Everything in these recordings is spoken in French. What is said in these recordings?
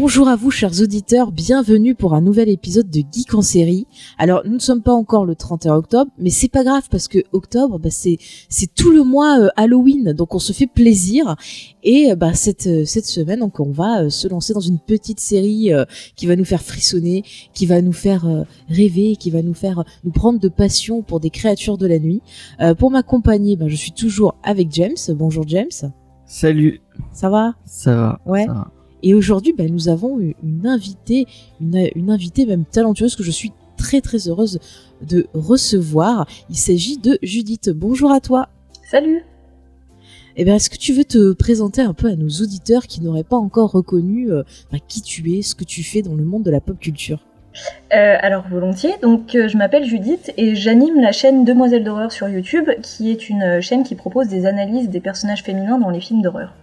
Bonjour à vous chers auditeurs, bienvenue pour un nouvel épisode de Geek en série. Alors nous ne sommes pas encore le 31 octobre, mais c'est pas grave parce que octobre bah, c'est c'est tout le mois euh, Halloween, donc on se fait plaisir et euh, bah cette euh, cette semaine donc on va se lancer dans une petite série qui va nous faire frissonner, qui va nous faire rêver, qui va nous faire nous prendre de passion pour des créatures de la nuit. pour m'accompagner, bah, je suis toujours avec James. Bonjour James. Salut. Ça va? Ça va. Ouais. ça va. Et aujourd'hui, ben, nous avons une invitée, une, une invitée même talentueuse que je suis très très heureuse de recevoir. Il s'agit de Judith. Bonjour à toi. Salut Eh bien, est-ce que tu veux te présenter un peu à nos auditeurs qui n'auraient pas encore reconnu euh, ben, qui tu es, ce que tu fais dans le monde de la pop culture? Euh, Alors volontiers, donc euh, je m'appelle Judith et j'anime la chaîne Demoiselles d'horreur sur YouTube, qui est une chaîne qui propose des analyses des personnages féminins dans les films d'horreur.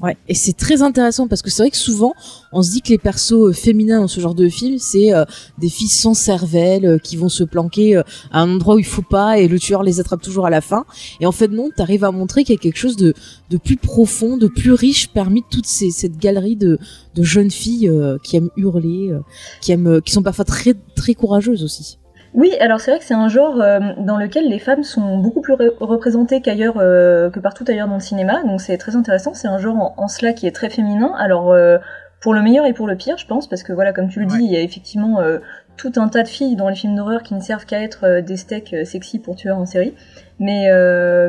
Ouais, et c'est très intéressant parce que c'est vrai que souvent on se dit que les persos euh, féminins dans ce genre de film c'est euh, des filles sans cervelle euh, qui vont se planquer euh, à un endroit où il faut pas et le tueur les attrape toujours à la fin. Et en fait non, t'arrives à montrer qu'il y a quelque chose de, de plus profond, de plus riche parmi toute ces, cette galerie de, de jeunes filles euh, qui aiment hurler, euh, qui aiment, qui sont parfois très très courageuses aussi. Oui, alors c'est vrai que c'est un genre euh, dans lequel les femmes sont beaucoup plus re- représentées qu'ailleurs, euh, que partout ailleurs dans le cinéma, donc c'est très intéressant. C'est un genre en, en cela qui est très féminin. Alors euh, pour le meilleur et pour le pire, je pense, parce que voilà, comme tu le dis, il y a effectivement tout un tas de filles dans les films d'horreur qui ne servent qu'à être des steaks sexy pour tueurs en série. Mais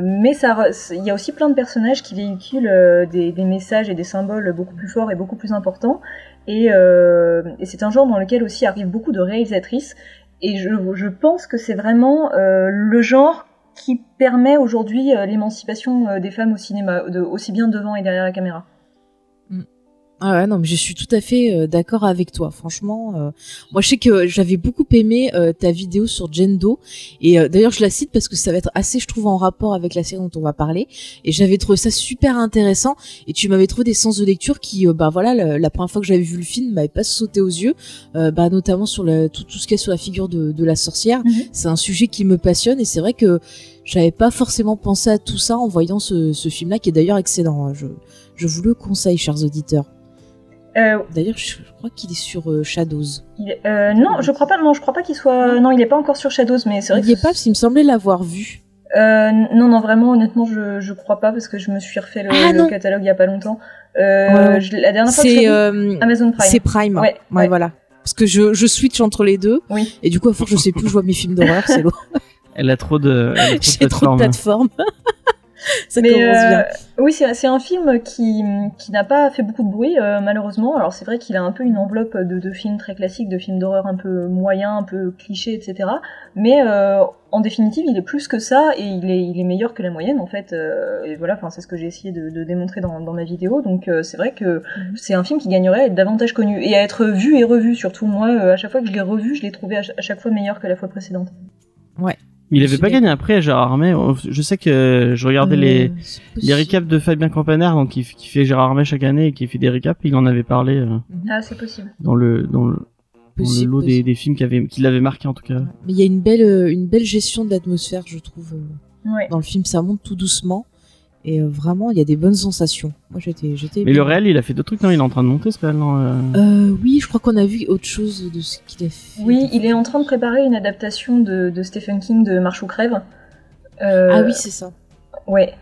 mais ça, il y a aussi plein de personnages qui véhiculent des, des messages et des symboles beaucoup plus forts et beaucoup plus importants. Et, euh, et c'est un genre dans lequel aussi arrivent beaucoup de réalisatrices et je, pense que c'est vraiment euh, le genre qui permet aujourd'hui euh, l'émancipation euh, des femmes au cinéma, aussi bien devant et derrière la caméra. Ah ouais, non, mais je suis tout à fait euh, d'accord avec toi. Franchement, euh, moi, je sais que j'avais beaucoup aimé euh, ta vidéo sur Jendo. Et euh, d'ailleurs, je la cite parce que ça va être assez, je trouve, en rapport avec la série dont on va parler. Et j'avais trouvé ça super intéressant. Et tu m'avais trouvé des sens de lecture qui, euh, bah voilà, la, la première fois que j'avais vu le film, m'avait pas sauté aux yeux. Euh, bah notamment sur le, tout, tout ce qu'il y a sur la figure de, de la sorcière. Mhm. C'est un sujet qui me passionne. Et c'est vrai que j'avais pas forcément pensé à tout ça en voyant ce, ce film-là, qui est d'ailleurs excellent. hein. Je, je vous le conseille, chers auditeurs. Euh, D'ailleurs, je crois qu'il est sur euh, Shadows. il est- euh, non, je crois pas. Non, je crois pas qu'il soit. Non, il est pas encore sur Shadows, mais c'est vrai Il est pas, parce qu'il me semblait l'avoir vu. Euh, non, non, vraiment, honnêtement, je, je crois pas parce que je me suis refait le, Ah, le catalogue il y a pas longtemps. Euh, Ouais. je- la dernière fois que je C'est l'ai vu, euh, Amazon Prime. c'est Prime. Ouais, ouais. voilà. Parce que je, je switch entre les deux. Oui. Et du coup, à force, je sais plus où je vois mes films d'horreur. C'est lourd. Elle a trop de, elle a trop de J'ai trop de plateformes. Plateformes. Ça Mais commence euh, oui, c'est un film qui, qui n'a pas fait beaucoup de bruit, euh, malheureusement. Alors c'est vrai qu'il a un peu une enveloppe de, de films très classiques, de films d'horreur un peu moyens, un peu clichés, etc. Mais euh, en définitive, il est plus que ça et il est, il est meilleur que la moyenne en fait. et voilà, c'est ce que j'ai essayé de, de démontrer dans, dans ma vidéo. Donc c'est vrai que Mhm. c'est un film qui gagnerait à être davantage connu et à être vu et revu. Surtout moi, à chaque fois que je l'ai revu, je l'ai trouvé à, à chaque fois meilleur que la fois précédente. Il avait pas gagné après, Gérard Armé. Je sais que je regardais les, Euh, les recaps de Fabien Campaner, donc qui, qui fait Gérard Armé chaque année et qui fait des recaps. Il en avait parlé euh, Ah, c'est possible. dans le, dans le, dans le Possible, lot des, des films qui, avaient, qui l'avaient marqué en tout cas. Mais il y a une belle, euh, une belle gestion de l'atmosphère, je trouve. euh, Ouais. Dans le film, ça monte tout doucement. Et euh, vraiment, il y a des bonnes sensations. Moi, j'étais, j'étais. Mais le réel, il a fait d'autres trucs, non? Il est en train de monter ce réel, non euh Euh, oui, je crois qu'on a vu autre chose de ce qu'il a fait. Oui, il est en train de préparer une adaptation de, de Stephen King de Marche ou crève. Euh, Ah oui, c'est ça. Ouais.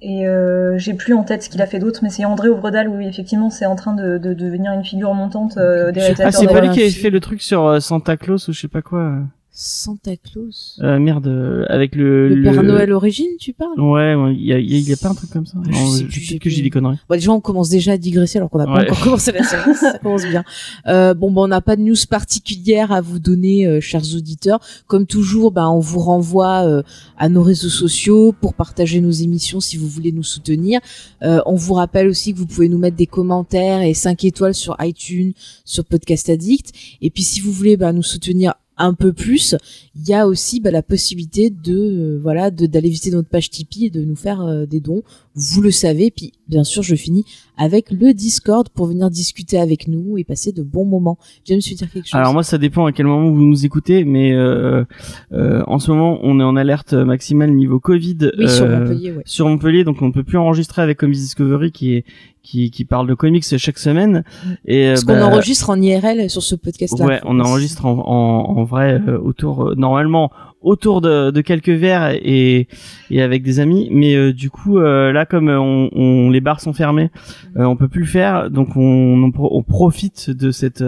Et euh, j'ai plus en tête ce qu'il a fait d'autre, mais c'est André Ovredal où effectivement c'est en train de, de devenir une figure montante euh, des Ah, Ah, réalisateurs c'est pas lui qui film. fait le truc sur Santa Claus ou je sais pas quoi. Santa Claus. Euh, merde, euh, avec le. Le Père Noël origine, tu parles? Ouais, ouais, il y a, y a- y a pas un truc comme ça. Je Non, sais plus, que j'ai des conneries. Bon, déjà, on commence déjà à digresser alors qu'on n'a pas Ouais. encore commencé la série. ça commence bien. Euh, bon, bah, on n'a pas de news particulière à vous donner, euh, chers auditeurs. Comme toujours, bah, on vous renvoie euh, à nos réseaux sociaux pour partager nos émissions si vous voulez nous soutenir. On vous rappelle aussi que vous pouvez nous mettre des commentaires et 5 étoiles sur iTunes, sur Podcast Addict. Et puis, si vous voulez bah, nous soutenir un peu plus, il y a aussi bah, la possibilité de euh, voilà d'aller visiter notre page Tipeee et de nous faire euh, des dons. Vous le savez. Puis bien sûr, je finis avec le Discord pour venir discuter avec nous et passer de bons moments. James, tu veux dire quelque chose? Alors moi, ça dépend à quel moment vous nous écoutez, mais euh, euh, en ce moment, on est en alerte maximale niveau Covid. Oui, sur euh, Montpellier, ouais. sur Montpellier, donc on ne peut plus enregistrer avec Comics Discovery qui est qui, qui parle de comics chaque semaine. Et euh, Parce bah, qu'on enregistre en IRL sur ce podcast-là. Ouais, on enregistre en, en, en vrai euh, autour euh, normalement autour de, de quelques verres et, et avec des amis, mais euh, du coup euh, là comme on, on- les bars sont fermés, euh, on peut plus le faire, donc on, on, pro- on profite de cette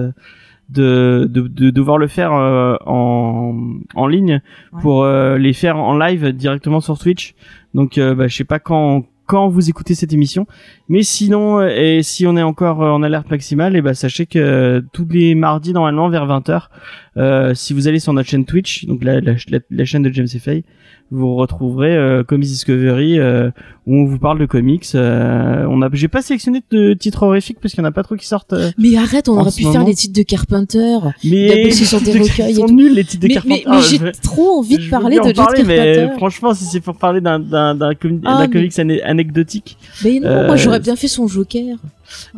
de, de, de devoir le faire euh, en, en ligne Ouais. pour euh, les faire en live directement sur Twitch. Donc euh, bah, je sais pas quand quand vous écoutez cette émission, mais sinon euh, et si on est encore euh, en alerte maximale, et bah sachez que euh, tous les mardis normalement vers 20h, euh, si vous allez sur notre chaîne Twitch, donc la chaîne de James Fay, vous retrouverez euh, Comics Discovery euh, où on vous parle de comics. Euh, on a, j'ai pas sélectionné de titres horrifiques parce qu'il y en a pas trop qui sortent. euh, Mais arrête, on aurait pu faire les titres de Carpenter. mais sur des recueils et sont nuls les titres de Mais, Carpenter. mais, mais j'ai trop envie de parler de parler, mais Carpenter. franchement, si c'est pour parler d'un d'un d'un com- Ah, mais- comics anecdotique. Mais non, Euh, moi j'aurais bien fait son Joker.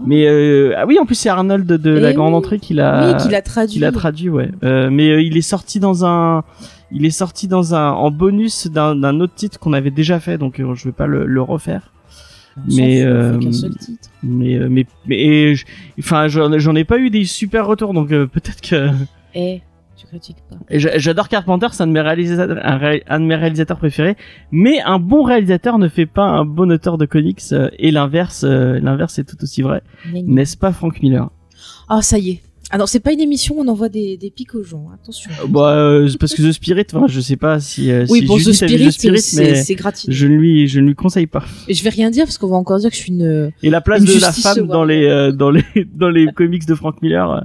Mais euh, ah oui, en plus c'est Arnold de, de Eh la grande entrée qui l'a oui, qu'il a traduit. qu'il a traduit, ouais. Euh, mais euh, il est sorti dans un, il est sorti dans un en bonus d'un autre titre qu'on avait déjà fait, donc euh, je vais pas le, le refaire. S'en mais, euh, seul titre. Mais euh, mais mais et enfin j'en ai pas eu des super retours, donc euh, peut-être que Eh, tu critiques pas. et j'a- j'adore Carpenter, c'est un de mes réalisateurs, un, ré- un de mes réalisateurs préférés. Mais un bon réalisateur ne fait pas un bon auteur de comics, euh, et l'inverse, euh, l'inverse est tout aussi vrai, n'est-ce pas, Frank Miller? Ah, ça y est. Ah non, c'est pas une émission, on envoie des, des pics aux gens. Attention. Bah euh, parce que The Spirit, enfin, je sais pas si euh, oui, si pour The Spirit, The Spirit, c'est gratuit. je ne lui je ne lui conseille pas. Et je vais rien dire parce qu'on va encore dire que je suis une. Et la place de la femme dans les euh, dans les dans les comics de Frank Miller, euh,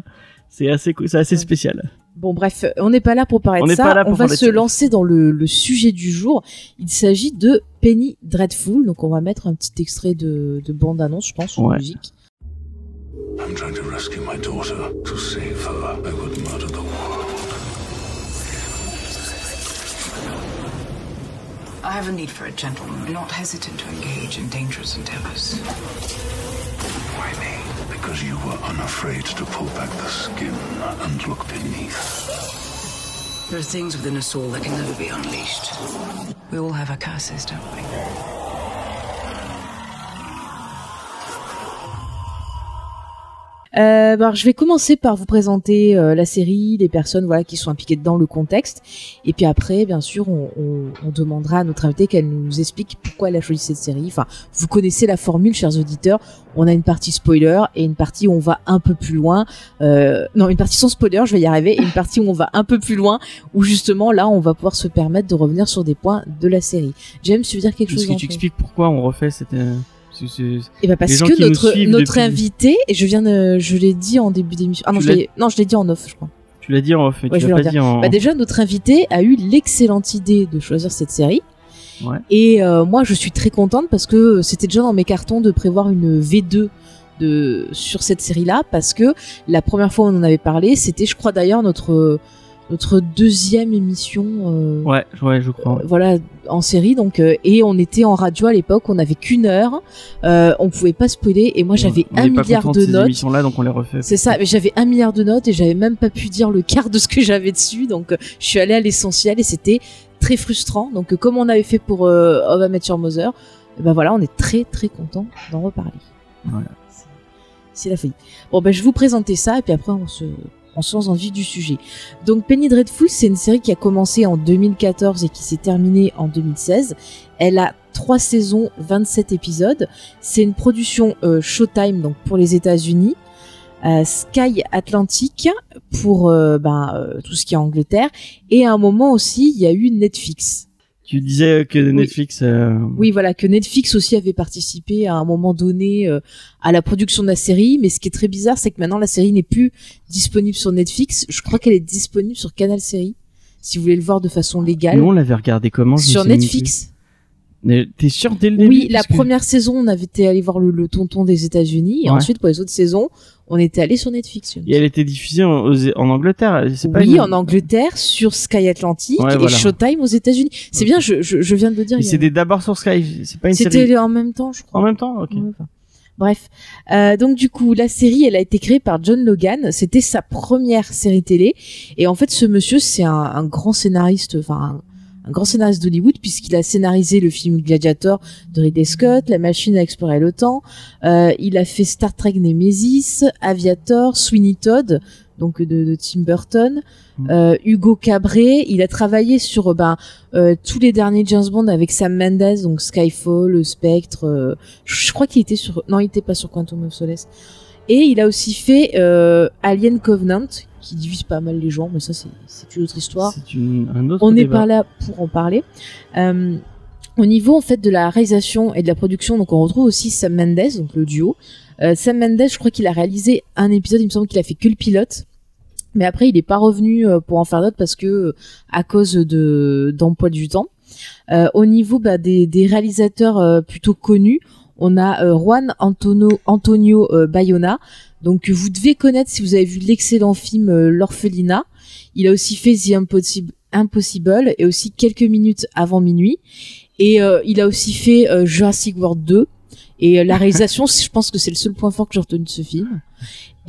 c'est assez c'est assez spécial. Bon, bref, on n'est pas là pour parler On de ça. pas là pour on va se lancer dans le, le sujet du jour. Il s'agit de Penny Dreadful. Donc, on va mettre un petit extrait de, de bande-annonce, je pense, en Ouais. musique. I'm trying to rescue my daughter. To save her, I would murder the world. I have a need for a gentleman, not hesitant to engage in dangerous endeavors. Why me? Because you were unafraid to pull back the skin and look beneath. There are things within us all that can never be unleashed. We all have our curses, don't we? Euh, bah, alors, je vais commencer par vous présenter euh, la série, les personnes voilà qui sont impliquées dans le contexte, et puis après, bien sûr, on, on, on demandera à notre invitée qu'elle nous explique pourquoi elle a choisi cette série. Enfin, vous connaissez la formule, chers auditeurs. On a une partie spoiler et une partie où on va un peu plus loin. Euh, non, une partie sans spoiler, je vais y arriver, et une partie où on va un peu plus loin, où justement là, on va pouvoir se permettre de revenir sur des points de la série. James, tu veux dire quelque Est-ce chose que en tu expliques pourquoi on refait cette euh, ce- et ben parce que notre notre depuis- invité, et je viens de, je l'ai dit en début d'émission. Ah non, Tu je non, je l'ai dit en off, je crois. Tu l'as dit en off, mais Ouais, tu l'as pas dit en. Bah déjà, notre invité a eu l'excellente idée de choisir cette série. Ouais. Et euh, moi, je suis très contente parce que c'était déjà dans mes cartons de prévoir une V2 de sur cette série-là parce que la première fois où on en avait parlé, c'était, je crois d'ailleurs, notre notre deuxième émission. euh, Ouais, ouais, je crois. voilà en série donc euh, et on était en radio à l'époque on n'avait qu'une heure euh, on pouvait pas spoiler et moi j'avais un pas milliard de ces notes émissions-là, donc on les refait. c'est ça mais j'avais un milliard de notes et j'avais même pas pu dire le quart de ce que j'avais dessus donc euh, je suis allée à l'essentiel et c'était très frustrant donc euh, comme on avait fait pour euh, Met Your Mother ben voilà on est très très content d'en reparler Voilà. C'est- c'est la folie bon ben je vous présentais ça et puis après on se dans le vif du sujet. Donc Penny Dreadful, c'est une série qui a commencé en 2014 et qui s'est terminée en 2016. Elle a trois saisons, 27 épisodes. C'est une production euh, Showtime, donc pour les États-Unis. euh, Sky Atlantic pour euh, ben, euh, tout ce qui est Angleterre. Et à un moment aussi, il y a eu Netflix. Tu disais que Netflix. euh, Oui, voilà, que Netflix aussi avait participé à un moment donné euh, à la production de la série. Mais ce qui est très bizarre, c'est que maintenant la série n'est plus disponible sur Netflix. Je crois qu'elle est disponible sur Canal Série, si vous voulez le voir de façon légale. Nous, on l'avait regardé comment sur Netflix. T'es sûr dès le début Oui, la que- première saison, on avait été allé voir le, le tonton des États-Unis, et Ouais. ensuite pour les autres saisons, on était allé sur Netflix. Et elle était diffusée en, aux- en Angleterre. C'est pas Oui, une- en Angleterre, sur Sky Atlantic Ouais, et voilà. Showtime aux États-Unis. C'est bien, je, je, je viens de le dire. Mais a- c'était d'abord sur Sky. C'est pas une série. C'était en même temps, je crois. En même temps, ok. Enfin. Bref, Euh, donc du coup, la série, elle a été créée par John Logan. C'était sa première série télé, et en fait, ce monsieur, c'est un, un grand scénariste, enfin un, un grand scénariste d'Hollywood puisqu'il a scénarisé le film Gladiator de Ridley Scott, La machine à explorer le temps. Euh, il a fait Star Trek Nemesis, Aviator, Sweeney Todd, donc de, de Tim Burton, Mm. euh, Hugo Cabret. Il a travaillé sur euh, ben euh, tous les derniers James Bond avec Sam Mendes, donc Skyfall, Spectre. euh, je, je crois qu'il était sur, non, il était pas sur Quantum of Solace. Et il a aussi fait euh, Alien Covenant, qui divise pas mal les gens, mais ça c'est une autre histoire. C'est un autre On n'est pas là pour en parler. Euh, au niveau en fait de la réalisation et de la production, donc on retrouve aussi Sam Mendes, donc le duo. Euh, Sam Mendes, je crois qu'il a réalisé un épisode, il me semble qu'il a fait que le pilote. Mais après, il n'est pas revenu euh, pour en faire d'autres parce que à cause de d'emploi du temps. Euh, au niveau bah, des, des réalisateurs plutôt connus, on a Juan Antonio, Antonio Bayona. Donc vous devez connaître si vous avez vu l'excellent film euh, L'orphelinat. Il a aussi fait The Impossible, et aussi quelques minutes avant minuit. Et euh, il a aussi fait euh, Jurassic World 2. Et euh, la réalisation, je pense que c'est le seul point fort que j'ai retenu de ce film.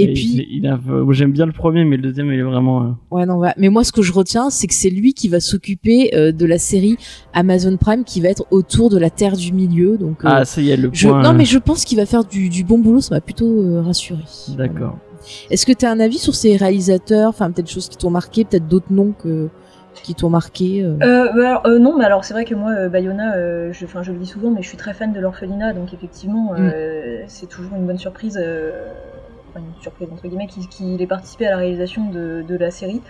Et, puis, il, a, euh, j'aime bien le premier, mais le deuxième, il est vraiment. euh, Ouais, non, voilà. Mais moi, ce que je retiens, c'est que c'est lui qui va s'occuper euh, de la série Amazon Prime qui va être autour de la Terre du Milieu. Donc, euh, Ah, ça y est, le je... point. non, mais je pense qu'il va faire du, du bon boulot. Ça m'a plutôt rassuré. D'accord. Est-ce que tu as un avis sur ces réalisateurs Enfin, peut-être des choses qui t'ont marqué, peut-être d'autres noms que qui t'ont marqué. euh? Euh, bah alors, euh, non, mais alors c'est vrai que moi, Bayona, je, enfin, je le dis souvent, mais je suis très fan de l'orphelinat, donc effectivement, euh, c'est toujours une bonne surprise, euh, une surprise entre guillemets, qu'il qu'il ait participé à la réalisation de, de la série.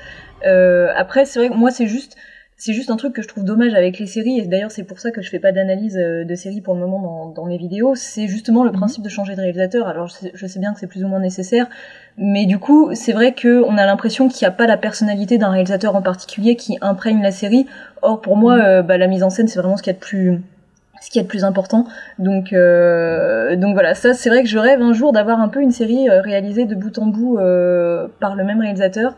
Euh, après, c'est vrai que moi, c'est juste, c'est juste un truc que je trouve dommage avec les séries, et d'ailleurs c'est pour ça que je fais pas d'analyse euh, de séries pour le moment dans, dans mes vidéos, c'est justement le Mhm. principe de changer de réalisateur. Alors je sais, je sais bien que c'est plus ou moins nécessaire, mais du coup c'est vrai que on a l'impression qu'il n'y a pas la personnalité d'un réalisateur en particulier qui imprègne la série. Or pour moi, euh, bah, la mise en scène c'est vraiment ce qu'il y a de plus ce qui est de plus important. Donc, euh, donc voilà, ça c'est vrai que je rêve un jour d'avoir un peu une série euh, réalisée de bout en bout euh, par le même réalisateur.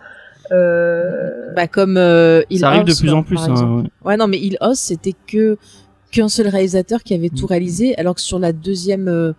Euh, Bah, comme euh, Hill ça arrive de plus quoi, en plus. hein, ouais. Ouais, non, mais Hill House, c'était que qu'un seul réalisateur qui avait Mm. tout réalisé, alors que sur la deuxième euh,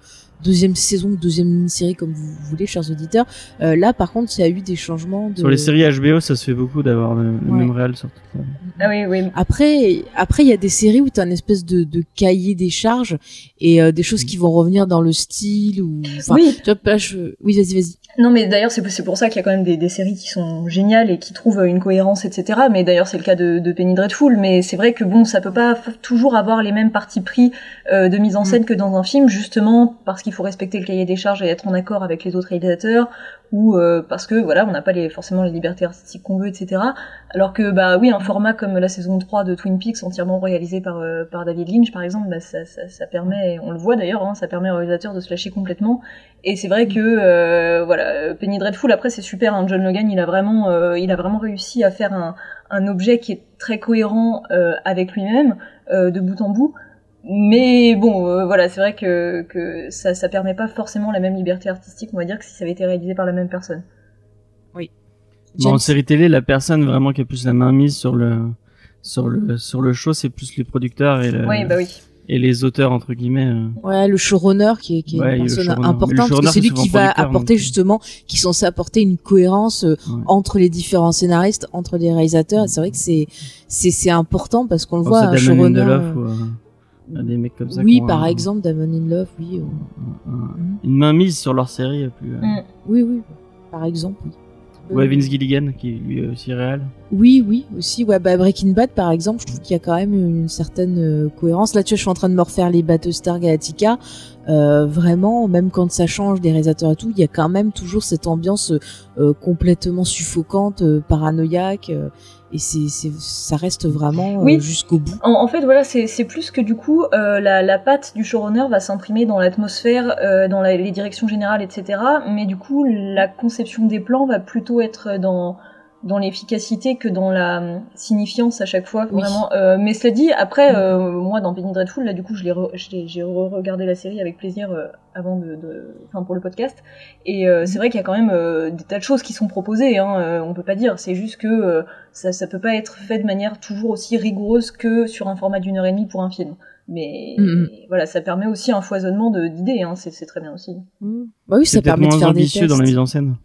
deuxième saison, deuxième mini-série, comme vous voulez, chers auditeurs, euh, là, par contre, il y a eu des changements. De... Sur les séries HBO, ça se fait beaucoup d'avoir le, même réel sur tout ça. Ah oui, oui. Après, après, il y a des séries où t'as un espèce de, de cahier des charges et euh, des choses qui vont revenir dans le style ou. Enfin, oui, tu vois, là, je... Oui, vas-y, vas-y. Non, mais d'ailleurs, c'est pour ça qu'il y a quand même des, des séries qui sont géniales et qui trouvent une cohérence, etc. Mais d'ailleurs, c'est le cas de, de Penny Dreadful. Mais c'est vrai que bon, ça peut pas toujours avoir les mêmes partis pris euh, de mise en scène que dans un film, justement parce qu'il faut respecter le cahier des charges et être en accord avec les autres réalisateurs, ou euh, parce que voilà, on n'a pas forcément les libertés artistiques qu'on veut, etc. Alors que bah oui, un format comme la saison 3 de Twin Peaks entièrement réalisé par euh, par David Lynch, par exemple, bah, ça, ça, permet, on le voit d'ailleurs, hein, ça permet au réalisateur de se lâcher complètement et c'est vrai que euh, voilà, Penny Dreadful après c'est super. Hein, John Logan il a vraiment, il a vraiment réussi à faire un, objet qui est très cohérent avec lui-même de bout en bout. Mais bon, euh, voilà, c'est vrai que, que ça, ça permet pas forcément la même liberté artistique, on va dire, que si ça avait été réalisé par la même personne. Bon, en série télé, la personne vraiment qui a plus la main mise sur le sur le sur le show, c'est plus les producteurs et, le- Oui, bah oui. et les auteurs entre guillemets. euh. Ouais, le showrunner qui est, qui est Ouais, une personne importante, parce que showrunner, c'est lui qui va apporter donc. justement, qui est censé apporter une cohérence euh, Ouais. entre les différents scénaristes, entre les réalisateurs. C'est vrai que c'est important parce qu'on le voit un showrunner. Euh, ou euh, des mecs comme ça. oui, par un- exemple, Damon in Love, oui, euh, un- une main mise sur leur série. euh, Plus, euh, Mm. oui, oui, par exemple. oui. Ouais, Vince Gilligan, qui lui est aussi réel. Oui, oui, aussi. Ouais, bah Breaking Bad, par exemple, je trouve qu'il y a quand même une certaine euh, cohérence. Là, tu vois, je suis en train de me refaire les Battlestar Galactica. Euh, vraiment, même quand ça change des réalisateurs et tout, il y a quand même toujours cette ambiance euh, complètement suffocante, euh, paranoïaque. Et c'est, c'est, ça reste vraiment euh, jusqu'au bout. En, en fait, voilà, c'est c'est plus que du coup, euh, la, la patte du showrunner va s'imprimer dans l'atmosphère, euh, dans la- les directions générales, etc. Mais du coup, la conception des plans va plutôt être dans dans l'efficacité que dans la signifiance à chaque fois. Oui. Vraiment. Euh, mais cela dit, après, euh, moi, dans Penny Dreadful, là, du coup, je l'ai re- je l'ai- j'ai re-regardé la série avec plaisir euh, avant de, de, enfin, pour le podcast. Et euh, c'est vrai qu'il y a quand même euh, des tas de choses qui sont proposées. Hein, euh, on peut pas dire. C'est juste que euh, ça, ça peut pas être fait de manière toujours aussi rigoureuse que sur un format d'une heure et demie pour un film. Mais Mhm. voilà, ça permet aussi un foisonnement d'idées. Hein, c'est très bien aussi. Bah oui, ça permet de moins faire des ambitieux tests. dans la mise en scène.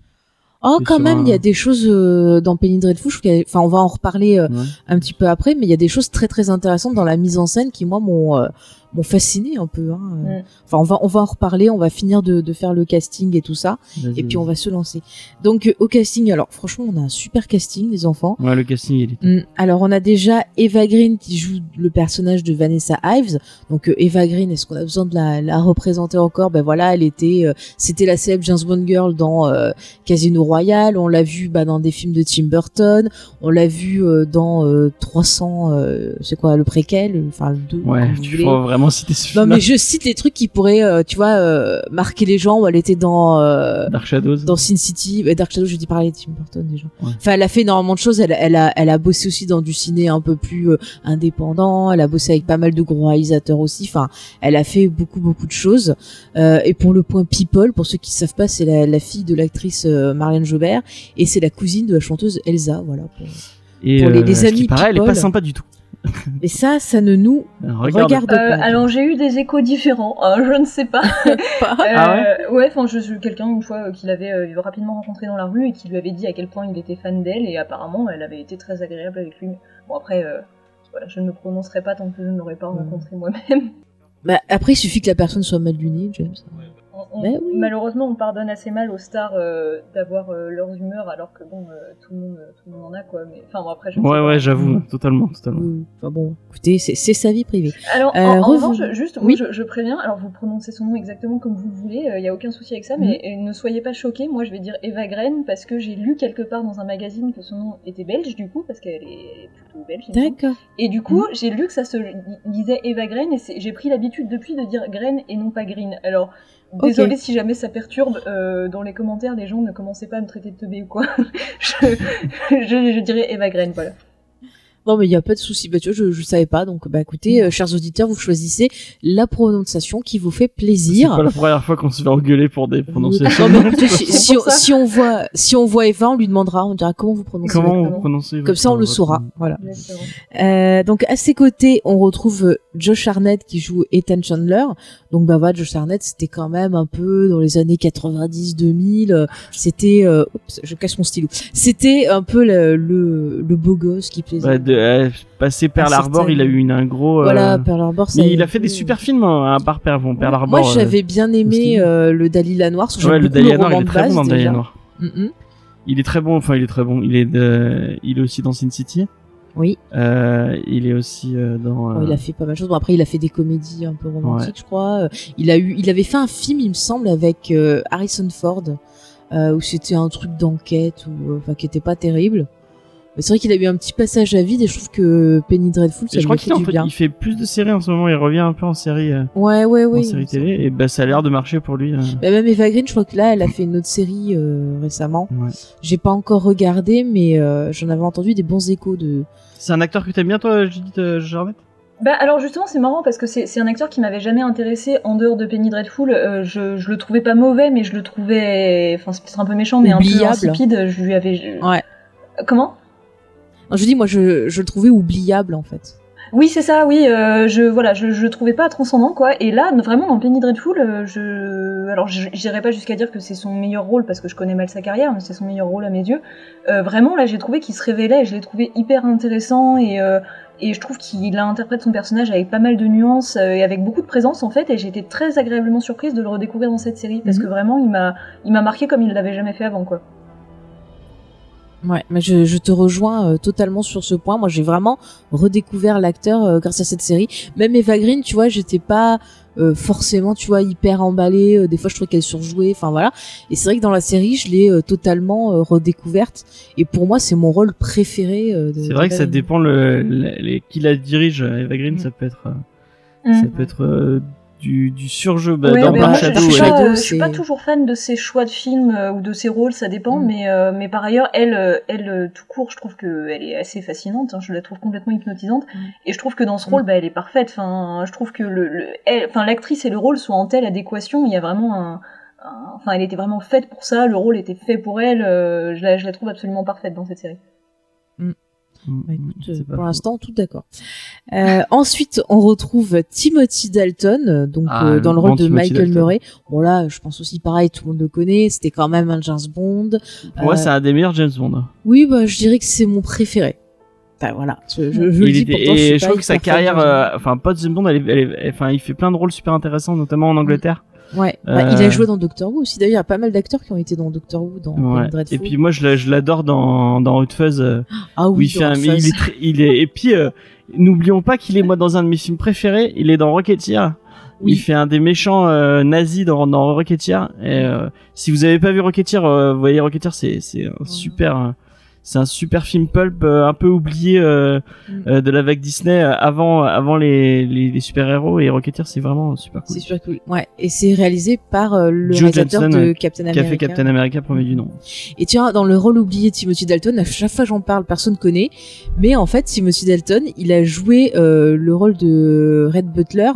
Oh, quand même, un- il y a des choses euh, dans Penny Dreadful. Je trouve Enfin, on va en reparler euh, Ouais. un petit peu après, mais il y a des choses très très intéressantes dans la mise en scène qui moi m'ont euh, m'ont fasciné un peu. Hein. euh. Enfin, on va on va en reparler. On va finir de, de faire le casting et tout ça, et puis on va se lancer. Donc euh, au casting, alors franchement, on a un super casting, les enfants. Ouais, le casting, il est. Mm. Alors on a déjà Eva Green qui joue le personnage de Vanessa Ives. Donc euh, Eva Green, est-ce qu'on a besoin de la, la représenter encore? Ben voilà, elle était, euh, c'était la célèbre James Bond girl dans euh, Casino Royale. On l'a vu bah, dans des films de Tim Burton. On l'a vu euh, dans euh, 300, euh, c'est quoi le préquel, enfin le 2. Ouais, tu voulez. faut vraiment ce Non mais je cite les trucs qui pourraient, euh, tu vois, euh, marquer les gens. Où elle était dans euh, Dark Shadows. dans Sin City, Dark Shadow, je dis parler de Tim Burton déjà. Ouais. Enfin, elle a fait énormément de choses. Elle, elle a, elle a bossé aussi dans du ciné un peu plus indépendant. Elle a bossé avec pas mal de gros réalisateurs aussi. Enfin, elle a fait beaucoup, beaucoup de choses. Et pour le point people, pour ceux qui savent pas, c'est la, la fille de l'actrice Marianne Jobert et c'est la cousine de la chanteuse Elsa. Voilà. pour- Et pour les- amis qui paraît, elle est pas people. sympa du tout. Et ça, ça ne nous Regarde. regarde Euh, pas. alors j'ai eu des échos différents. hein, je ne sais pas. pas. Ah Euh, ouais, enfin, je suis quelqu'un une fois euh, qu'il avait euh, rapidement rencontré dans la rue et qui lui avait dit à quel point il était fan d'elle et apparemment elle avait été très agréable avec lui. Bon après, euh, voilà, je ne me prononcerai pas tant que je ne l'aurais pas Mm. rencontré moi-même. Bah, après, il suffit que la personne soit mal lunée, James. On- on- Ben oui. Malheureusement, on pardonne assez mal aux stars euh, d'avoir euh, leurs humeurs alors que bon, euh, tout le monde, tout le monde en a quoi. Mais enfin bon après, je Ouais, ouais, j'avoue, totalement, totalement. Oui. Enfin bon, écoutez, c'est c'est sa vie privée. Alors, Euh, en, revanche, juste, Oui. moi, je, je préviens, alors vous prononcez son nom exactement comme vous le voulez, il n'y a aucun souci avec ça, mais euh, ne soyez pas choqués, moi je vais dire Eva Green parce que j'ai lu quelque part dans un magazine que son nom était belge du coup, parce qu'elle est plutôt belge. D'accord. Et du coup, Mhm. j'ai lu que ça se lisait Eva Green et c'est- j'ai pris l'habitude depuis de dire Green et non pas Green. Alors, Ok. désolé si jamais ça perturbe, euh, dans les commentaires, les gens ne commencez pas à me traiter de teubé ou quoi. je, je, dirais Eva Green, voilà. Non, mais il n'y a pas de souci. Bah, tu vois, je, je savais pas. Donc, bah, écoutez, euh, chers auditeurs, vous choisissez la prononciation qui vous fait C'est plaisir. pas la première fois qu'on se fait engueuler pour des prononciations. Non, mais écoutez, si, C'est si on, ça. si on voit, si on voit Eva, on lui demandera, on dira comment vous prononcez. Comment votre on nom. Comment prononce Comme ça, on le votre- saura. Voilà. Euh, donc à ses côtés, on retrouve euh, Josh Arnett qui joue Ethan Chandler. Donc bah voilà, Josh Arnett, c'était quand même un peu dans les années 90-2000. euh, C'était, euh, oups, je casse mon stylo. C'était un peu le, le, le beau gosse qui plaisait. Ouais, euh, passer Pearl Harbor, il a eu une, un gros. euh, Voilà, Pearl Harbor. ça Mais il a fait des super films hein, à part Pearl, bon, Pearl Harbor. Moi, euh, j'avais bien aimé euh, le Dalila Noir. parce que Ouais, j'aime le Dahlia Noir, il est très bon dans déjà. Noir. Mhm. Il est très bon, enfin, il est très bon. Il est, de- il est aussi dans Sin City. Oui. Euh, il est aussi euh, dans. euh, il a fait pas mal de choses. Bon, après, il a fait des comédies un peu romantiques, je crois. Il a eu, il avait fait un film, il me semble, avec Harrison Ford, où c'était un truc d'enquête, ou enfin, qui était pas terrible. Mais c'est vrai qu'il a eu un petit passage à vide, et je trouve que Penny Dreadful, ça je crois a qu'il fait en du fait, bien. il fait plus de séries en ce moment. Il revient un peu en série, euh, Ouais, ouais, en série télé, et bah ça a l'air de marcher pour lui. euh. Bah, même Eva Green, je crois que là, elle a fait une autre série euh, récemment. Ouais. J'ai pas encore regardé, mais euh, j'en avais entendu des bons échos de. C'est un acteur que t'aimes bien, toi, Judith euh, Jarnet Bah alors justement c'est marrant parce que c'est c'est un acteur qui m'avait jamais intéressé en dehors de Penny Dreadful. Euh, je, je le trouvais pas mauvais mais je le trouvais, enfin c'est peut-être un peu méchant mais un peu insipide. Je lui avais. Ouais. Comment? Non, je dis, moi, je, je le trouvais oubliable, en fait. Oui c'est ça. Oui euh, je voilà je, je le trouvais pas transcendant quoi. Et là vraiment dans Penny Dreadful euh, je alors j'irai pas jusqu'à dire que c'est son meilleur rôle parce que je connais mal sa carrière mais c'est son meilleur rôle à mes yeux. Euh, vraiment là j'ai trouvé qu'il se révélait. Je l'ai trouvé hyper intéressant et euh, et je trouve qu'il interprète son personnage avec pas mal de nuances et avec beaucoup de présence en fait et j'ai été très agréablement surprise de le redécouvrir dans cette série parce Mhm. que vraiment il m'a il m'a marqué comme il l'avait jamais fait avant quoi. Ouais, mais je, je te rejoins euh, totalement sur ce point. Moi, j'ai vraiment redécouvert l'acteur euh, grâce à cette série. Même Eva Green, tu vois, j'étais pas euh, forcément, tu vois, hyper emballée. Euh, des fois, je trouvais qu'elle surjouait. Enfin voilà. Et c'est vrai que dans la série, je l'ai euh, totalement euh, redécouverte. Et pour moi, c'est mon rôle préféré. euh, de- C'est vrai que ça dépend le, le- les, qui la dirige. Eva Green, Mm. ça peut être, euh, Mm. ça peut être euh, du, du surjeu bah, Ouais, dans Shadow, je, Shadow. suis pas, je suis pas toujours fan de ses choix de films euh, ou de ses rôles, ça dépend. Mm. Mais, euh, mais par ailleurs, elle, euh, elle euh, tout court, je trouve qu'elle est assez fascinante. hein, je la trouve complètement hypnotisante. Mm. Et je trouve que dans ce rôle, bah, elle est parfaite. Enfin, je trouve que le, le, elle- enfin, l'actrice et le rôle sont en telle adéquation. Il y a vraiment un, un- enfin, elle était vraiment faite pour ça. Le rôle était fait pour elle. euh, je la, je la trouve absolument parfaite dans cette série. Mm, Bah, écoute, c'est euh, pour l'instant, tout d'accord. Euh, ensuite, on retrouve Timothy Dalton, euh, donc Ah, euh, dans le le rôle de Timothy Michael Dalton. Murray. Bon là, je pense aussi pareil, tout le monde le connaît. C'était quand même un James Bond. Pour moi, Euh, c'est un des meilleurs James Bond. Oui, bah je dirais que c'est mon préféré. Enfin, voilà, je, je, je le Il dis était- pourtant, et je trouve que sa carrière, James euh, enfin, pas de James Bond, elle est, elle est- enfin, il fait plein de rôles super intéressants, notamment en Angleterre. Ouais, bah, il a euh, joué dans Doctor Who aussi. D'ailleurs, il y a pas mal d'acteurs qui ont été dans Doctor Who, dans Ouais. Dreadful. Et puis moi, je l'a- je l'adore dans dans Hot Fuzz. euh, ah où oui, il fait un, il est très, il est, et puis, euh, n'oublions pas qu'il est moi dans un de mes films préférés. Il est dans Rocketeer. Oui. Il fait un des méchants euh, nazis dans, dans Rocketeer. Et euh, si vous avez pas vu Rocketeer, euh, vous voyez Rocketeer, c'est c'est un super, euh, c'est un super film pulp euh, un peu oublié euh, Mm. euh, de la vague Disney euh, avant avant les les, les super héros. Et Rocketeer, c'est vraiment super cool. C'est super cool. Ouais, et c'est réalisé par euh, le Joe réalisateur de Captain Qui America. a fait Captain America premier du nom. Et tu vois, dans le rôle oublié de Timothy Dalton, à chaque fois j'en parle, personne connaît. Mais en fait, Timothy Dalton, il a joué euh, le rôle de Red Butler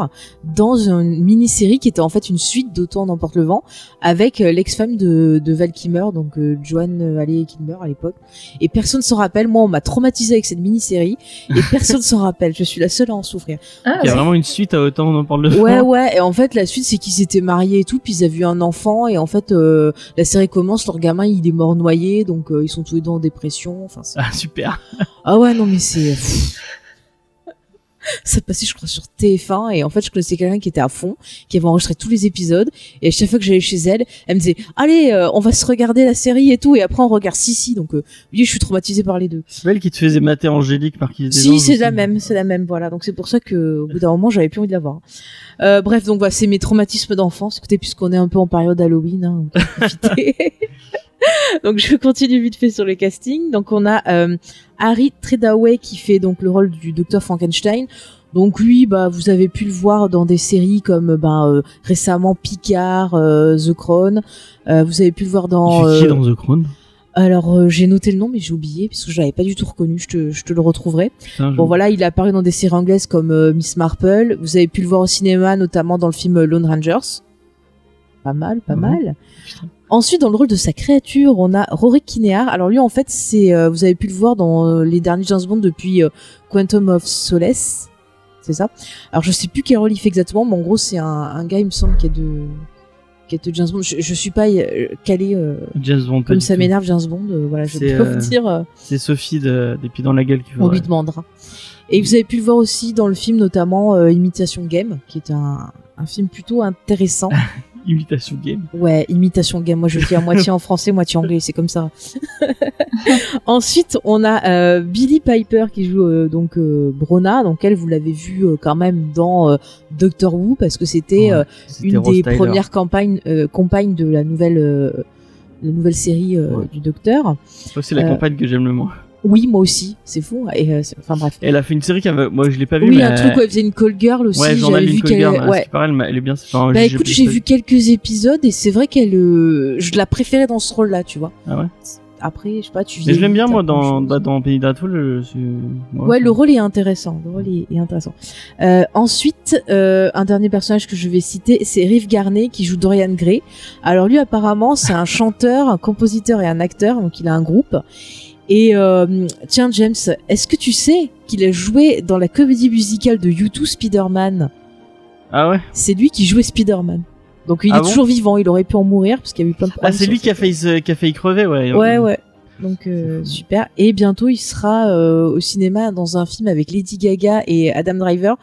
dans une mini-série qui était en fait une suite d'Autant n'emporte le vent avec euh, l'ex-femme de, de Val Kilmer, donc euh, Joan Alley Kilmer à l'époque. Et personne s'en rappelle. Moi, on m'a traumatisé avec cette mini-série et personne s'en rappelle. Je suis la seule à en souffrir. Ah, Il y a vraiment une suite à autant on en parle de Ouais, ouais. Et en fait, la suite, c'est qu'ils s'étaient mariés et tout, puis ils avaient eu un enfant. Et en fait, euh, la série commence, leur gamin, il est mort noyé, donc euh, ils sont tous les deux en dépression. Enfin, Ah super. ah ouais, non, mais c'est. Ça passait, je crois, sur TF1 et en fait, je connaissais quelqu'un qui était à fond, qui avait enregistré tous les épisodes et à chaque fois que j'allais chez elle, elle me disait "Allez, euh, on va se regarder la série et tout et après on regarde Sissi." Donc euh, oui, je suis traumatisée par les deux. C'est elle qui te faisait mater Angélique par qui des Si, c'est la même, c'est la même, voilà. Donc c'est pour ça que au bout d'un moment, j'avais plus envie de la voir. Euh, bref, donc voilà, c'est mes traumatismes d'enfance. Écoutez, puisqu'on est un peu en période Halloween, hein, on peut. donc je continue vite fait sur le casting. Donc on a euh, Harry Treadaway qui fait donc le rôle du docteur Frankenstein. Donc lui, bah vous avez pu le voir dans des séries comme bah euh, récemment Picard, euh, The Crown. Euh, vous avez pu le voir dans. Qui euh, dans The Crown alors euh, j'ai noté le nom mais j'ai oublié parce que je l'avais pas du tout reconnu. Je te, je te le retrouverai. Bon voilà, il est apparu dans des séries anglaises comme euh, Miss Marple. Vous avez pu le voir au cinéma, notamment dans le film Lone Rangers. Pas mal, pas Mhm. mal. Ensuite, dans le rôle de sa créature, on a Rory Kinnear. Alors lui, en fait, c'est, euh, vous avez pu le voir dans euh, les derniers James Bond depuis euh, Quantum of Solace. C'est ça. Alors je sais plus quel rôle il fait exactement, mais en gros, c'est un, un gars, il me semble, qui est de qui est de James Bond. Je, je suis pas euh, calé euh, James Bond. comme ça m'énerve James Bond. voilà, je C'est, peux vous dire. C'est Sophie de, des pieds dans la gueule qui on lui demandera. Et vous avez pu le voir aussi dans le film, notamment Imitation Game, qui est un, un film plutôt intéressant. Imitation game. Ouais, Imitation Game. Moi, je le dis à moitié en français, moitié anglais. C'est comme ça. Ensuite, on a euh, Billy Piper qui joue euh, donc euh, Brona. Donc elle, vous l'avez vu euh, quand même dans Doctor Who parce que c'était une Rose des Tyler. premières campagnes, compagnes de la nouvelle, la nouvelle série Ouais. du Docteur. C'est la campagne que j'aime le moins. Oui, moi aussi. C'est fou. Et euh, enfin bref. Elle a fait une série qui avait, moi je l'ai pas vu Oui, mais un truc où elle faisait une call girl aussi. ouais, J'avais vu qu'elle. ce Ouais. paraît, elle, est bien. Enfin, Bah écoute, j'ai vu quelques épisodes et c'est vrai qu'elle, euh, je la préférais dans ce rôle-là, tu vois. Ah ouais? Après, je sais pas, tu. Mais je l'aime bien moi dans bah, dans Pays d'Atoll. euh, Ouais, le rôle est intéressant. Le rôle est, est intéressant. Euh, ensuite, un dernier personnage que je vais citer, c'est Rive Garnet qui joue Dorian Gray. Alors lui, apparemment, c'est un chanteur, un compositeur et un acteur, donc il a un groupe. Et euh, tiens, James, est-ce que tu sais qu'il a joué dans la comédie musicale de U2 Spider-Man? Ah ouais? C'est lui qui jouait Spider-Man. Donc il Ah est bon? toujours vivant. Il aurait pu en mourir parce qu'il y a eu plein de Ah problèmes. c'est sur lui qui a failli qui a failli crever ouais. Ouais, ouais. Donc euh, C'est super. Et bientôt, il sera euh, au cinéma dans un film avec Lady Gaga et Adam Driver,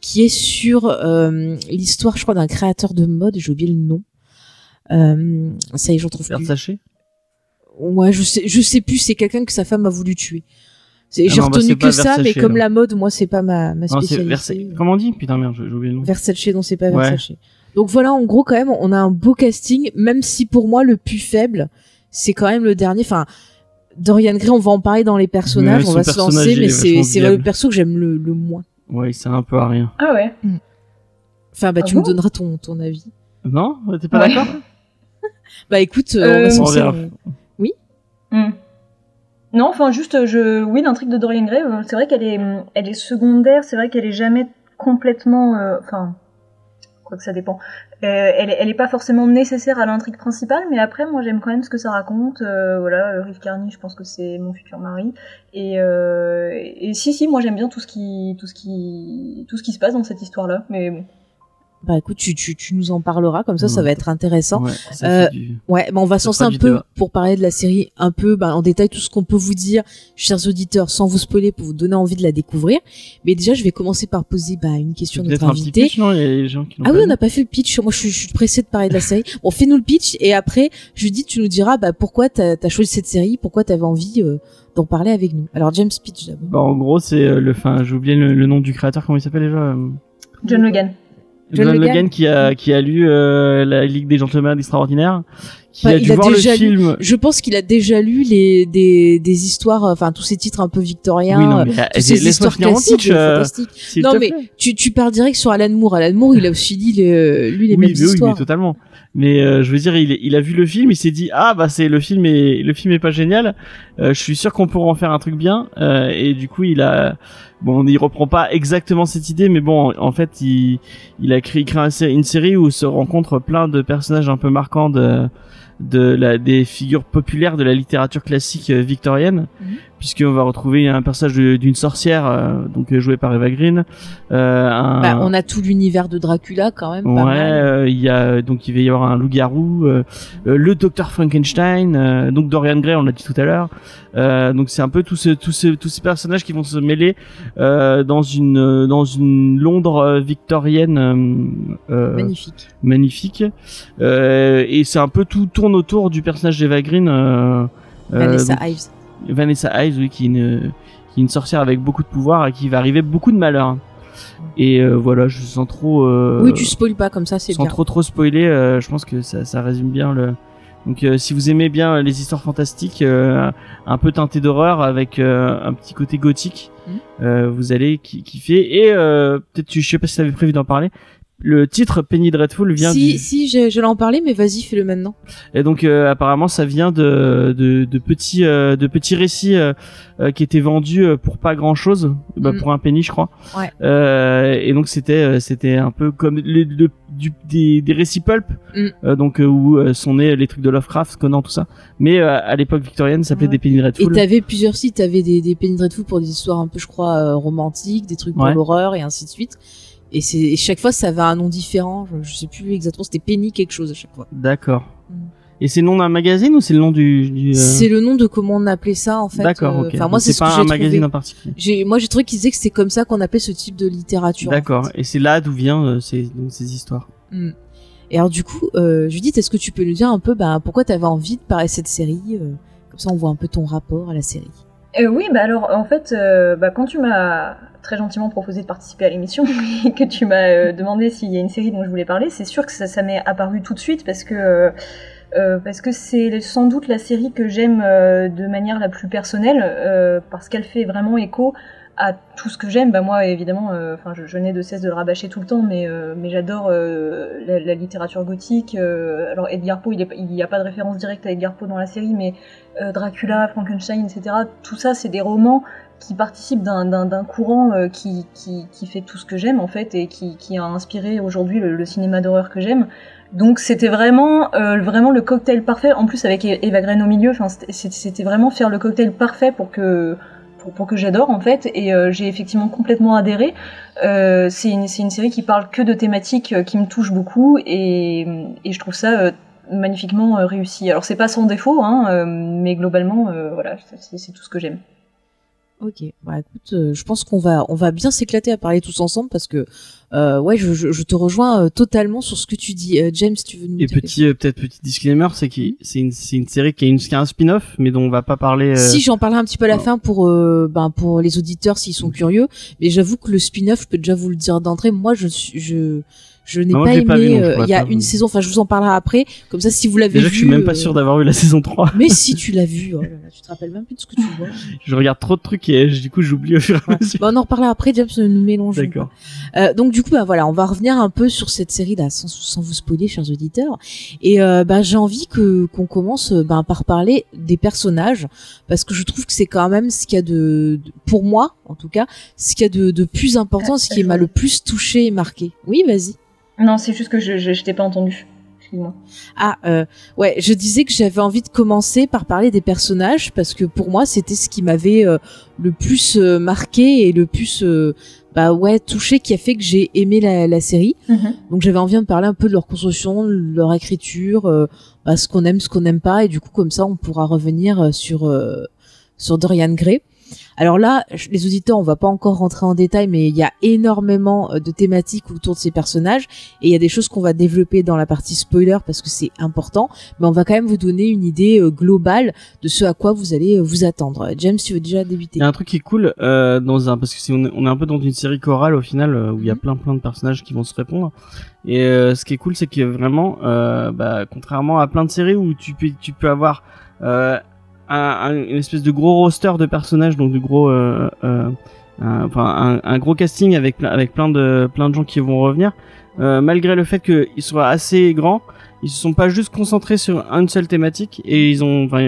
qui est sur euh, l'histoire, je crois, d'un créateur de mode. J'ai oublié le nom. Euh, ça y est, j'en trouve plus. Ouais, je sais, je sais plus. C'est quelqu'un que sa femme a voulu tuer. C'est- Ah J'ai non, bah, retenu que ça, mais comme la mode, moi, c'est pas ma, ma Non, c'est spécialité. Versailles. Comment on dit? Putain merde, j'ai oublié le nom. Versace, non, c'est pas Ouais. Versace. Donc voilà, en gros, quand même, on a un beau casting, même si pour moi, le plus faible, c'est quand même le dernier. Enfin, Dorian Gray, on va en parler dans les personnages, on va se lancer, mais c'est le perso que j'aime le, le moins. Ouais, c'est un peu à rien. Ah ouais. Enfin, bah, Ah tu bon? me donneras ton, ton avis. Non? T'es pas Ouais. d'accord? Bah écoute, euh, Euh, on va Hmm. Non, enfin juste, je, oui, l'intrigue de Dorian Gray, euh, c'est vrai qu'elle est, elle est secondaire, c'est vrai qu'elle est jamais complètement, euh, enfin, quoi que ça dépend. Euh, elle, elle est pas forcément nécessaire à l'intrigue principale, mais après, moi, j'aime quand même ce que ça raconte. Euh, voilà, euh, Riff Carney, je pense que c'est mon futur mari, et, euh, et si, si, moi, j'aime bien tout ce qui, tout ce qui, tout ce qui se passe dans cette histoire-là, mais bon. Bah écoute, tu, tu, tu nous en parleras, comme ça, ça va être intéressant. Ouais, Euh, du... Ouais, bah on va se Ça lancer fera un peu débat. pour parler de la série un peu bah, en détail tout ce qu'on peut vous dire, chers auditeurs, sans vous spoiler pour vous donner envie de la découvrir. Mais déjà, je vais commencer par poser bah, une question à notre Peut-être un petit invité. pitch, non Il y a des gens qui l'ont Ah oui, on n'a pas fait le pitch. Moi, je suis, je suis pressée de parler de la série. Bon, fais-nous le pitch et après, Judith, tu nous diras bah, pourquoi t'as as choisi cette série, pourquoi t'avais envie euh, d'en parler avec nous. Alors, James Pitch d'abord. Bah, en gros, c'est euh, le. Enfin, j'ai oublié le, le nom du créateur. Comment il s'appelle déjà euh, John Logan. John John Logan. Logan qui a qui a lu euh, la Ligue des Gentlemen extraordinaires, qui Bah, a il dû a voir le lu- film. Je pense qu'il a déjà lu les des, des histoires, euh, enfin tous ces titres un peu victoriens, Oui, non, euh, mais, euh, toutes ces histoires classiques, pitch, euh, euh, Non mais tu, tu pars direct sur Alan Moore. Alan Moore, il a aussi dit les, lui les oui, mêmes mais oui, histoires. mais totalement. Mais euh, je veux dire, il, il a vu le film, il s'est dit ah bah c'est le film est le film est pas génial. Euh, je suis sûr qu'on pourra en faire un truc bien. Euh, et du coup, il a bon, il reprend pas exactement cette idée, mais bon, en fait, il il a créé, sé- une série où se rencontrent plein de personnages un peu marquants de de la des figures populaires de la littérature classique euh, victorienne, Mhm. Puisqu'on va retrouver un personnage d'une sorcière, euh, donc euh, joué par Eva Green. Euh, un, Bah, on a tout l'univers de Dracula quand même. Pas Ouais, euh, il y a donc il va y avoir un loup-garou, le docteur Frankenstein, donc Dorian Gray, on l'a dit tout à l'heure. Donc c'est un peu tous ce, tous ces tous ces personnages qui vont se mêler dans une dans une Londres victorienne Magnifique. magnifique. Et c'est un peu tout tourne autour du personnage d'Eva Green. Vanessa donc, Ives. Vanessa Ives, oui, qui est une qui est une sorcière avec beaucoup de pouvoir et qui va arriver beaucoup de malheur. Et euh, voilà, je sens trop. Euh, Oui, tu spoil pas comme ça, c'est sans bien. trop trop spoiler, euh, je pense que ça, ça résume bien le. Donc, euh, si vous aimez bien les histoires fantastiques, euh, un peu teintées d'horreur avec euh, un petit côté gothique, euh, vous allez ki- kiffer. Et euh, peut-être, je sais pas si t'avais prévu d'en parler. Le titre Penny Dreadful vient Si, du. si, je- j'allais en parler, mais vas-y, fais-le maintenant. Et donc euh, apparemment ça vient de de, de petits euh, de petits récits euh, euh, qui étaient vendus euh, pour pas grand chose, bah, Mm. pour un penny je crois. Ouais. Euh, et donc c'était euh, c'était un peu comme les, le- du, des, des récits pulp, Mm. donc où sont nés les trucs de Lovecraft, Conan tout ça. Mais euh, à l'époque victorienne ça s'appelait Ouais. des penny Et dreadful. t'avais plusieurs sites, t'avais des, des Penny Dreadful pour des histoires un peu, je crois, romantiques, des trucs pour Ouais. l'horreur et ainsi de suite. Et c'est et chaque fois, ça avait un nom différent. Je, je sais plus exactement, c'était Penny quelque chose à chaque fois. D'accord. Mm. Et c'est le nom d'un magazine ou c'est le nom du, du, euh, C'est le nom de comment on appelait ça en fait. D'accord, euh, ok. Enfin, moi, c'est ce pas que un magazine trouvé. en particulier. J'ai, moi, j'ai trouvé qu'ils disaient que c'est comme ça qu'on appelait ce type de littérature. en D'accord. fait. Et c'est là d'où vient euh, ces, donc, ces histoires. Mm. Et alors, du coup, euh, Judith, est-ce que tu peux nous dire un peu, bah, pourquoi t'avais envie de parler de cette série Comme ça, on voit un peu ton rapport à la série? Euh, oui, bah alors en fait, euh, bah, quand tu m'as très gentiment proposé de participer à l'émission et que tu m'as euh, demandé s'il y a une série dont je voulais parler, c'est sûr que ça, m'est apparu tout de suite parce que c'est sans doute la série que j'aime de manière la plus personnelle parce qu'elle fait vraiment écho à tout ce que j'aime. Bah moi évidemment, enfin je, n'ai de cesse de le rabâcher tout le temps, mais j'adore la, la littérature gothique. alors Edgar Poe, il n'y a pas de référence directe à Edgar Poe dans la série, mais Dracula, Frankenstein, etc. Tout ça, c'est des romans qui participent d'un- courant euh, qui, qui, fait tout ce que j'aime en fait et qui, a inspiré aujourd'hui le, cinéma d'horreur que j'aime. Donc c'était vraiment euh, vraiment le cocktail parfait. En plus avec Eva Green au milieu, c'était- vraiment faire le cocktail parfait pour que pour, que j'adore en fait et euh, j'ai effectivement complètement adhéré. Euh, c'est une, une série qui parle que de thématiques euh, qui me touchent beaucoup et, je trouve ça euh, magnifiquement euh, réussi. Alors c'est pas sans défaut, hein, euh, mais globalement, euh, voilà, c'est tout ce que j'aime. Ok, bah écoute, euh, je pense qu'on va on va bien s'éclater à parler tous ensemble parce que euh, ouais, je, je, je te rejoins euh, totalement sur ce que tu dis. Euh, James, tu veux nous Et petit, euh, peut-être petit disclaimer, c'est que c'est une, c'est une série qui a, une, qui a un spin-off, mais dont on va pas parler. euh, Si j'en parlerai un petit peu à la non. fin pour euh, ben pour les auditeurs s'ils sont curieux, mais j'avoue que le spin-off, je peux déjà vous le dire d'entrée, moi je suis je je n'ai Ah, pas aimé. pas vu, euh, Il y a une saison, enfin je vous en parlerai après. Comme ça, si vous l'avez vu. Je suis même pas euh, sûr d'avoir eu la saison 3. Mais si tu l'as vu, oh là là, tu te rappelles même plus de ce que tu vois. je regarde trop de trucs et euh, du coup j'oublie au fur et à mesure. Bon, on en reparlera après, James, nous mélangeons. D'accord. Euh, donc du coup, bah voilà, on va revenir un peu sur cette série là, sans, sans vous spoiler, chers auditeurs. Et euh, bah, j'ai envie que qu'on commence euh, ben, par parler des personnages, parce que je trouve que c'est quand même ce qu'il y a de, de- pour moi, en tout cas, ce qu'il y a de, de plus important, ce qui m'a le plus touché et marqué. Oui, vas-y. Non, c'est juste que je, je, je t'ai pas entendu. Excuse-moi. Ah, euh, ouais, je disais que j'avais envie de commencer par parler des personnages parce que pour moi, c'était ce qui m'avait euh, le plus euh, marqué et le plus, bah ouais, touché, qui a fait que j'ai aimé la, la série. Mhm. Donc j'avais envie de parler un peu de leur construction, de leur écriture, bah, ce qu'on aime, ce qu'on n'aime pas, et du coup comme ça, on pourra revenir sur sur Dorian Gray. Alors là, les auditeurs, on va pas encore rentrer en détail, mais il y a énormément euh, de thématiques autour de ces personnages, et il y a des choses qu'on va développer dans la partie spoiler parce que c'est important, mais on va quand même vous donner une idée euh, globale de ce à quoi vous allez euh, vous attendre. James, tu veux déjà débuter Il y a un truc qui est cool euh, dans un parce que on, est, on est un peu dans une série chorale au final où il y a Mhm. plein plein de personnages qui vont se répondre et euh, ce qui est cool c'est que vraiment euh, bah, contrairement à plein de séries où tu peux tu peux avoir euh, un, un- une espèce de gros roster de personnages donc de gros euh, euh, un, enfin un, un gros casting avec plein- avec plein de plein de gens qui vont revenir euh, malgré le fait qu'ils soient assez grands ils se sont pas juste concentrés sur une seule thématique et ils ont enfin,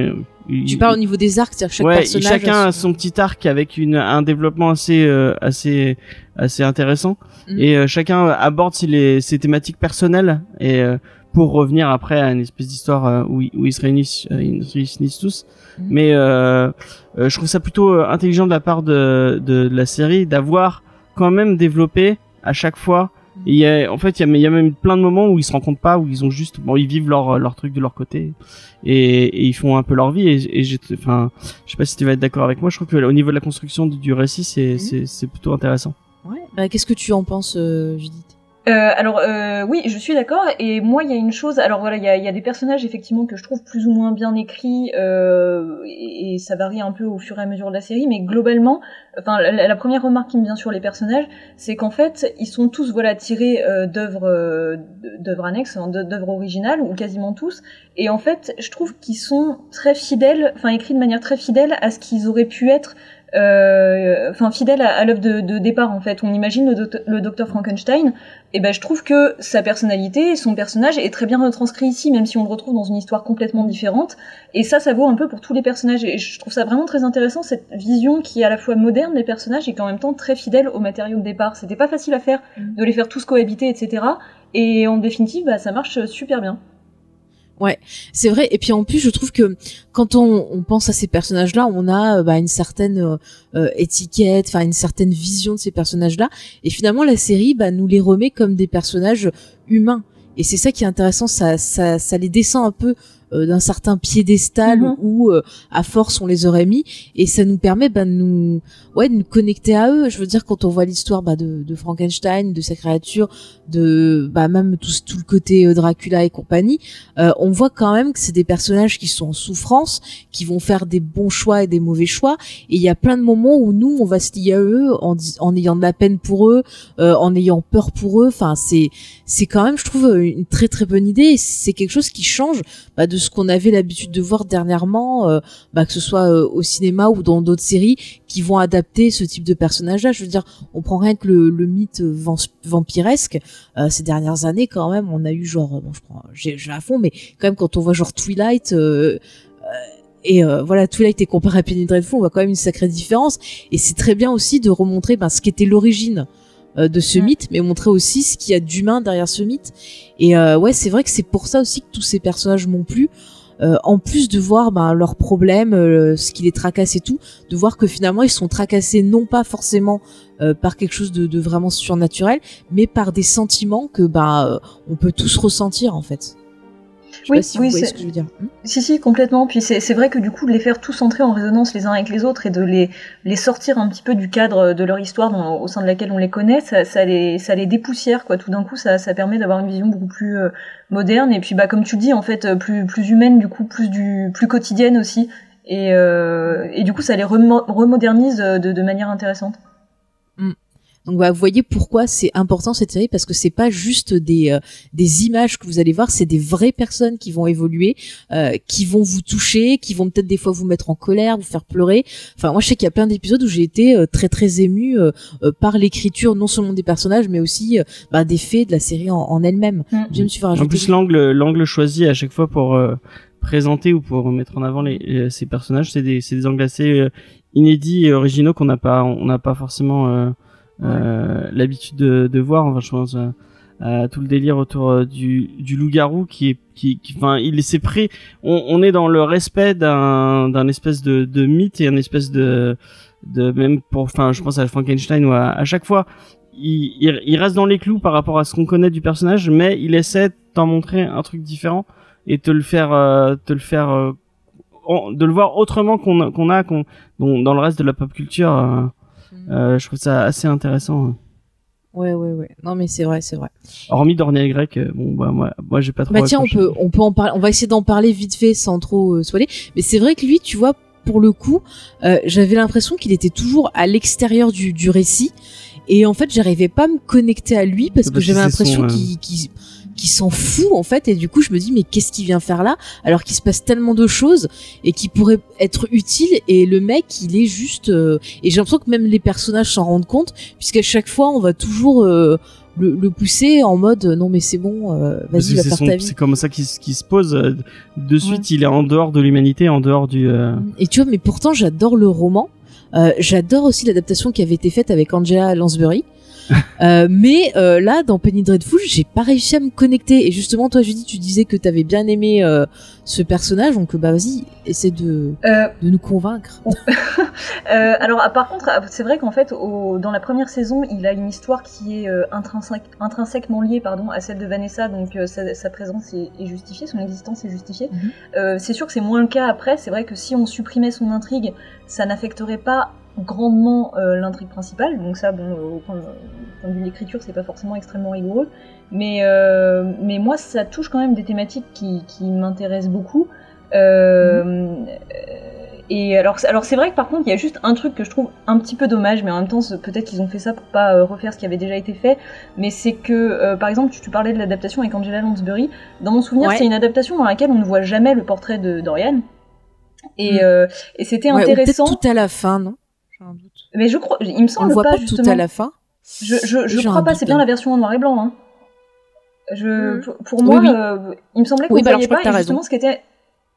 ils- Tu parles au niveau des arcs, c'est-à-dire que chaque ouais, personnage chacun a son petit arc avec une, un développement assez, euh, assez, assez intéressant. Mhm. Et euh, chacun aborde ses, les, ses thématiques personnelles et euh, pour revenir après à une espèce d'histoire euh, où, ils- où ils se réunissent, euh, ils se réunissent tous. Mhm. Mais euh, je trouve ça plutôt intelligent de la part de, de, de la série d'avoir quand même développé à chaque fois. Mhm. Il y a, en fait, il y, a, il y a même plein de moments où ils se rencontrent pas, où ils ont juste, bon, ils vivent leur leur truc de leur côté et, et ils font un peu leur vie. Et, et j'ai, enfin, je sais pas si tu vas être d'accord avec moi. Je trouve que au niveau de la construction du, du récit, c'est Mhm. c'est c'est plutôt intéressant. Ouais. Bah, Qu'est-ce que tu en penses, Judith? Euh, alors euh, oui, je suis d'accord. Et moi, il y a une chose. Alors voilà, il y a, des personnages effectivement que je trouve plus ou moins bien écrits, euh, et, ça varie un peu au fur et à mesure de la série. Mais globalement, enfin, la, la première remarque qui me vient sur les personnages, c'est qu'en fait, ils sont tous voilà tirés euh, d'œuvres euh, d'œuvres annexes, hein, d'œ- d'œuvres originales ou quasiment tous. Et en fait, je trouve qu'ils sont très fidèles, enfin écrits de manière très fidèle à ce qu'ils auraient pu être enfin fidèle à, à l'œuvre de, de départ en fait. On imagine le, doct- le docteur Frankenstein, et ben je trouve que sa personnalité, son personnage est très bien retranscrit ici, même si on le retrouve dans une histoire complètement différente. Et ça, ça vaut un peu pour tous les personnages. Et je trouve ça vraiment très intéressant cette vision qui est à la fois moderne des personnages et qui en même temps très fidèle aux matériaux de départ. C'était pas facile à faire, Mhm. de les faire tous cohabiter, etc. Et en définitive, bah, ça marche super bien. C'est vrai. Et puis en plus, je trouve que quand on, pense à ces personnages-là, on a euh, bah, une certaine euh, euh, étiquette, enfin une certaine vision de ces personnages-là. Et finalement, la série bah, nous les remet comme des personnages humains. Et c'est ça qui est intéressant. Ça les descend un peu euh, d'un certain piédestal Mhm. où, euh, à force, on les aurait mis. Et ça nous permet bah, de nous, ouais, de nous connecter à eux. Je veux dire, quand on voit l'histoire bah, de, de Frankenstein, de sa créature, de bah, même tout, tout le côté euh, Dracula et compagnie, euh, on voit quand même que c'est des personnages qui sont en souffrance, qui vont faire des bons choix et des mauvais choix. Et il y a plein de moments où nous, on va se lier à eux en, en ayant de la peine pour eux, euh, en ayant peur pour eux. Enfin, c'est c'est quand même, je trouve, une très très bonne idée. C'est quelque chose qui change bah, de ce qu'on avait l'habitude de voir dernièrement, euh, bah, que ce soit euh, au cinéma ou dans d'autres séries qui vont adapter ce type de personnage-là. Je veux dire, on prend rien que le, mythe vamp- vampiresque. Euh, ces dernières années, quand même, on a eu genre, bon, je prends, j'ai à fond, mais quand même quand on voit genre Twilight. et voilà, Twilight est comparé à Penny Dreadful, on voit quand même une sacrée différence. Et c'est très bien aussi de remontrer ben, ce qu'était l'origine de ce mythe, mais montrer aussi ce qu'il y a d'humain derrière ce mythe. Et euh, ouais, c'est vrai que c'est pour ça aussi que tous ces personnages m'ont plu. Euh, en plus de voir ben, leurs problèmes, euh, ce qui les tracasse et tout, de voir que finalement ils sont tracassés non pas forcément euh, par quelque chose de, de vraiment surnaturel, mais par des sentiments que ben euh, on peut tous ressentir en fait. Je sais Oui, pas si oui, vous ce que je veux dire. Hmm Si, si, complètement. Puis c'est vrai que du coup, de les faire tous entrer en résonance les uns avec les autres et de les, les sortir un petit peu du cadre de leur histoire dans- au sein de laquelle on les connaît, ça, ça, les, ça les dépoussière, quoi. Tout d'un coup, ça, ça permet d'avoir une vision beaucoup plus euh, moderne et puis, bah, comme tu le dis, en fait, euh, plus, plus humaine, du coup, plus, du, plus quotidienne aussi. Et, euh, et du coup, ça les remo- remodernise euh, de, de manière intéressante. Donc bah, vous voyez pourquoi c'est important cette série parce que c'est pas juste des euh, des images que vous allez voir, c'est des vraies personnes qui vont évoluer, euh, qui vont vous toucher, qui vont peut-être des fois vous mettre en colère, vous faire pleurer. Enfin moi je sais qu'il y a plein d'épisodes où j'ai été euh, très très émue euh, euh, par l'écriture non seulement des personnages mais aussi euh, bah, des faits de la série en, en elle-même. Mm. Je me suis fait En plus, l'angle, l'angle choisi à chaque fois pour euh, présenter ou pour mettre en avant les, ces personnages, c'est des, c'est des angles assez euh, inédits et originaux qu'on n'a pas, on n'a pas forcément l'habitude de, de voir. Enfin, je pense à tout le délire autour euh, du, du loup-garou qui est, qui, qui- enfin, il s'est pris. On, on est dans le respect d'un, d'un espèce de, de mythe et un espèce de, de même pour, enfin, je pense à Frankenstein ou à, à chaque fois il, il, il reste dans les clous par rapport à ce qu'on connaît du personnage, mais il essaie de t'en montrer un truc différent et te le faire, euh, te le faire, euh, de le voir autrement qu'on qu'on a, qu'on, dans le reste de la pop culture. Euh, euh, je trouve ça assez intéressant. Ouais ouais ouais. Non mais c'est vrai c'est vrai. Hormis Dorian Grec, euh, bon bah moi, moi j'ai pas trop. Bah tiens, on peut, on peut en parler. On va essayer d'en parler vite fait sans trop euh, spoiler. Mais c'est vrai que lui, tu vois, pour le coup, euh, j'avais l'impression qu'il était toujours à l'extérieur du, du récit. Et en fait, j'arrivais pas à me connecter à lui parce que j'avais l'impression qu'il- qu'il s'en fout en fait. Et du coup, je me dis mais qu'est-ce qu'il vient faire là alors qu'il se passe tellement de choses et qui pourraient être utiles. Et le mec, il est juste. euh, Et j'ai l'impression que même les personnages s'en rendent compte puisqu'à chaque fois, on va toujours. euh, le, le pousser en mode non mais c'est bon euh, vas-y va faire son- ta vie C'est comme ça qu'il se pose. De suite, il est en dehors de l'humanité, en dehors du. Et tu vois, mais pourtant, j'adore le roman. J'adore aussi l'adaptation qui avait été faite avec Angela Lansbury. Euh, mais euh, là, dans Penny Dreadful, j'ai pas réussi à me connecter. Et justement, toi, Judy, tu disais que t'avais bien aimé euh, ce personnage, donc bah vas-y, essaie de, de nous convaincre. Alors, ah, par contre, ah, c'est vrai qu'en fait, au- dans la première saison, il a une histoire qui est intrinsèque- intrinsèquement liée pardon, à celle de Vanessa, donc sa, sa présence est, est justifiée, son existence est justifiée. Mhm. C'est sûr que c'est moins le cas après. C'est vrai que si on supprimait son intrigue, ça n'affecterait pas grandement euh, l'intrigue principale. Donc ça, bon, euh, au point, au point de vue de l'écriture, c'est pas forcément extrêmement rigoureux. Mais, euh, mais moi, ça touche quand même des thématiques qui, qui m'intéressent beaucoup. Euh, et alors, alors c'est vrai que par contre, il y a juste un truc que je trouve un petit peu dommage, mais en même temps, peut-être qu'ils ont fait ça pour pas euh, refaire ce qui avait déjà été fait. Mais c'est que, euh, par exemple, tu, tu parlais de l'adaptation avec Angela Lansbury. Dans mon souvenir, Ouais. c'est une adaptation dans laquelle on ne voit jamais le portrait de Dorian. Et, Mm. euh, et c'était Ouais, ou intéressant. tout à la fin, non? Mais je crois, il me On semble le voit pas, tout à la fin. Je, je, crois pas, c'est bien hein. la version en noir et blanc. Hein. Je, Mm. pour, pour moi, Oui, oui. euh, il me semblait qu'on Oui, bah alors, voyait je crois pas. que Et justement, raison. ce qui était,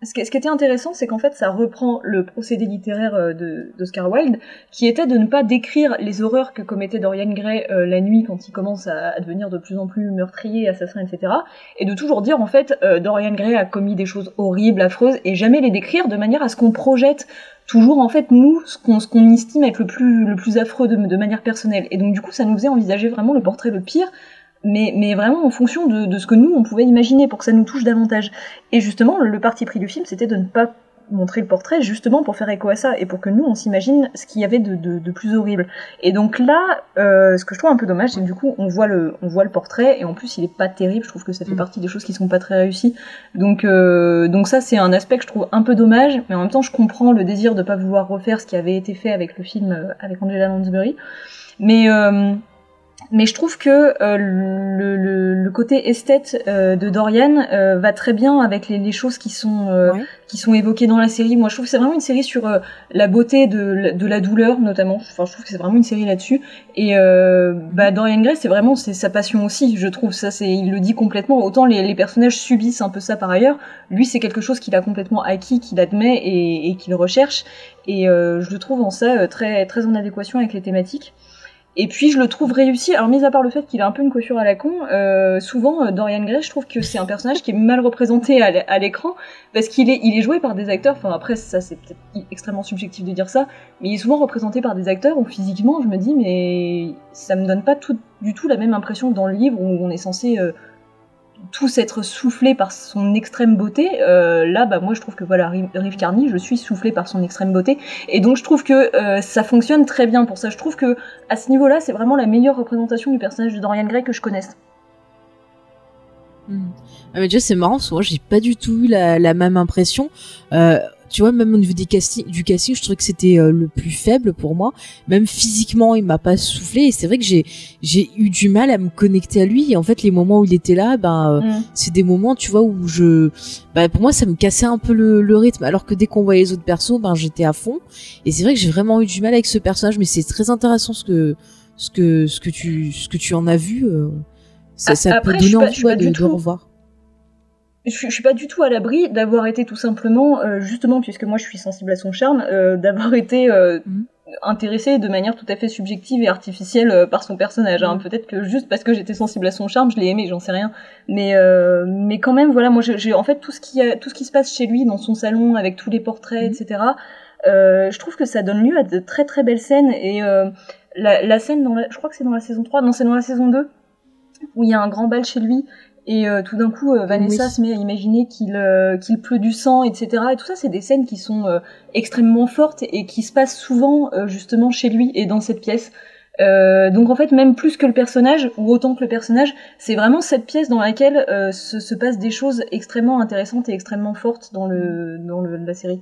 ce qui, ce qui était intéressant, c'est qu'en fait, ça reprend le procédé littéraire euh, de d'Oscar Wilde, qui était de ne pas décrire les horreurs que commettait Dorian Gray euh, la nuit quand il commence à, à devenir de plus en plus meurtrier, assassin, etc. Et de toujours dire en fait, euh, Dorian Gray a commis des choses horribles, affreuses, et jamais les décrire de manière à ce qu'on projette toujours en fait nous ce qu'on ce qu'on estime être le plus le plus affreux de, de manière personnelle. Et donc du coup ça nous faisait envisager vraiment le portrait le pire mais, mais vraiment en fonction de, de ce que nous on pouvait imaginer pour que ça nous touche davantage. Et justement le, le parti pris du film c'était de ne pas montrer le portrait justement pour faire écho à ça et pour que nous on s'imagine ce qu'il y avait de, de, de plus horrible et donc là euh, ce que je trouve un peu dommage c'est que du coup on voit le on voit le portrait et en plus il est pas terrible je trouve que ça fait Mm. partie des choses qui sont pas très réussies donc, euh, donc ça, c'est un aspect que je trouve un peu dommage, mais en même temps, je comprends le désir de pas vouloir refaire ce qui avait été fait avec le film euh, avec Angela Lansbury. Mais, mais je trouve que euh, le, le, le côté esthète euh, de Dorian euh, va très bien avec les, les choses qui sont euh, qui sont évoquées dans la série. Moi, je trouve que c'est vraiment une série sur euh, la beauté de, la- de la douleur, notamment. Enfin, je trouve que c'est vraiment une série là-dessus. Et euh, bah, Dorian Gray, c'est vraiment c'est sa passion aussi. Je trouve ça, c'est il le dit complètement. Autant les, les personnages subissent un peu ça par ailleurs. Lui, c'est quelque chose qu'il a complètement acquis, qu'il admet et, et qu'il recherche. Et euh, je le trouve en ça euh, très très en adéquation avec les thématiques. Et puis je le trouve réussi. Alors mis à part le fait qu'il a un peu une coiffure à la con, euh, souvent euh, Dorian Gray, je trouve que c'est un personnage qui est mal représenté à l'écran parce qu'il est il joué par des acteurs. Enfin après ça c'est peut-être extrêmement subjectif de dire ça, mais il est souvent représenté par des acteurs où physiquement je me dis mais ça me donne pas tout, du tout la même impression dans le livre où on est censé euh, tous être soufflés par son extrême beauté. Euh, là, bah moi, je trouve que voilà, Rive Carney, je suis soufflée par son extrême beauté, et donc je trouve que euh, ça fonctionne très bien pour ça. Je trouve que à ce niveau-là, c'est vraiment la meilleure représentation du personnage de Dorian Gray que je connaisse. Hmm. Ah, mais déjà c'est marrant parce moi j'ai pas du tout eu la, la même impression. Euh, tu vois, même au niveau des du casting, je trouvais que c'était euh, le plus faible pour moi. Même physiquement, il m'a pas soufflé. Et c'est vrai que j'ai j'ai eu du mal à me connecter à lui. Et en fait, les moments où il était là, ben, euh, Mm. c'est des moments, tu vois, où je, ben, pour moi, ça me cassait un peu le, le rythme. Alors que dès qu'on voyait les autres persos, ben, j'étais à fond. Et c'est vrai que j'ai vraiment eu du mal avec ce personnage. Mais c'est très intéressant ce que ce que ce que tu ce que tu en as vu. euh, ça, A- ça après, peut donner envie de, de revoir. Je, suis- je suis pas du tout à l'abri d'avoir été tout simplement, euh, justement, puisque moi je suis sensible à son charme, euh, d'avoir été euh, Mhm. intéressée de manière tout à fait subjective et artificielle par son personnage. hein. Mhm. Peut-être que juste parce que j'étais sensible à son charme, je l'ai aimé, j'en sais rien. Mais mais quand même, voilà, moi j'ai en fait tout ce qui a- tout ce qui se passe chez lui dans son salon avec tous les portraits, Mhm. etc. Je trouve que ça donne lieu à de très très belles scènes et la, la scène dans la, je crois que c'est dans la saison 3, non c'est dans la saison 2 où il y a un grand bal chez lui et euh, tout d'un coup euh, Vanessa Oui. se met à imaginer qu'il euh, qu'il pleut du sang etc et tout ça c'est des scènes qui sont euh, extrêmement fortes et qui se passent souvent euh, justement chez lui et dans cette pièce. Euh, donc en fait même plus que le personnage ou autant que le personnage c'est vraiment cette pièce dans laquelle euh, se, se passent des choses extrêmement intéressantes et extrêmement fortes dans le dans le, la série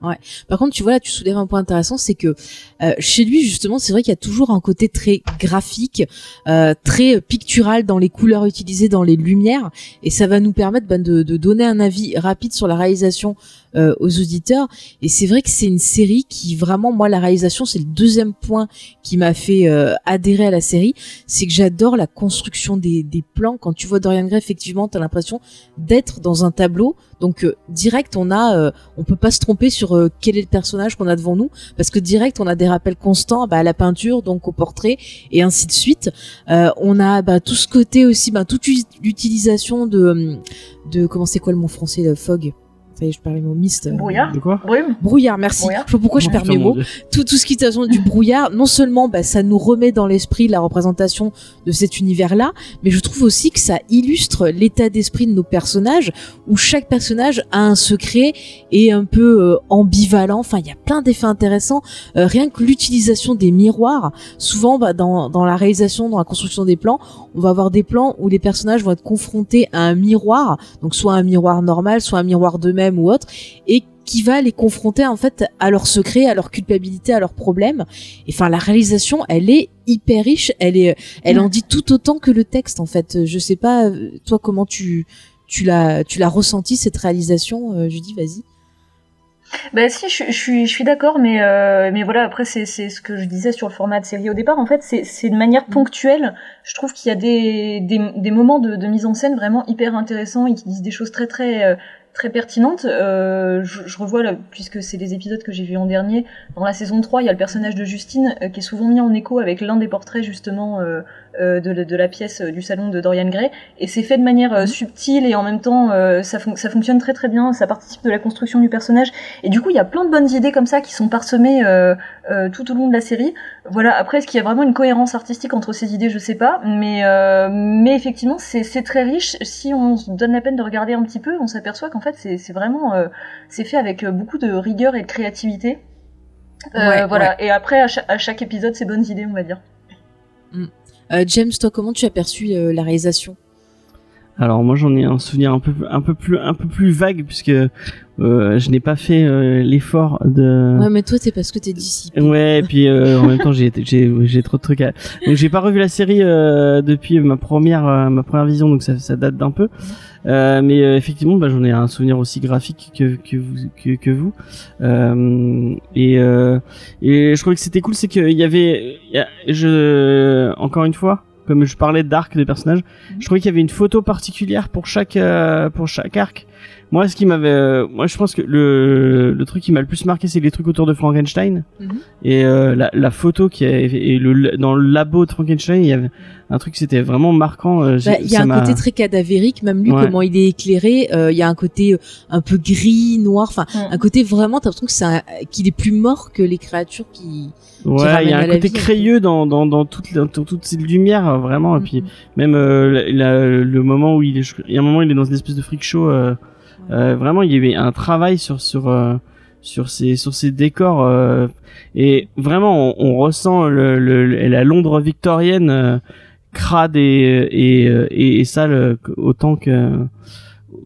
Par contre, tu vois là, tu soulèves un point intéressant, c'est que euh, chez lui justement, c'est vrai qu'il y a toujours un côté très graphique, euh, très pictural dans les couleurs utilisées, dans les lumières, et ça va nous permettre ben, de, de donner un avis rapide sur la réalisation euh, aux auditeurs. Et c'est vrai que c'est une série qui vraiment, moi, la réalisation, c'est le deuxième point qui m'a fait euh, adhérer à la série, c'est que j'adore la construction des, des plans. Quand tu vois Dorian Gray, effectivement, t'as l'impression d'être dans un tableau. Donc euh, direct, on a, euh, on peut pas se tromper sur euh, quel est le personnage qu'on a devant nous, parce que direct, on a des rappels constants bah, à la peinture, donc au portrait, et ainsi de suite. Euh, on a bah, tout ce côté aussi, bah, toute l'utilisation de, de comment c'est quoi le mot français, le fog? Ça y est, je parlais mot mist. euh, brouillard De quoi Brume Brouillard, merci. Brouillard. Je sais pas pourquoi je perds mes mots tout, tout ce qui est du brouillard, non seulement bah, ça nous remet dans l'esprit la représentation de cet univers-là, mais je trouve aussi que ça illustre l'état d'esprit de nos personnages, où chaque personnage a un secret et un peu euh, ambivalent. Enfin, il y a plein d'effets intéressants. Euh, rien que l'utilisation des miroirs, souvent bah, dans, dans la réalisation, dans la construction des plans, on va avoir des plans où les personnages vont être confrontés à un miroir, donc soit un miroir normal, soit un miroir d'eux-mêmes ou autre, et qui va les confronter en fait à leurs secrets, à leur culpabilité, à leurs problèmes. Et enfin, la réalisation, elle est hyper riche. Elle est, elle en dit tout autant que le texte en fait. Je sais pas, euh, toi comment tu tu l'as tu l'as ressenti cette réalisation, euh, Judy, vas-y. Bah si, je, je suis, je suis d'accord, mais euh, mais voilà. Après, c'est c'est ce que je disais sur le format de série au départ. En fait, c'est c'est de manière ponctuelle. Je trouve qu'il y a des des, des moments de, de mise en scène vraiment hyper intéressants et qui disent des choses très très très pertinentes. Euh, je, je revois là, puisque c'est des épisodes que j'ai vus en dernier. Dans la saison 3, il y a le personnage de Justine euh, qui est souvent mis en écho avec l'un des portraits justement euh, euh, de, la- de la pièce euh, du salon de Dorian Gray. Et c'est fait de manière euh, Mhm. subtile et en même temps euh, ça, fon- ça fonctionne très très bien. Ça participe de la construction du personnage. Et du coup, il y a plein de bonnes idées comme ça qui sont parsemées euh, euh, tout au long de la série. Voilà. Après, est-ce qu'il y a vraiment une cohérence artistique entre ces idées Je sais pas. Mais euh, mais effectivement, c'est c'est très riche. Si on se donne la peine de regarder un petit peu, on s'aperçoit qu'en fait, c'est c'est vraiment euh, c'est fait avec euh, beaucoup de rigueur et de créativité. Euh, Ouais, voilà. Et après, à cha- à chaque épisode, c'est bonnes idées, on va dire. Euh, James, toi, comment tu as perçu la réalisation? Alors moi j'en ai un souvenir un peu un peu plus un peu plus vague puisque euh, je n'ai pas fait euh, l'effort de Ouais, mais toi, c'est parce que t'es d'ici. Ouais, et puis euh, en même temps j'ai j'ai trop de trucs à donc j'ai pas revu la série euh, depuis ma première euh, ma première vision donc ça ça date d'un peu euh, mais euh, effectivement bah, j'en ai un souvenir aussi graphique que que vous que, que vous euh, et euh, et je trouvais que c'était cool c'est qu'il y avait y a- je encore une fois comme je parlais d'arc des personnages je trouvais qu'il y avait une photo particulière pour chaque euh, pour chaque arc Moi, ce qui m'avait, euh, moi, je pense que le, le truc qui m'a le plus marqué, c'est les trucs autour de Frankenstein Mhm. et euh, la, la photo qui est et le dans le labo de Frankenstein, il y avait un truc, c'était vraiment marquant. euh, j'ai- Bah, Il y a ça un côté très cadavérique, même lui, Ouais. comment il est éclairé. euh, Il y a un côté euh, un peu gris, noir. Enfin, Mm. un côté vraiment, t'as l'impression que c'est qu'il est plus mort que les créatures qui. Ouais, il y a un côté vie, crayeux dans dans dans toute dans toute cette lumière euh, vraiment. Et puis Mhm. même euh, la- la- le moment où il est, il y a un moment où il est dans une espèce de freak show. euh, euh, vraiment, il y avait un travail sur sur euh, sur ces sur ces décors euh, et vraiment on, on ressent le, le- la Londres victorienne euh, crade et et, euh, et, et sale autant que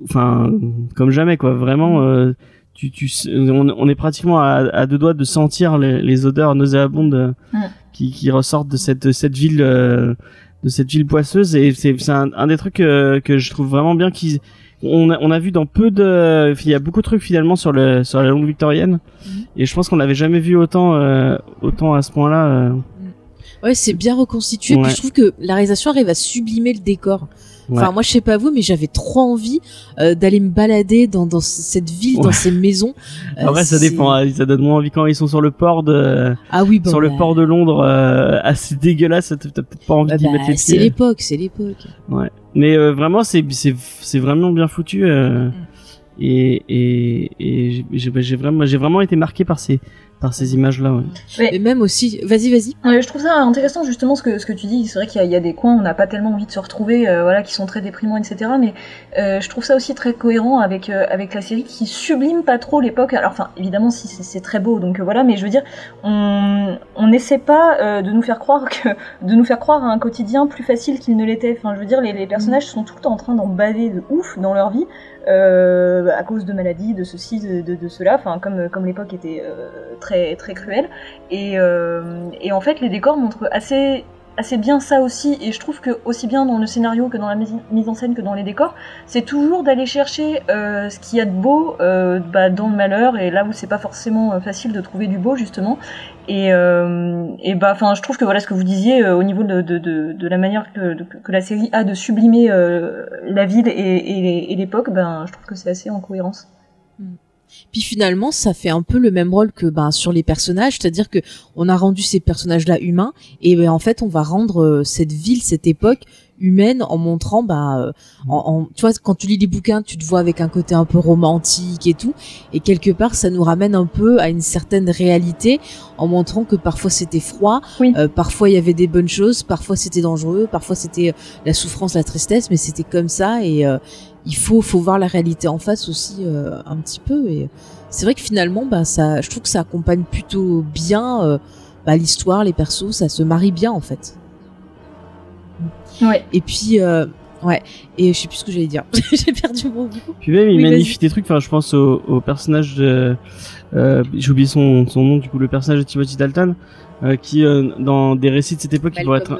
enfin comme jamais quoi. Vraiment. euh, tu, tu, on, on est pratiquement à, à deux doigts de sentir les, les odeurs nauséabondes euh, Mm. qui, qui ressortent de cette, de cette ville, euh, de cette ville poisseuse. Et c'est, c'est un, un des trucs euh, que je trouve vraiment bien qu'ils, on a, on a vu dans peu de, il y a beaucoup de trucs finalement sur le, sur la longue victorienne. Et je pense qu'on l'avait jamais vu autant, euh, autant à ce point-là. euh. Ouais, c'est bien reconstitué. Ouais. Puis je trouve que la réalisation arrive à sublimer le décor. Enfin, Ouais. moi, je sais pas vous, mais j'avais trop envie euh, d'aller me balader dans, cette ville, dans Ouais. ces maisons. Euh, Après, ça c'est- dépend. hein. Ça donne moins envie quand ils sont sur le port de, Ah oui, bon, sur le bah, port de Londres, euh, assez dégueulasse. T'as peut-être pas envie bah, d'y bah, mettre les c'est pieds. l'époque, c'est l'époque. Mais euh, vraiment, c'est c'est c'est vraiment bien foutu. euh, Mm. Et et et j'ai- vraiment j'ai vraiment été marqué par ces par ces images là. Ouais. Et même aussi, vas-y, vas-y. Ouais, je trouve ça intéressant justement ce que, ce que tu dis. C'est vrai qu'il y, a- il y a des coins où on n'a pas tellement envie de se retrouver, euh, voilà, qui sont très déprimants, etc. Mais euh, je trouve ça aussi très cohérent avec euh, avec la série qui sublime pas trop l'époque. Alors, enfin, évidemment, si c'est c'est très beau, donc euh, voilà. Mais je veux dire, on on n'essaie pas euh, de nous faire croire que de nous faire croire à un quotidien plus facile qu'il ne l'était. Enfin, je veux dire, les, les personnages sont tout le temps en train d'en baver de ouf dans leur vie. Euh, à cause de maladies, de ceci, de, de, cela, enfin comme comme l'époque était euh, très très cruelle. Et, euh, et en fait, les décors montrent assez assez bien ça aussi. Et je trouve que aussi bien dans le scénario que dans la mise en scène que dans les décors, c'est toujours d'aller chercher euh, ce qu'il y a de beau euh, bah, dans le malheur et là où c'est pas forcément euh, facile de trouver du beau justement. Et, euh, et bah, enfin, je trouve que voilà ce que vous disiez euh, au niveau de, de, de, de la manière que, de- que la série a de sublimer euh, la ville et, et, et l'époque, ben, je trouve que c'est assez en cohérence. Puis finalement, ça fait un peu le même rôle que ben sur les personnages, c'est-à-dire que on a rendu ces personnages-là humains et ben, en fait, on va rendre euh, cette ville, cette époque humaine en montrant ben euh, en, en- tu vois quand tu lis les bouquins, tu te vois avec un côté un peu romantique et tout et quelque part ça nous ramène un peu à une certaine réalité en montrant que parfois c'était froid, Oui. euh, parfois il y avait des bonnes choses, parfois c'était dangereux, parfois c'était euh, la souffrance, la tristesse, mais c'était comme ça et euh, il faut faut voir la réalité en face aussi euh, un petit peu. Et c'est vrai que finalement bah ça je trouve que ça accompagne plutôt bien euh, bah, l'histoire les persos. Ça se marie bien en fait. Ouais. et puis euh, ouais. Et je sais plus ce que j'allais dire. J'ai perdu mon goût. Puis même il Oui, magnifie des trucs. Enfin, je pense au, au personnage de euh, j'ai oublié son son nom du coup le personnage de Timothy Dalton euh, qui euh, dans des récits de cette époque il doit être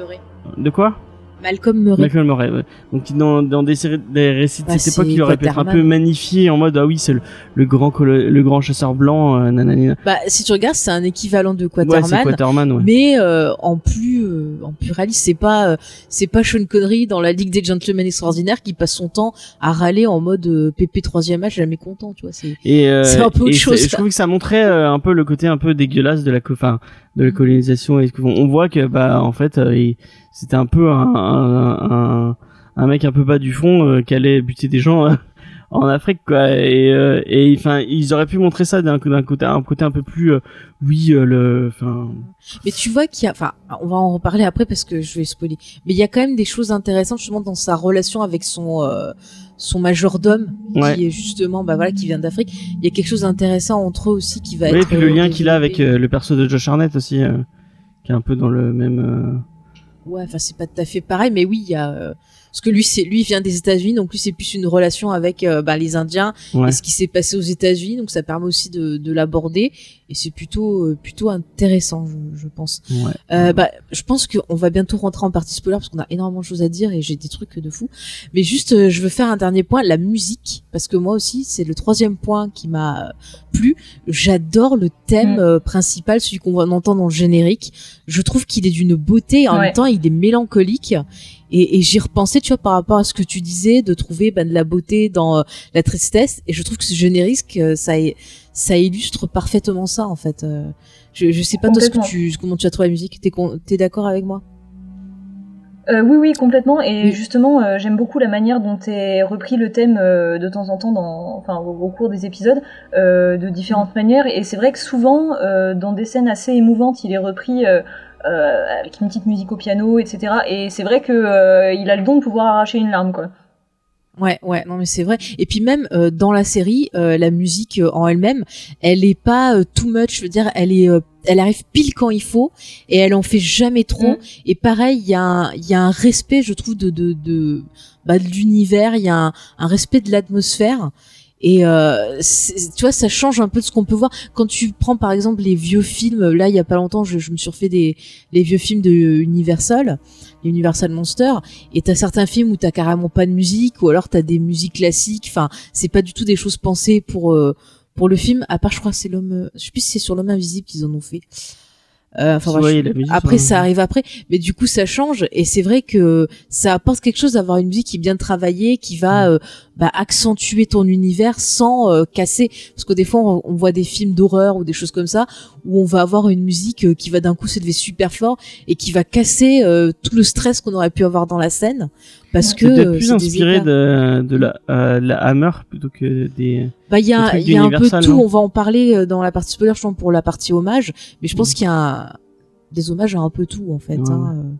de quoi? Malcolm Murray Malcolm Murray. Ouais. Donc dans dans des séries des récits de Bah, cette époque il aurait pu être un peu magnifié en mode ah oui c'est le, le grand le grand chasseur blanc euh, nanana. bah si tu regardes c'est un équivalent de Ouais Quaterman c'est Quaterman ouais. mais euh, en plus euh, en plus réaliste c'est pas euh, c'est pas Sean Connery dans la Ligue des Gentlemen Extraordinaires qui passe son temps à râler en mode euh, PP troisième match jamais content tu vois c'est Et, euh, C'est un peu autre et chose, Je trouve que ça montrait euh, un peu le côté un peu dégueulasse de la, enfin, de la Mm. colonisation. Et on voit que bah en fait il- c'était un peu un, un, un, un mec un peu bas du front euh, qui allait buter des gens euh, en Afrique quoi. Et euh, et enfin ils auraient pu montrer ça d'un d'un côté un côté un peu plus oui le enfin Mais tu vois qu'il y a, enfin, on va en reparler après parce que je vais spoiler. Mais il y a quand même des choses intéressantes justement dans sa relation avec son son majordome Ouais. qui est justement, bah voilà, qui vient d'Afrique. Il y a quelque chose d'intéressant entre eux aussi qui va oui être. puis le lien qu'il a avec euh, le perso de Josh Arnett aussi euh, qui est un peu dans le même Ouais, enfin c'est pas tout à fait pareil, mais oui, il y a. Parce que lui, c'est lui il vient des États-Unis, donc lui c'est plus une relation avec euh, bah, les Indiens ouais. et ce qui s'est passé aux États-Unis, donc ça permet aussi de, de l'aborder et c'est plutôt euh, plutôt intéressant, je, je pense. ouais. Euh, bah, je pense qu'on va bientôt rentrer en partie spoiler parce qu'on a énormément de choses à dire et j'ai des trucs de fou. Mais juste, euh, je veux faire un dernier point, la musique, parce que moi aussi, c'est le troisième point qui m'a euh, plu. J'adore le thème euh, principal, celui qu'on entend dans le générique. Je trouve qu'il est d'une beauté, et en Ouais. même temps, il est mélancolique. Et, et j'y repensais, tu vois, par rapport à ce que tu disais, de trouver ben, de la beauté dans euh, la tristesse. Et je trouve que ce générique, euh, ça, ça illustre parfaitement ça, en fait. Euh, je, je sais pas toi ce que tu, comment tu as trouvé la musique? T'es, t'es d'accord avec moi? Euh, oui, oui, complètement. Et justement, j'aime beaucoup la manière dont est repris le thème euh, de temps en temps, dans, enfin, au, cours des épisodes, euh, de différentes manières. Et c'est vrai que souvent, dans des scènes assez émouvantes, il est repris avec une petite musique au piano, etc. Et c'est vrai que il a le don de pouvoir arracher une larme, quoi. Ouais, ouais, non mais c'est vrai. Et puis même dans la série, la musique en elle-même, elle est pas too much. Je veux dire, elle est elle arrive pile quand il faut et elle en fait jamais trop. Mm. Et pareil, il y a un, il y a un respect, je trouve, de de de, bah, de l'univers. Il y a un, un, respect de l'atmosphère. Et euh, tu vois, ça change un peu de ce qu'on peut voir quand tu prends par exemple les vieux films. Là, il y a pas longtemps, je, me suis refait des les vieux films de Universal, Universal Monster. Et t'as certains films où t'as carrément pas de musique, ou alors t'as des musiques classiques. Enfin, c'est pas du tout des choses pensées pour euh, pour le film, à part je crois c'est l'homme, je sais plus si c'est sur l'homme invisible qu'ils en ont fait. Euh, enfin, après ça arrive après, mais du coup ça change et c'est vrai que ça apporte quelque chose d'avoir une musique qui est bien travaillée, qui va mm. euh, bah, accentuer ton univers sans euh, casser. Parce que des fois on, on voit des films d'horreur ou des choses comme ça où on va avoir une musique qui va d'un coup s'élever super fort et qui va casser tout le stress qu'on aurait pu avoir dans la scène parce que peut-être plus inspiré de, de la, la Hammer plutôt que des bah il y a, y a un peu tout. On va en parler euh, dans la partie spoiler, je pense pour la partie hommage, mais je pense mm. qu'il y a des hommages à un peu tout en fait. Hein. Euh.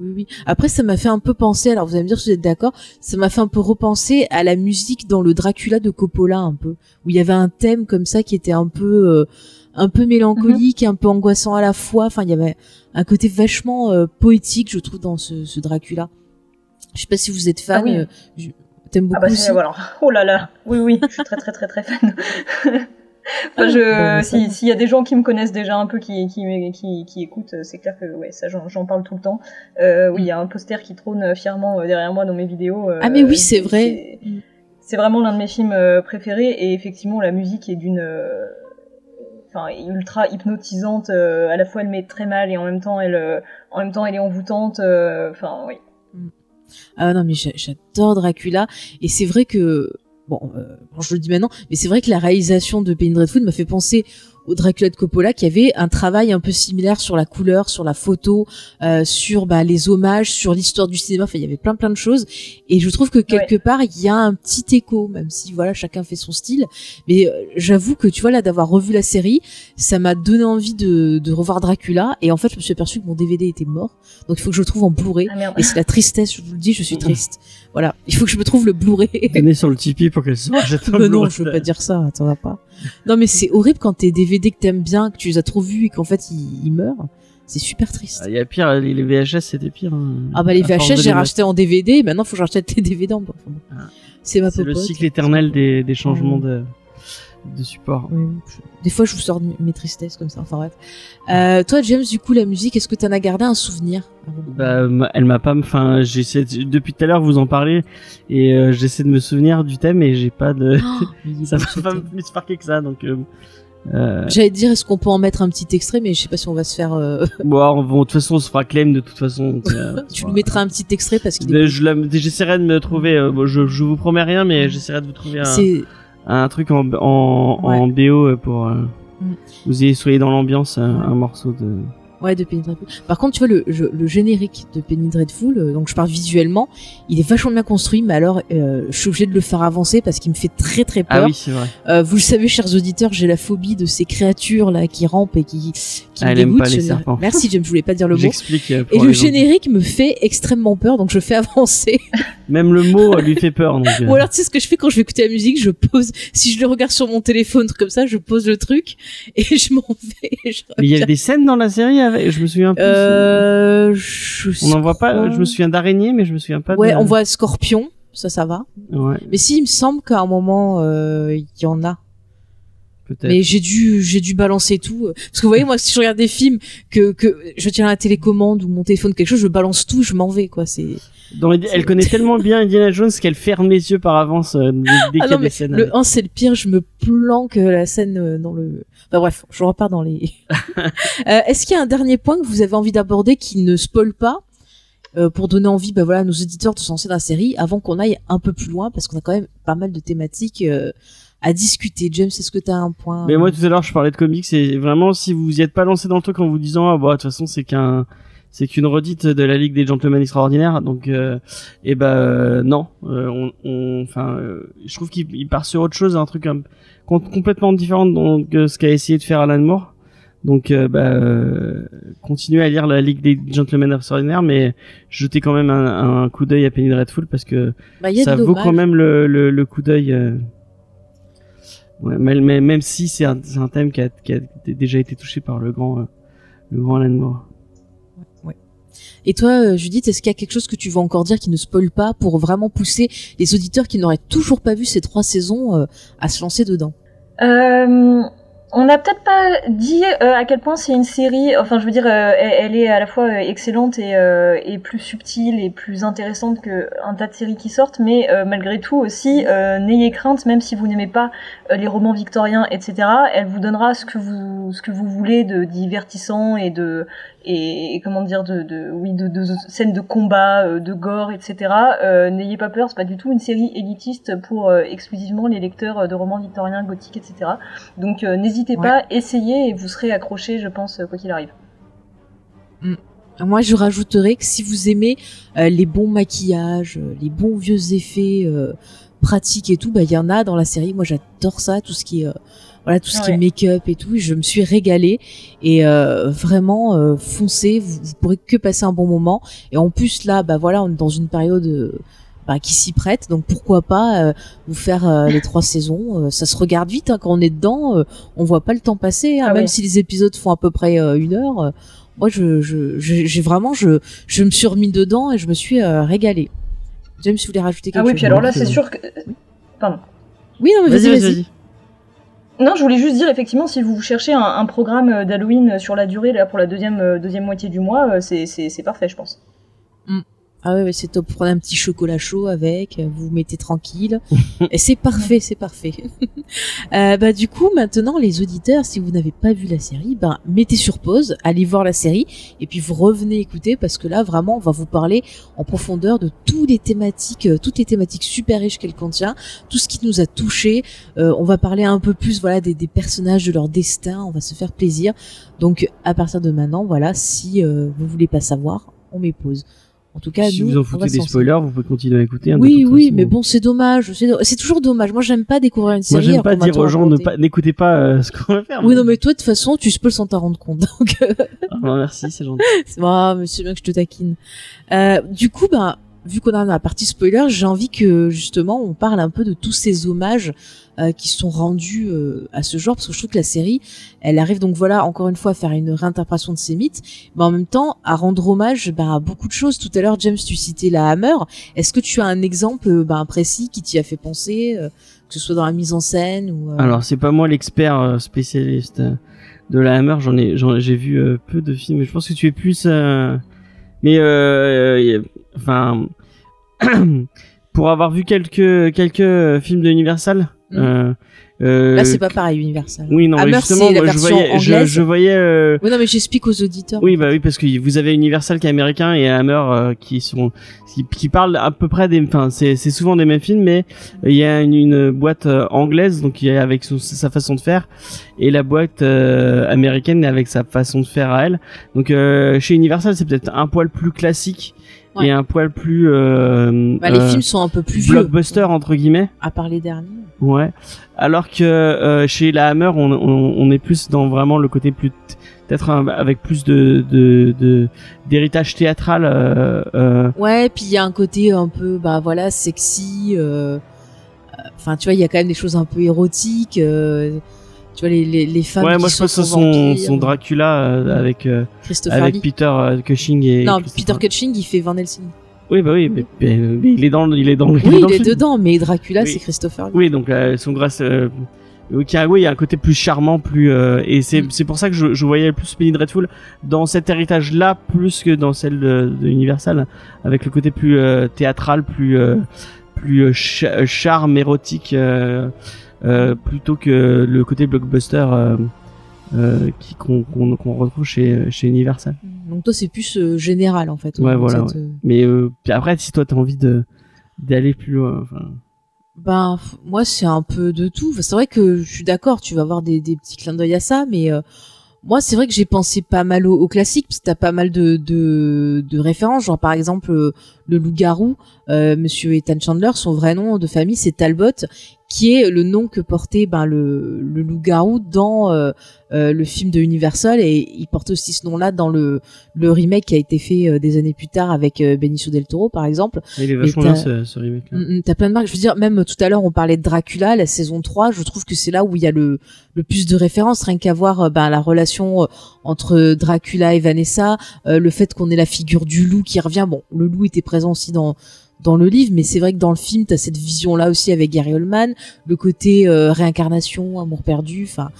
Oui, oui. Après, ça m'a fait un peu penser. Alors, vous allez me dire si vous êtes d'accord. Ça m'a fait un peu repenser à la musique dans le Dracula de Coppola, un peu, où il y avait un thème comme ça qui était un peu, euh, un peu mélancolique, et un peu angoissant à la fois. Enfin, il y avait un côté vachement poétique, je trouve, dans ce, ce, Dracula. Je sais pas si vous êtes fan. Ah T'aimes beaucoup ah bah aussi voilà. Oh là là, oui oui, je suis très très très très fan. enfin, je, bah, s'il y a des gens qui me connaissent déjà un peu, qui qui qui, qui écoutent, c'est clair que ouais, ça j'en parle tout le temps. Euh, oui, il y a un poster qui trône fièrement euh, derrière moi dans mes vidéos. Euh, ah mais oui, c'est vrai. C'est vraiment l'un de mes films euh, préférés et effectivement la musique est d'une enfin ultra hypnotisante à la fois elle met très mal et en même temps elle en même temps elle est envoûtante enfin oui ah non, mais j'adore Dracula. Et c'est vrai que, bon, euh, je le dis maintenant, mais c'est vrai que la réalisation de Penny Dreadful m'a fait penser au Dracula de Coppola qui avait un travail un peu similaire sur la couleur, sur la photo, euh, sur bah, les hommages, sur l'histoire du cinéma. Enfin, il y avait plein plein de choses. Et je trouve que quelque part il y a un petit écho, même si voilà chacun fait son style. Mais euh, j'avoue que tu vois là d'avoir revu la série, ça m'a donné envie de, de, revoir Dracula. Et en fait, je me suis aperçu que mon DVD était mort. Donc il faut que je le trouve en Blu-ray. Ah, et c'est la tristesse, je vous le dis, je suis triste. Voilà, il faut que je me trouve le Blu-ray. Donnez sur le Tipeee pour qu'elle se Non, je veux pas dire ça. Attends, pas. Non, mais c'est horrible quand t'es DVD que t'aimes bien, que tu les as trop vus et qu'en fait ils, meurent. C'est super triste. Il y a pire, les VHS c'était pire. Hein. ah bah les VHS j'ai racheté en DVD, maintenant faut que j'achète les DVD en ah. C'est ma C'est le cycle éternel des, des changements de de support. Des fois, je vous sors mes tristesses comme ça. Enfin bref. Euh, toi, James, du coup, la musique, est-ce que tu en as gardé un souvenir? Bah, Elle m'a pas. Enfin, j'essaie depuis tout à l'heure vous en parler et euh, j'essaie de me souvenir du thème et j'ai pas de. Oh, ça m'a pas plus marqué que ça, donc. Euh, euh... J'allais dire, est-ce qu'on peut en mettre un petit extrait, mais je sais pas si on va se faire. Euh... Bon, de toute façon, on se fera claim de toute façon. tu nous mettras un petit extrait parce qu'il. J'essaierai de me trouver. je, je vous promets rien, mais j'essaierai de vous trouver un un truc en, en, en BO euh, pour euh, mm. vous y soyez dans l'ambiance, un, un morceau de Ouais, de Penny Dreadful. Par contre, tu vois, le, le générique de Penny Dreadful, euh, donc je parle visuellement, il est vachement bien construit, mais alors euh, je suis obligée de le faire avancer parce qu'il me fait très très peur. Ah oui, c'est vrai. Euh, vous le savez, chers auditeurs, j'ai la phobie de ces créatures là qui rampent et qui, qui ah, me dégoûtent. Pas les serpents. Merci, je voulais pas dire le mot. J'explique. Et le générique me fait extrêmement peur, donc je fais avancer. Même le mot lui fait peur. Donc, Ou alors, tu sais ce que je fais quand je vais écouter la musique, je pose, si je le regarde sur mon téléphone comme ça, je pose le truc et je m'en vais. Mais il y a des scènes dans la série avec, je me souviens. Plus. Euh, on n'en voit pas. Je me souviens d'araignée, mais je me souviens pas. Ouais, on voit scorpion. Ça, ça va. Ouais. Mais si, il me semble qu'à un moment, euh, il y en a. Mais j'ai dû, j'ai dû balancer tout. Parce que vous voyez, moi, si je regarde des films que, que je tiens la télécommande ou mon téléphone, quelque chose, je balance tout, je m'en vais, quoi. C'est. elle connaît tellement bien Indiana Jones qu'elle ferme les yeux par avance euh, dès, ah qu'il y a des scènes. Le 1, c'est le pire, je me planque la scène dans le, Enfin bref, je repars dans les. euh, Est-ce qu'il y a un dernier point que vous avez envie d'aborder qui ne spoil pas euh, pour donner envie, bah voilà, à nos auditeurs de se lancer dans la série avant qu'on aille un peu plus loin, parce qu'on a quand même pas mal de thématiques euh, à discuter. James, est-ce que tu as un point Mais moi tout à l'heure je parlais de comics et vraiment si vous y êtes pas lancé dans le truc en vous disant ah bah de toute façon c'est qu'un c'est qu'une redite de la Ligue des Gentlemen Extraordinaires donc euh, et ben euh, non euh, on enfin euh, je trouve qu'il il part sur autre chose un truc un- com- complètement différent donc de ce qu'a essayé de faire Alan Moore donc euh, bah euh, continuez à lire la Ligue des Gentlemen Extraordinaires mais jetez quand même un, un coup d'œil à Penny Dreadful parce que Bah, ça vaut quand même le, le, le coup d'œil. Ouais, même, même, même si c'est un, thème qui a, qui a déjà été touché par le grand, euh, le grand Alan Moore. Et toi, euh, Judith, est-ce qu'il y a quelque chose que tu veux encore dire qui ne spoil pas pour vraiment pousser les auditeurs qui n'auraient toujours pas vu ces trois saisons euh, à se lancer dedans? Euh, on n'a peut-être pas dit euh, à quel point c'est une série. Enfin, je veux dire, euh, elle, est à la fois euh, excellente et, et plus subtile et plus intéressante que un tas de séries qui sortent. Mais malgré tout aussi, n'ayez crainte, même si vous n'aimez pas les romans victoriens, etc. Elle vous donnera ce que vous ce que vous voulez de divertissant et de et, et comment dire de, de oui de, de, scènes de combat, euh, de gore, etc. Euh, n'ayez pas peur, c'est pas du tout une série élitiste pour euh, exclusivement les lecteurs de romans victoriens, gothiques, etc. Donc euh, n'hésitez Ouais. pas, essayez et vous serez accrochés, je pense, quoi qu'il arrive. Moi, je rajouterais que si vous aimez les bons maquillages, les bons vieux effets pratiques et tout, bah il y en a dans la série. Moi, j'adore ça, tout ce qui est voilà, tout ce qui est make-up et tout. Je me suis régalée et euh, vraiment euh, foncez, vous, vous pourrez que passer un bon moment. Et en plus là, bah voilà, on est dans une période euh, bah, qui s'y prête, donc pourquoi pas euh, vous faire euh, les trois saisons. Euh, ça se regarde vite hein, quand on est dedans, euh, on voit pas le temps passer. hein, Ah même ouais. si les épisodes font à peu près euh, une heure. euh, moi, je, j'ai vraiment, je, je me suis remis dedans et je me suis euh, régalée. James, tu voulais rajouter quelque Ah oui, chose puis alors là, c'est sûr que. Pardon. Oui, non, mais vas-y, Vas-y, vas-y. vas-y. Non, je voulais juste dire effectivement, si vous cherchez un, programme euh, d'Halloween sur la durée, là pour la deuxième euh, deuxième moitié du mois, euh, c'est parfait, je pense. Ah ouais, c'est top. Prenez un petit chocolat chaud avec, euh, vous vous mettez tranquille. et c'est parfait, c'est parfait. Euh, bah, du coup, maintenant, les auditeurs, si vous n'avez pas vu la série, ben, mettez sur pause, allez voir la série, et puis vous revenez écouter, parce que là, vraiment, on va vous parler en profondeur de toutes les thématiques, euh, toutes les thématiques super riches qu'elle contient, tout ce qui nous a touchés. Euh, on va parler un peu plus, voilà, des, des personnages, de leur destin, on va se faire plaisir. Donc, à partir de maintenant, voilà, si vous voulez pas savoir, on met pause. En tout cas, si nous, vous en foutez des spoilers, vous pouvez continuer à écouter. hein, oui, oui, façon. mais bon, c'est dommage. C'est toujours dommage. Moi, j'aime pas découvrir une Moi, série. j'aime alors pas dire aux gens pas, n'écoutez pas euh, ce qu'on va faire. Oui, non, mais toi, de toute façon, tu spoil sans t'en rendre compte. Donc, Ah, bah, merci, c'est gentil. c'est ah, mais c'est bien que je te taquine. Euh, du coup, ben, vu qu'on a la partie spoiler, j'ai envie que justement on parle un peu de tous ces hommages euh, qui sont rendus euh, à ce genre, parce que je trouve que la série, elle arrive donc voilà encore une fois à faire une réinterprétation de ces mythes, mais en même temps à rendre hommage ben, à beaucoup de choses. Tout à l'heure, James, tu citais la Hammer. Est-ce que tu as un exemple euh, ben, précis qui t'y a fait penser, que ce soit dans la mise en scène ou Alors, c'est pas moi l'expert spécialiste de la Hammer. J'en ai, j'ai vu peu de films. mais Je pense que tu es plus. Mais enfin, pour avoir vu quelques quelques films de Universal. Mm. euh, euh, Là, c'est pas pareil, Universal. Oui, non, mais Hammer, justement, moi, je voyais, je, voyais. euh, Oui, non, mais j'explique aux auditeurs. Oui, bah oui, parce que vous avez Universal qui est américain et Hammer euh, qui sont qui, qui parlent à peu près des, enfin c'est c'est souvent des mêmes films, mais il y a une, une boîte euh, anglaise donc il y a avec son- sa façon de faire et la boîte euh, américaine avec sa façon de faire à elle. Donc euh, chez Universal c'est peut-être un poil plus classique Ouais. et un poil plus euh, Bah, les euh, films sont un peu plus vieux. blockbuster entre guillemets. À part les derniers. Ouais. Alors que euh, chez la Hammer, on, on, on est plus dans vraiment le côté plus peut-être avec plus de de de- d'héritage théâtral. Ouais, puis il y a un côté un peu, bah voilà, sexy. Enfin, tu vois, il y a quand même des choses un peu érotiques. Euh, tu vois, les, les, les femmes ouais, qui moi je sont pense que son vampires, son Dracula euh, avec euh, Christopher avec. Peter euh, Cushing et non, Christopher- Peter Cushing, il fait Van Helsing. Oui, bah oui, mais, mais- mais il est dans il est dans Oui, dans il est dedans, mais Dracula, Oui. c'est Christopher Lee. Oui, donc euh, son grâce. Euh, ok, ah oui, il y a un côté plus charmant, plus euh, et c'est Mm. c'est pour ça que je, je voyais plus Penny Dreadful dans cet héritage-là plus que dans celle de, de Universal, avec le côté plus euh, théâtral, plus euh, plus euh, cha- charme érotique, euh, euh, plutôt que le côté blockbuster euh, euh, qui qu'on qu'on qu'on retrouve chez chez Universal. Donc toi, c'est plus euh, général en fait. Ouais, euh, voilà, cette, euh, Mais euh, puis après, si toi t'as envie de d'aller plus loin, enfin, Ben moi c'est un peu de tout. Enfin, c'est vrai que je suis d'accord, tu vas avoir des, des petits clins d'œil à ça, mais euh, moi c'est vrai que j'ai pensé pas mal au, au classique parce que t'as pas mal de, de de références, genre par exemple euh, le loup-garou, euh, Monsieur Ethan Chandler, son vrai nom de famille c'est Talbot, qui est le nom que portait ben le, le loup-garou dans euh, euh, le film de Universal et il porte aussi ce nom-là dans le le remake qui a été fait euh, des années plus tard avec Benicio del Toro par exemple. il est vachement bien ce, ce remake là. Mm, mm, T'as plein de marques. Je veux dire, même tout à l'heure, on parlait de Dracula, la saison 3. Je trouve que c'est là où il y a le, le plus de références, rien qu'à voir ben, la relation entre Dracula et Vanessa, le fait qu'on ait la figure du loup qui revient. Bon, le loup était présent aussi dans le livre, mais c'est vrai que dans le film, t'as cette vision-là aussi avec Gary Oldman, le côté euh, réincarnation, amour perdu. Enfin,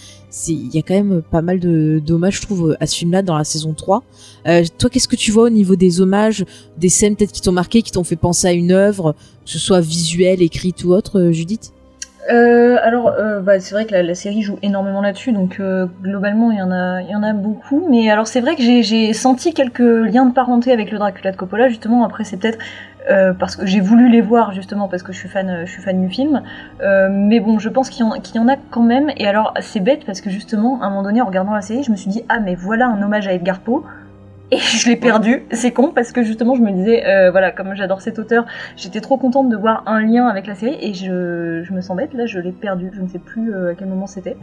il y a quand même pas mal de d'hommages, je trouve, à ce film-là dans la saison 3. Euh, toi, qu'est-ce que tu vois au niveau des hommages, des scènes peut-être qui t'ont marqué, qui t'ont fait penser à une œuvre, que ce soit visuelle, écrite ou autre, euh, Judith? Euh, alors, euh, bah, c'est vrai que la, série joue énormément là-dessus, donc euh, globalement, il y en a, y en a beaucoup. Mais alors, c'est vrai que j'ai- senti quelques liens de parenté avec le Dracula de Coppola. Justement, après, c'est peut-être parce que j'ai voulu les voir justement parce que je suis fan, je suis fan du film. Mais bon, je pense qu'il y, en- qu'il y en a quand même. Et alors, c'est bête parce que justement, à un moment donné, en regardant la série, je me suis dit ah mais voilà un hommage à Edgar Poe. Et je l'ai perdu, c'est con parce que justement je me disais, euh, voilà, comme j'adore cet auteur, j'étais trop contente de voir un lien avec la série et je, je me sens bête, là je l'ai perdu, je ne sais plus euh, à quel moment c'était.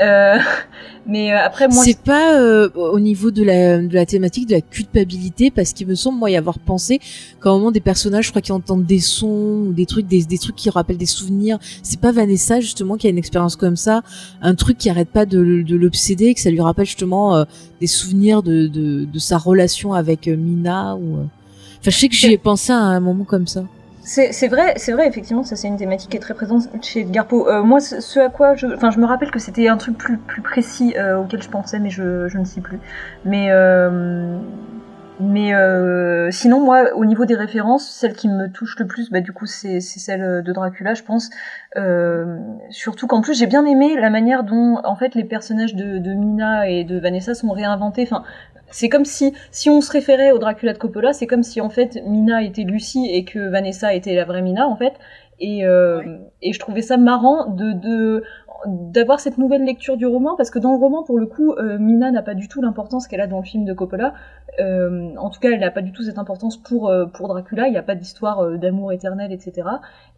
Euh, mais euh, après moi... C'est pas euh, au niveau de la, de la thématique de la culpabilité, parce qu'il me semble moi y avoir pensé qu'à un moment des personnages, je crois qu'ils entendent des sons ou des trucs, des, des trucs qui rappellent des souvenirs. C'est pas Vanessa justement qui a une expérience comme ça, un truc qui arrête pas de, de l'obséder, que ça lui rappelle justement euh, des souvenirs de, de, de sa relation avec euh, Mina ou. euh. Enfin, je sais que j'y ai pensé à un moment comme ça. C'est c'est vrai, c'est vrai, effectivement, ça c'est une thématique qui est très présente chez Edgar Poe. Euh, moi, ce ce à quoi je, enfin, je me rappelle que c'était un truc plus plus précis euh, auquel je pensais, mais je, je ne sais plus. Mais euh, mais euh, sinon, moi, au niveau des références, celle qui me touche le plus, bah du coup, c'est celle de Dracula, je pense. Euh, surtout qu'en plus, j'ai bien aimé la manière dont, en fait, les personnages de, de Mina et de Vanessa sont réinventés. Enfin, c'est comme si, si on se référait au Dracula de Coppola, c'est comme si en fait Mina était Lucie et que Vanessa était la vraie Mina en fait. Et, euh, et je trouvais ça marrant de, de d'avoir cette nouvelle lecture du roman parce que dans le roman pour le coup euh, Mina n'a pas du tout l'importance qu'elle a dans le film de Coppola. Euh, en tout cas elle n'a pas du tout cette importance pour euh, pour Dracula. Il n'y a pas d'histoire d'amour éternel etc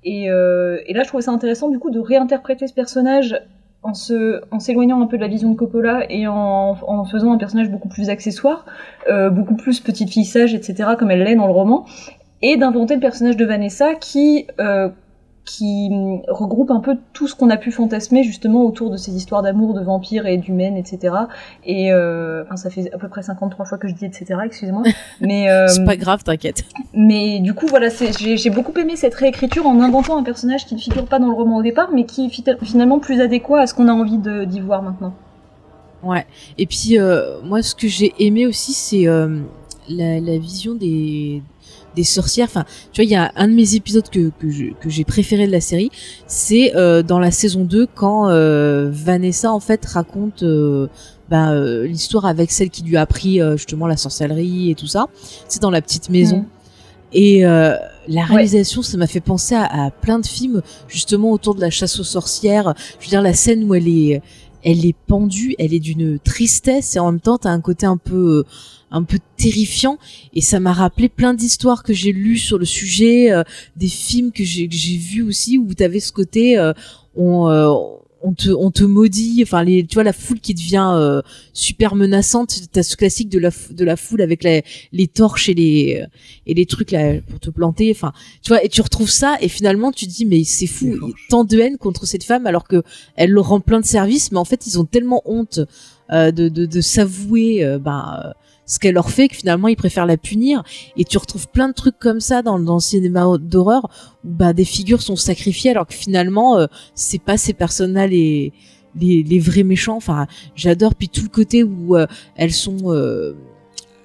et, et là je trouvais ça intéressant du coup de réinterpréter ce personnage en se en s'éloignant un peu de la vision de Coppola et en, en faisant un personnage beaucoup plus accessoire beaucoup plus petite fille sage etc comme elle l'est dans le roman et d'inventer le personnage de Vanessa qui qui hum, regroupe un peu tout ce qu'on a pu fantasmer justement autour de ces histoires d'amour, de vampires et d'humaines, etc. Et euh, enfin, ça fait à peu près 53 fois que je dis etc. Excusez-moi. Mais euh, C'est pas grave, t'inquiète. mais du coup, voilà, j'ai j'ai beaucoup aimé cette réécriture en inventant un personnage qui ne figure pas dans le roman au départ, mais qui est fi- finalement plus adéquat à ce qu'on a envie d'y voir maintenant. Ouais. Et puis euh, moi, ce que j'ai aimé aussi, c'est euh, la, la vision des des sorcières. Enfin, tu vois, il y a un de mes épisodes que que je- que j'ai préféré de la série, c'est euh, dans la saison 2 quand euh, Vanessa en fait raconte euh, ben, euh, l'histoire avec celle qui lui a appris euh, justement la sorcellerie et tout ça. C'est dans la petite maison. Mm. Et euh, la réalisation, ça m'a fait penser à, à plein de films justement autour de la chasse aux sorcières. Je veux dire la scène où elle est, elle est pendue, elle est d'une tristesse et en même temps t'as un côté un peu, un peu terrifiant. Et ça m'a rappelé plein d'histoires que j'ai lues sur le sujet, euh, des films que j'ai vus aussi où t'avais ce côté, euh, on, euh, on te, on te maudit. Enfin les, tu vois la foule qui devient euh, super menaçante. T'as ce classique de la, de la foule avec la, les torches et les et les trucs là pour te planter enfin tu vois et tu retrouves ça et finalement tu te dis mais c'est fou il y a tant de haine contre cette femme alors que elle leur rend plein de services mais en fait ils ont tellement honte euh, de, de, de s'avouer euh, ben euh, ce qu'elle leur fait que finalement ils préfèrent la punir. Et tu retrouves plein de trucs comme ça dans, dans le cinéma d'horreur où bah des figures sont sacrifiées alors que finalement euh, c'est pas ces personnes là les les, vrais méchants. Enfin j'adore. Puis tout le côté où euh, elles sont euh,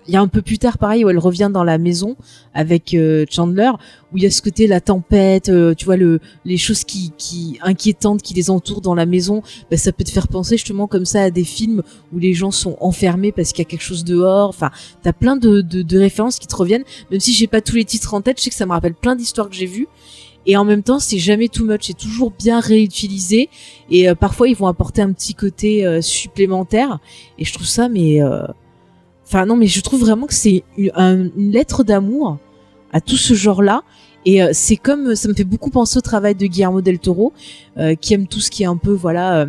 il y a un peu plus tard, pareil, où elle revient dans la maison avec euh, Chandler, où il y a ce côté la tempête, euh, tu vois le les choses qui qui inquiétantes qui les entourent dans la maison. Bah, ça peut te faire penser justement comme ça à des films où les gens sont enfermés parce qu'il y a quelque chose dehors. Enfin, t'as plein de, de, de références qui te reviennent. Même si j'ai pas tous les titres en tête, je sais que ça me rappelle plein d'histoires que j'ai vues. Et en même temps, c'est jamais too much, c'est toujours bien réutilisé. Et euh, parfois, ils vont apporter un petit côté supplémentaire. Et je trouve ça, mais Enfin non, mais je trouve vraiment que c'est une, lettre d'amour à tout ce genre-là. Et euh, c'est comme ça me fait beaucoup penser au travail de Guillermo del Toro, euh, qui aime tout ce qui est un peu voilà euh,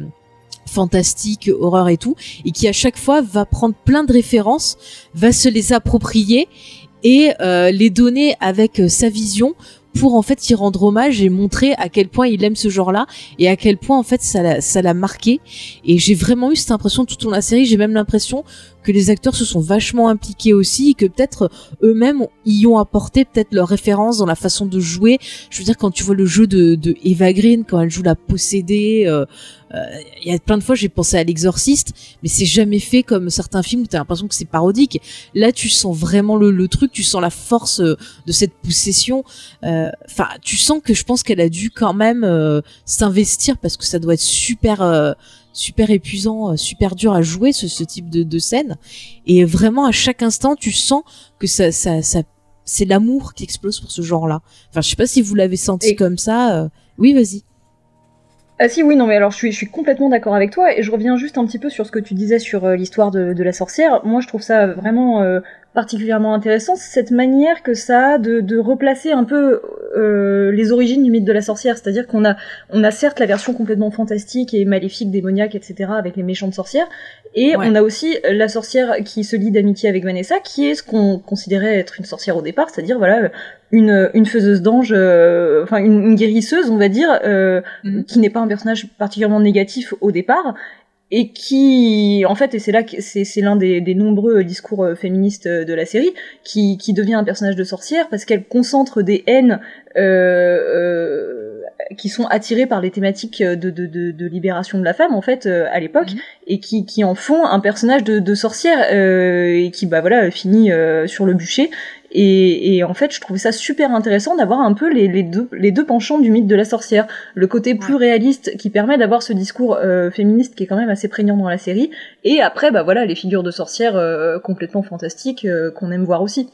fantastique, horreur et tout, et qui à chaque fois va prendre plein de références, va se les approprier et les donner avec sa vision pour en fait y rendre hommage et montrer à quel point il aime ce genre-là et à quel point en fait ça l'a ça l'a marqué et j'ai vraiment eu cette impression tout au long de la série j'ai même l'impression que les acteurs se sont vachement impliqués aussi et que peut-être eux-mêmes y ont apporté peut-être leur référence dans la façon de jouer. Je veux dire quand tu vois le jeu de, de Eva Green quand elle joue la possédée euh, euh, il y a plein de fois j'ai pensé à l'exorciste mais c'est jamais fait comme certains films où t'as l'impression que c'est parodique. Là tu sens vraiment le, le, truc tu sens la force euh, de cette possession. Enfin tu sens que je pense qu'elle a dû quand même s'investir parce que ça doit être super super épuisant, super dur à jouer ce, ce type de, de, scène. Et vraiment à chaque instant, tu sens que ça, ça, ça c'est l'amour qui explose pour ce genre-là. Enfin, je sais pas si vous l'avez senti comme ça. Oui, vas-y. Ah si oui non mais alors je suis je suis complètement d'accord avec toi et je reviens juste un petit peu sur ce que tu disais sur euh, l'histoire de, de, la sorcière. Moi je trouve ça vraiment euh, particulièrement intéressant cette manière que ça a de, de replacer un peu euh, les origines du mythe de la sorcière, c'est-à-dire qu'on a on a certes la version complètement fantastique et maléfique, démoniaque, etc. avec les méchantes sorcières, et on a aussi la sorcière qui se lie d'amitié avec Vanessa, qui est ce qu'on considérait être une sorcière au départ, c'est-à-dire voilà une, une faiseuse d'ange, euh, enfin une, guérisseuse, on va dire, euh, mhm. qui n'est pas un personnage particulièrement négatif au départ, et qui, en fait, et c'est là que c'est l'un des, des, nombreux discours euh, féministes de la série, qui, qui devient un personnage de sorcière parce qu'elle concentre des haines euh, qui sont attirées par les thématiques de, de, de, de libération de la femme en fait à l'époque mhm. et qui, qui en font un personnage de, de sorcière et qui bah voilà finit sur le bûcher et, et, en fait, je trouvais ça super intéressant d'avoir un peu les, les, deux, les deux penchants du mythe de la sorcière. Le côté plus réaliste qui permet d'avoir ce discours euh, féministe qui est quand même assez prégnant dans la série. Et après, bah voilà, les figures de sorcières euh, complètement fantastiques euh, qu'on aime voir aussi.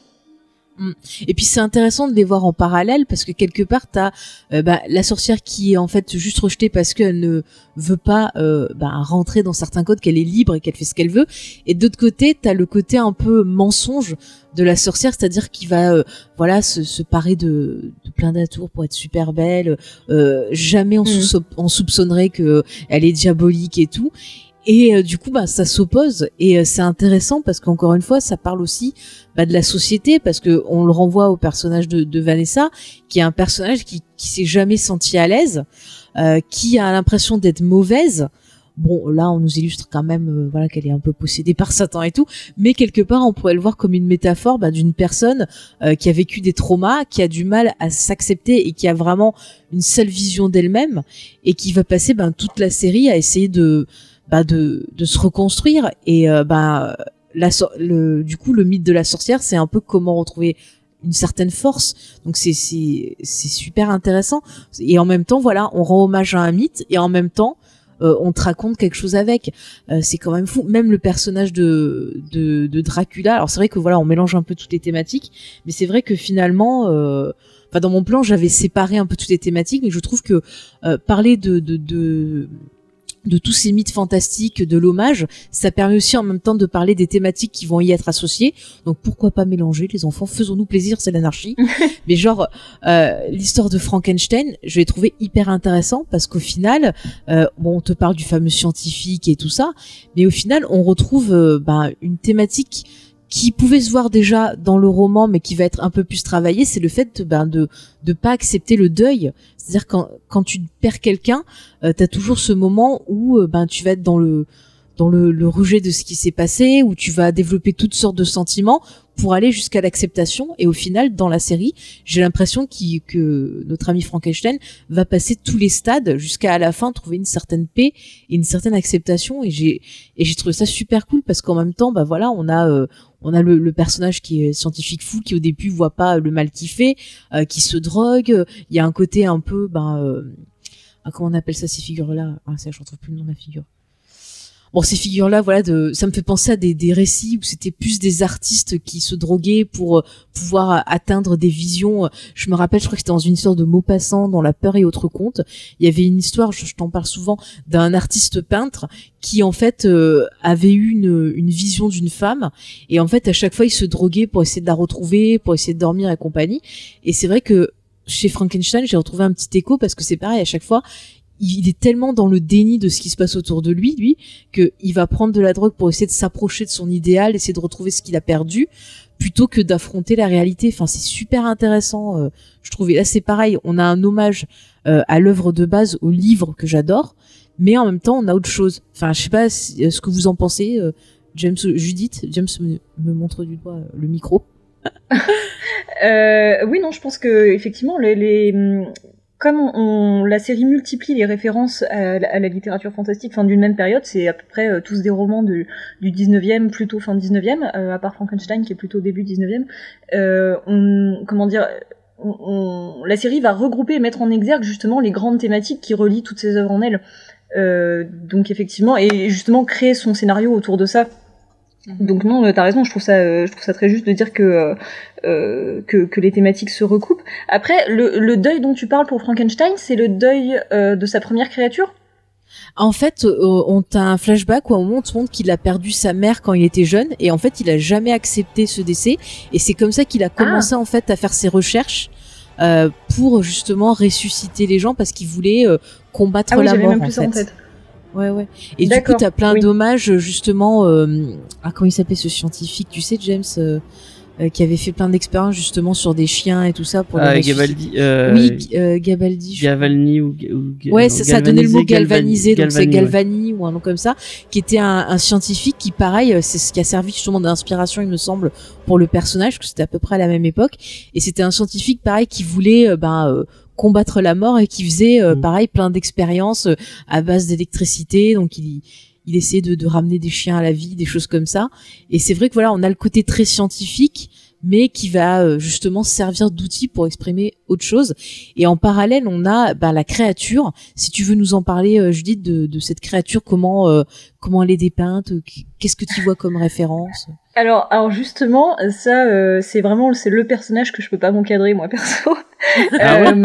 Mm. Et puis c'est intéressant de les voir en parallèle parce que quelque part t'as euh, bah, la sorcière qui est en fait juste rejetée parce qu'elle ne veut pas euh, bah, rentrer dans certains codes, qu'elle est libre et qu'elle fait ce qu'elle veut. Et d'autre côté t'as le côté un peu mensonge de la sorcière, c'est-à-dire qui va euh, voilà se, se parer de, de plein d'atours pour être super belle. jamais on, mm. on soupçonnerait que elle est diabolique et tout. Et euh, du coup, bah, ça s'oppose et euh, c'est intéressant parce qu'encore une fois, ça parle aussi bah, de la société parce que on le renvoie au personnage de, Vanessa, qui est un personnage qui, qui s'est jamais senti à l'aise, euh, qui a l'impression d'être mauvaise. Bon, là, on nous illustre quand même, voilà, qu'elle est un peu possédée par Satan et tout, mais quelque part, on pourrait le voir comme une métaphore bah, d'une personne qui a vécu des traumas, qui a du mal à s'accepter et qui a vraiment une seule vision d'elle-même et qui va passer ben, toute la série à essayer de bah, de, de se reconstruire et euh, bah la le, du coup le mythe de la sorcière c'est un peu comment retrouver une certaine force donc c'est c'est super intéressant et en même temps voilà on rend hommage à un mythe et en même temps euh, on te raconte quelque chose avec. Euh, c'est quand même fou. Même le personnage de, de, de Dracula. Alors c'est vrai que voilà, on mélange un peu toutes les thématiques, mais c'est vrai que finalement, euh, enfin dans mon plan, j'avais séparé un peu toutes les thématiques, mais je trouve que parler de, de, de de tous ces mythes fantastiques, de l'hommage, ça permet aussi en même temps de parler des thématiques qui vont y être associées. Donc pourquoi pas mélanger les enfants? Faisons-nous plaisir, c'est l'anarchie. Mais genre euh, l'histoire de Frankenstein, je l'ai trouvé hyper intéressant parce qu'au final, euh, bon, on te parle du fameux scientifique et tout ça, mais au final, on retrouve euh, ben, une thématique qui pouvait se voir déjà dans le roman, mais qui va être un peu plus travaillé, c'est le fait ben, de de pas accepter le deuil. C'est-à-dire quand quand tu perds quelqu'un, euh, tu as toujours ce moment où euh, ben tu vas être dans le dans le, le rejet de ce qui s'est passé, où tu vas développer toutes sortes de sentiments pour aller jusqu'à l'acceptation. Et au final, dans la série, j'ai l'impression que notre ami Frankenstein va passer tous les stades jusqu'à à la fin trouver une certaine paix et une certaine acceptation. Et j'ai et j'ai trouvé ça super cool parce qu'en même temps, bah voilà, on a euh, on a le, personnage qui est scientifique fou qui au début voit pas le mal qu'il fait, euh, qui se drogue. Il y a un côté un peu, ben, euh, ah, comment on appelle ça ces figures-là? Ah, ça, je retrouve plus le nom de la figure. Bon, ces figures-là, voilà, de, ça me fait penser à des, des récits où c'était plus des artistes qui se droguaient pour euh, pouvoir atteindre des visions. Je me rappelle, je crois que c'était dans une histoire de Maupassant, dans La peur et autres contes. Il y avait une histoire, je, t'en parle souvent, d'un artiste peintre qui en fait euh, avait eu une, une vision d'une femme et en fait à chaque fois il se droguait pour essayer de la retrouver, pour essayer de dormir et compagnie. Et c'est vrai que chez Frankenstein, j'ai retrouvé un petit écho parce que c'est pareil à chaque fois, il est tellement dans le déni de ce qui se passe autour de lui, lui, que il va prendre de la drogue pour essayer de s'approcher de son idéal, essayer de retrouver ce qu'il a perdu, plutôt que d'affronter la réalité. Enfin, c'est super intéressant. Euh, je trouvais là, c'est pareil. On a un hommage euh, à l'œuvre de base, au livre que j'adore, mais en même temps, on a autre chose. Enfin, je sais pas euh, ce que vous en pensez, James, Judith. James me, montre du doigt le micro. oui, non, je pense que effectivement, les, les comme on, la série multiplie les références à, la littérature fantastique fin d'une même période, c'est à peu près euh, tous des romans du, du 19e, plutôt fin 19e, euh, à part Frankenstein qui est plutôt début 19e. Euh, on, comment dire, on, la série va regrouper et mettre en exergue justement les grandes thématiques qui relient toutes ces œuvres en elle. Euh, donc effectivement, et justement créer son scénario autour de ça. Donc non, euh, t'as raison, je trouve ça, euh, je trouve ça très juste de dire que, euh, que, que les thématiques se recoupent. Après, le, le deuil dont tu parles pour Frankenstein, c'est le deuil de sa première créature? En fait, on t'a un flashback où on montre, montre qu'il a perdu sa mère quand il était jeune et en fait, il a jamais accepté ce décès et c'est comme ça qu'il a commencé ah. en fait à faire ses recherches pour justement ressusciter les gens parce qu'il voulait combattre ah la mort en fait. Ouais, ouais. Et du coup, t'as plein d'hommages, justement, euh, à comment il s'appelait ce scientifique, tu sais, James, euh, euh, qui avait fait plein d'expériences justement sur des chiens et tout ça pour ah, Gabaldi. Euh, oui, euh, Gabaldi. Gavalni ou, ou Ouais, ça, ça donnait le mot galvanisé, donc c'est Galvani ou un nom comme ça, qui était un, un scientifique qui, pareil, c'est ce qui a servi justement d'inspiration, il me semble, pour le personnage, que c'était à peu près à la même époque. Et c'était un scientifique, pareil, qui voulait, ben combattre la mort et qui faisait mm. pareil plein d'expériences à base d'électricité donc il il essayait de, de, ramener des chiens à la vie, des choses comme ça. Et c'est vrai que voilà, on a le côté très scientifique, mais qui va euh, justement servir d'outil pour exprimer autre chose. Et en parallèle, on a bah, la créature. Si tu veux nous en parler, euh, Judith, de, de cette créature, comment euh, comment elle est dépeinte, qu'est-ce que tu vois comme référence? Alors, alors justement, ça, euh, c'est vraiment c'est le personnage que je peux pas m'encadrer moi perso. Ah euh,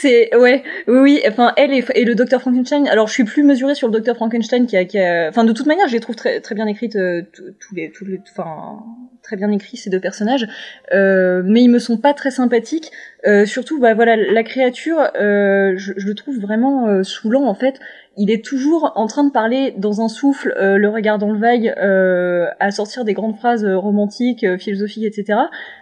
c'est ouais, oui, oui. Enfin, elle et, et le docteur Frankenstein. Alors, je suis plus mesurée sur le docteur Frankenstein qui a, qui a, enfin, de toute manière, je les trouve très très bien écrites, euh, tous les, tous les, enfin, très bien écrits ces deux personnages. Euh, mais ils me sont pas très sympathiques. Euh, surtout, bah voilà, la créature, je, je, le trouve vraiment saoulant en fait il est toujours en train de parler dans un souffle, euh, le regard dans le vague, euh, à sortir des grandes phrases euh, romantiques, euh, philosophiques, etc.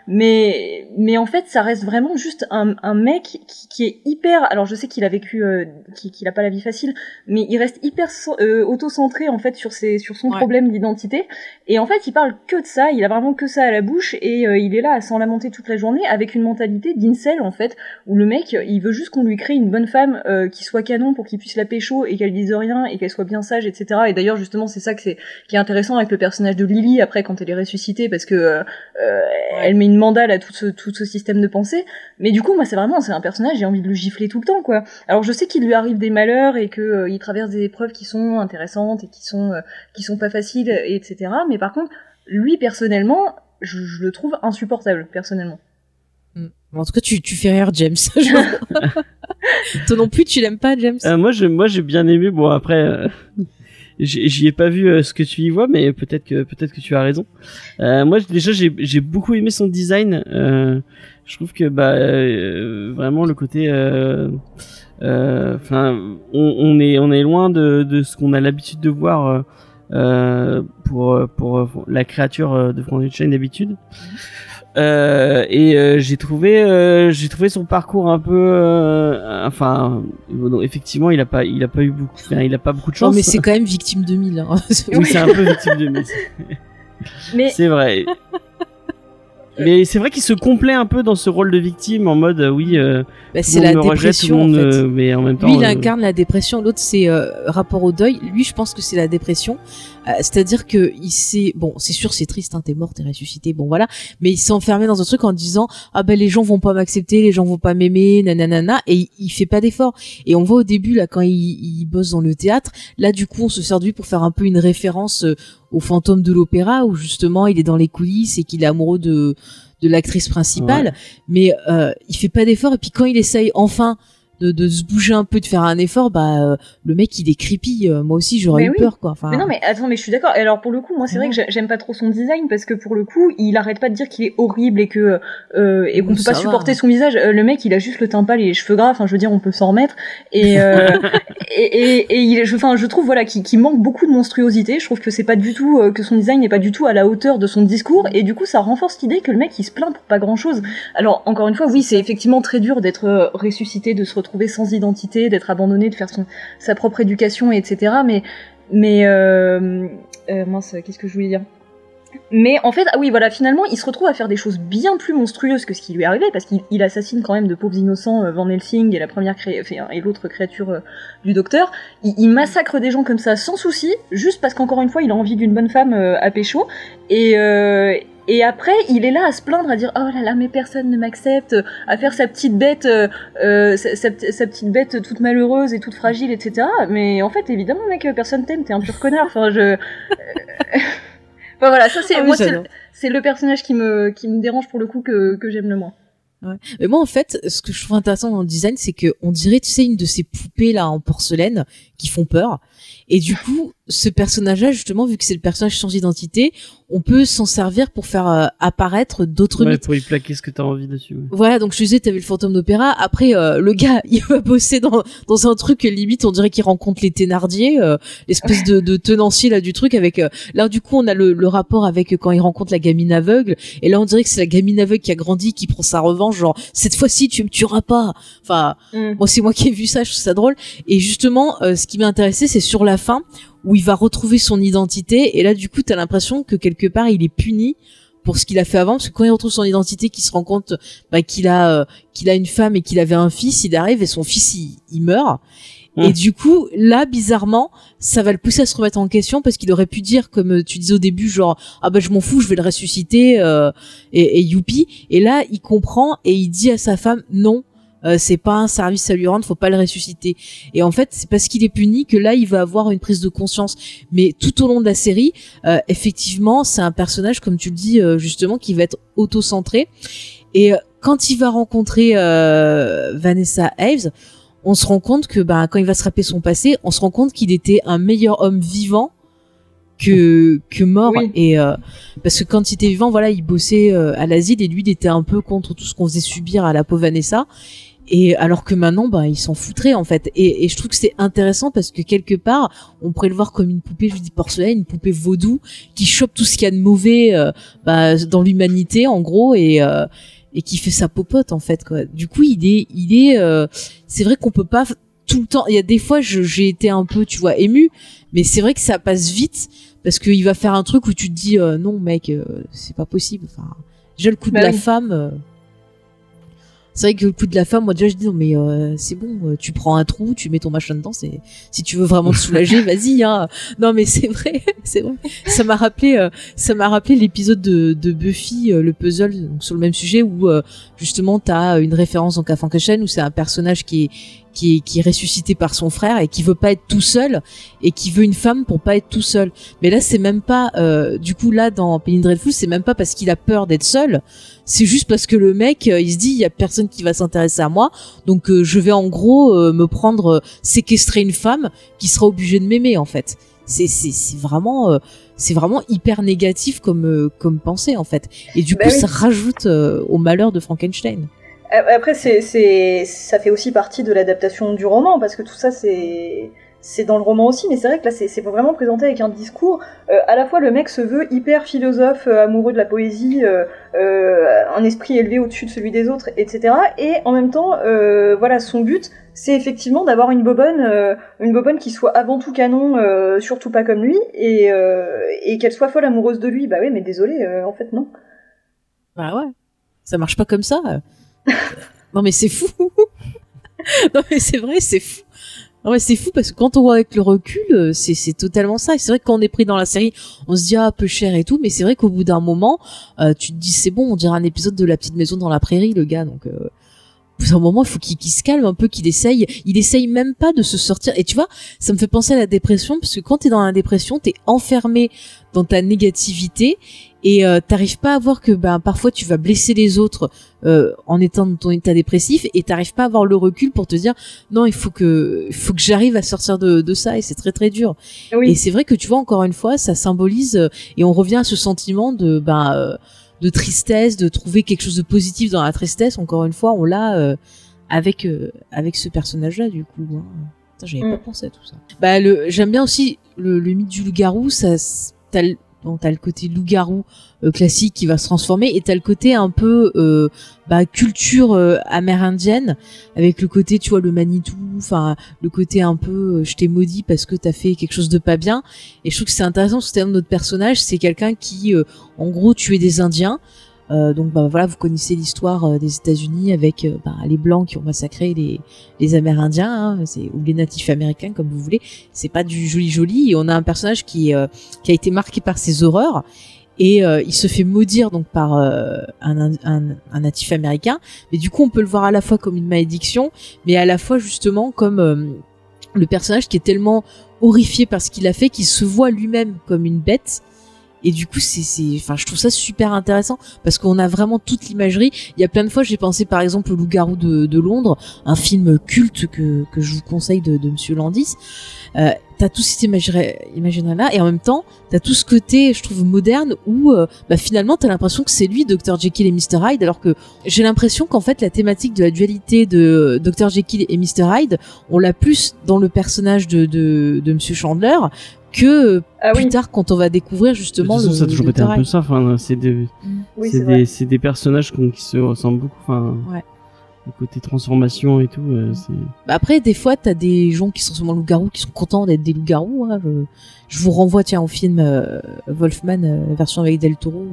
Mais, mais en fait, ça reste vraiment juste un, un mec qui, qui, est hyper. Alors, je sais qu'il a vécu, euh, qu'il a pas la vie facile, mais il reste hyper auto-centré en fait sur ses, sur son problème d'identité. Et en fait, il parle que de ça. Il a vraiment que ça à la bouche et il est là à s'en lamenter toute la journée avec une mentalité d'incel en fait, où le mec, il veut juste qu'on lui crée une bonne femme qui soit canon pour qu'il puisse la pécho et qu'elle dise rien et qu'elle soit bien sage, etc. Et d'ailleurs, justement, c'est ça que c'est qui est intéressant avec le personnage de Lily après quand elle est ressuscitée parce que euh, euh, elle met une mandale à tout ce tout ce système de pensée. Mais du coup, moi, c'est vraiment c'est un personnage j'ai envie de le gifler tout le temps, quoi. Alors, je sais qu'il lui arrive des malheurs et que euh, il traverse des épreuves qui sont intéressantes et qui sont qui sont pas faciles, etc. Mais par contre, lui personnellement, je, je le trouve insupportable personnellement. Mm. En tout cas, tu, tu fais rire James. Toi non plus, tu l'aimes pas, James? Euh, Moi, je, moi, j'ai bien aimé. Bon, après, euh, j'y ai pas vu euh, ce que tu y vois, mais peut-être que peut-être que tu as raison. Euh, moi, déjà, j'ai beaucoup aimé son design. je trouve que bah vraiment le côté. Enfin, on, on, est on est loin de, de ce qu'on a l'habitude de voir. pour, pour la créature de Frankenstein d'habitude. Euh, et euh, j'ai trouvé euh, j'ai trouvé son parcours un peu euh, enfin effectivement il a pas il a pas eu beaucoup il a pas beaucoup de chance non mais c'est quand même victime 2000 hein. oui c'est un peu victime 2000 mais c'est vrai Mais c'est vrai qu'il se complaît un peu dans ce rôle de victime en mode oui. Euh, bah, c'est la dépression. Rejette, en fait. euh, mais en même temps. Lui, il euh, incarne la dépression. L'autre, c'est euh, rapport au deuil. Lui, je pense que c'est la dépression. Euh, C'est-à-dire que il s'est bon, c'est sûr, c'est triste. Hein, t'es mort, t'es ressuscité. Bon, voilà. Mais il s'est enfermé dans un truc en disant ah ben les gens vont pas m'accepter, les gens vont pas m'aimer, nanana. Et il, il fait pas d'effort. Et on voit au début là quand il, il bosse dans le théâtre, là du coup on se sert de lui pour faire un peu une référence euh, au fantôme de l'opéra où justement il est dans les coulisses et qu'il est amoureux de de l'actrice principale, mais euh, il fait pas d'effort. Et puis quand il essaye enfin de, de se bouger un peu, de faire un effort, bah euh, le mec il est creepy. Euh, moi aussi j'aurais eu oui. peur quoi. Enfin, Mais non, mais attends, mais je suis d'accord. Et alors pour le coup, moi c'est vrai que j'ai- j'aime pas trop son design parce que pour le coup, il arrête pas de dire qu'il est horrible et que euh, et qu'on peut pas va. supporter son visage. Euh, le mec, il a juste le teint pâle et les cheveux gras. Enfin, je veux dire, on peut s'en remettre. Et euh, et, et, et il, je, enfin, je trouve voilà qu'il qu'il manque beaucoup de monstruosité. Je trouve que c'est pas du tout que son design n'est pas du tout à la hauteur de son discours. Et du coup, ça renforce l'idée que le mec il se plaint pour pas grand chose. Alors encore une fois, oui, c'est effectivement très dur d'être ressuscité, de se retrouver sans identité, d'être abandonné, de faire son sa propre éducation, etc. Mais mais euh, euh, mince, qu'est-ce que je voulais dire? Mais en fait, ah oui, voilà, finalement, il se retrouve à faire des choses bien plus monstrueuses que ce qui lui est arrivé, parce qu'il il assassine quand même de pauvres innocents euh, Van Helsing et la première cré... et l'autre créature euh, du docteur. Il, massacre des gens comme ça sans souci, juste parce qu'encore une fois, il a envie d'une bonne femme à pécho. Et et après, il est là à se plaindre, à dire oh là là, mais personne ne m'accepte, à faire sa petite bête, euh, euh, sa, sa- sa petite bête toute malheureuse et toute fragile, etc. Mais en fait, évidemment, mec, personne t'aime, t'es un pur connard. Enfin, je. euh, Enfin voilà, ça c'est Ah moi c'est le personnage qui me qui me dérange pour le coup que que j'aime le moins. Ouais. Mais moi, en fait, ce que je trouve intéressant dans le design, c'est que on dirait, tu sais, une de ces poupées là en porcelaine qui font peur. Et du coup, ce personnage-là, justement, vu que c'est le personnage sans identité, on peut s'en servir pour faire euh, apparaître d'autres ouais, mythes. pour y plaquer ce que t'as envie dessus. ouais. Voilà, donc je te disais, t'avais le fantôme d'opéra. Après, euh, le gars, il va bosser dans dans un truc limite, on dirait qu'il rencontre les Thénardier, euh, l'espèce de, de tenancier là du truc. Avec euh, là, du coup, on a le, le rapport avec euh, quand il rencontre la gamine aveugle. Et là, on dirait que c'est la gamine aveugle qui a grandi, qui prend sa revanche. Genre, cette fois-ci, tu me tueras pas. Enfin, Mm. Bon, c'est moi qui ai vu ça, je trouve ça drôle. Et justement, euh, ce qui m'a intéressé, c'est sur la fin où il va retrouver son identité. Et là, du coup, t'as l'impression que quelque part, il est puni pour ce qu'il a fait avant, parce que quand il retrouve son identité, qu'il se rend compte bah, qu'il a euh, qu'il a une femme et qu'il avait un fils, il arrive et son fils il, il meurt. Et Mm. du coup, là, bizarrement, ça va le pousser à se remettre en question parce qu'il aurait pu dire, comme euh, tu disais au début, genre ah bah je m'en fous, je vais le ressusciter euh, et, et youpi. Et là, il comprend et il dit à sa femme non. Euh, c'est pas un service à lui rendre, faut pas le ressusciter. Et en fait, c'est parce qu'il est puni que là, il va avoir une prise de conscience. Mais tout au long de la série, euh, effectivement, c'est un personnage, comme tu le dis euh, justement, qui va être auto-centré. Et euh, quand il va rencontrer euh, Vanessa Ives, on se rend compte que bah, quand il va se rappeler son passé, on se rend compte qu'il était un meilleur homme vivant que que mort Oui. et euh, parce que quand il était vivant voilà il bossait euh, à l'asile et lui il était un peu contre tout ce qu'on faisait subir à la pauvre Vanessa et alors que maintenant bah il s'en foutrait en fait. Et, et je trouve que c'est intéressant parce que quelque part on pourrait le voir comme une poupée je dis porcelaine une poupée vaudou qui chope tout ce qu'il y a de mauvais euh, bah, dans l'humanité en gros et euh, et qui fait sa popote en fait quoi. Du coup il est il est euh, c'est vrai qu'on peut pas tout le temps il y a des fois j'ai été un peu tu vois ému mais c'est vrai que ça passe vite parce qu'il va faire un truc où tu te dis euh, non mec euh, c'est pas possible enfin déjà le coup de Bah la femme euh, c'est vrai que le coup de la femme moi déjà je dis non mais euh, c'est bon euh, tu prends un trou tu mets ton machin dedans c'est si tu veux vraiment te soulager vas-y hein. Non mais c'est vrai c'est vrai. Ça m'a rappelé euh, ça m'a rappelé l'épisode de, de Buffy euh, le puzzle donc sur le même sujet où euh, justement t'as une référence à Frankenstein où c'est un personnage qui est qui est, qui est ressuscité par son frère et qui veut pas être tout seul et qui veut une femme pour pas être tout seul. Mais là, c'est même pas, euh, du coup, là, dans Penny Dreadful, c'est même pas parce qu'il a peur d'être seul. C'est juste parce que le mec, euh, il se dit, il y a personne qui va s'intéresser à moi. Donc, euh, je vais en gros euh, me prendre, euh, séquestrer une femme qui sera obligée de m'aimer, en fait. C'est, c'est, c'est vraiment, euh, c'est vraiment hyper négatif comme, euh, comme pensée, en fait. Et du Bah coup, oui. ça rajoute euh, au malheur de Frankenstein. Après, c'est, ça fait aussi partie de l'adaptation du roman, parce que tout ça, c'est, dans le roman aussi, mais c'est vrai que là, c'est, vraiment présenté avec un discours. euh, à la fois, le mec se veut hyper philosophe, euh, amoureux de la poésie, euh, un esprit élevé au-dessus de celui des autres, etc. Et en même temps, voilà, son but, c'est effectivement d'avoir une bobonne, une bobonne qui soit avant tout canon, surtout pas comme lui, et, et qu'elle soit folle amoureuse de lui. Bah oui, mais désolé, en fait non. Bah ouais. Ça marche pas comme ça. Non mais c'est fou. non mais c'est vrai, c'est fou. Non mais c'est fou parce que quand on voit avec le recul, euh, c'est c'est totalement ça. Et c'est vrai que quand on est pris dans la série, on se dit ah peu cher et tout, mais c'est vrai qu'au bout d'un moment, euh, tu te dis c'est bon, on dirait un épisode de la petite maison dans la prairie, le gars. Donc euh, bout moment, il faut qu'il se calme un peu, qu'il essaye. Il essaye même pas de se sortir. Et tu vois, ça me fait penser à la dépression parce que quand t'es dans la dépression, t'es enfermé dans ta négativité et euh, t'arrives pas à voir que ben parfois tu vas blesser les autres euh, en étant dans ton état dépressif et t'arrives pas à avoir le recul pour te dire non il faut que il faut que j'arrive à sortir de, de ça et c'est très très dur Oui. et c'est vrai que tu vois encore une fois ça symbolise euh, et on revient à ce sentiment de ben euh, de tristesse de trouver quelque chose de positif dans la tristesse encore une fois on l'a euh, avec euh, avec ce personnage là du coup hein. J'avais Mm. pas pensé à tout ça bah j'aime bien aussi le, le mythe du loup-garou ça t'as bon, t'as le côté loup-garou euh, classique qui va se transformer et t'as le côté un peu euh, bah, culture euh, amérindienne avec le côté tu vois le Manitou enfin le côté un peu euh, je t'ai maudit parce que t'as fait quelque chose de pas bien. Et je trouve que c'est intéressant parce que notre personnage c'est quelqu'un qui euh, en gros tuait des Indiens euh, donc bah voilà vous connaissez l'histoire euh, des États-Unis avec euh, bah, les blancs qui ont massacré les Amérindiens hein, c'est ou les natifs américains comme vous voulez. C'est pas du joli joli. Et on a un personnage qui euh, qui a été marqué par ces horreurs. Et il se fait maudire donc par un, un, un natif américain. Mais du coup on peut le voir à la fois comme une malédiction mais à la fois justement comme le personnage qui est tellement horrifié par ce qu'il a fait qu'il se voit lui-même comme une bête et du coup c'est c'est enfin je trouve ça super intéressant parce qu'on a vraiment toute l'imagerie. Il y a plein de fois j'ai pensé par exemple au loup-garou de, Londres un film culte que, je vous conseille de, de Monsieur Landis. Euh, t'as tout cet imagerie là et en même temps t'as tout ce côté je trouve moderne où euh, bah, finalement t'as l'impression que c'est lui Dr Jekyll et Mr Hyde alors que j'ai l'impression qu'en fait la thématique de la dualité de Dr Jekyll et Mr Hyde on l'a plus dans le personnage de de, de Monsieur Chandler que euh, Ah plus oui, tard quand on va découvrir De toute justement façon, le, ça a toujours été un peu ça. Enfin, c'est des, oui c'est des, c'est des personnages qui se ressemblent beaucoup. Enfin, Ouais. le côté transformation et tout. euh, c'est Bah après, des fois, t'as des gens qui sont seulement loups-garous, qui sont contents d'être des loups-garous. Hein. Je, je vous renvoie, tiens, au film euh, Wolfman, euh, version avec Del Toro.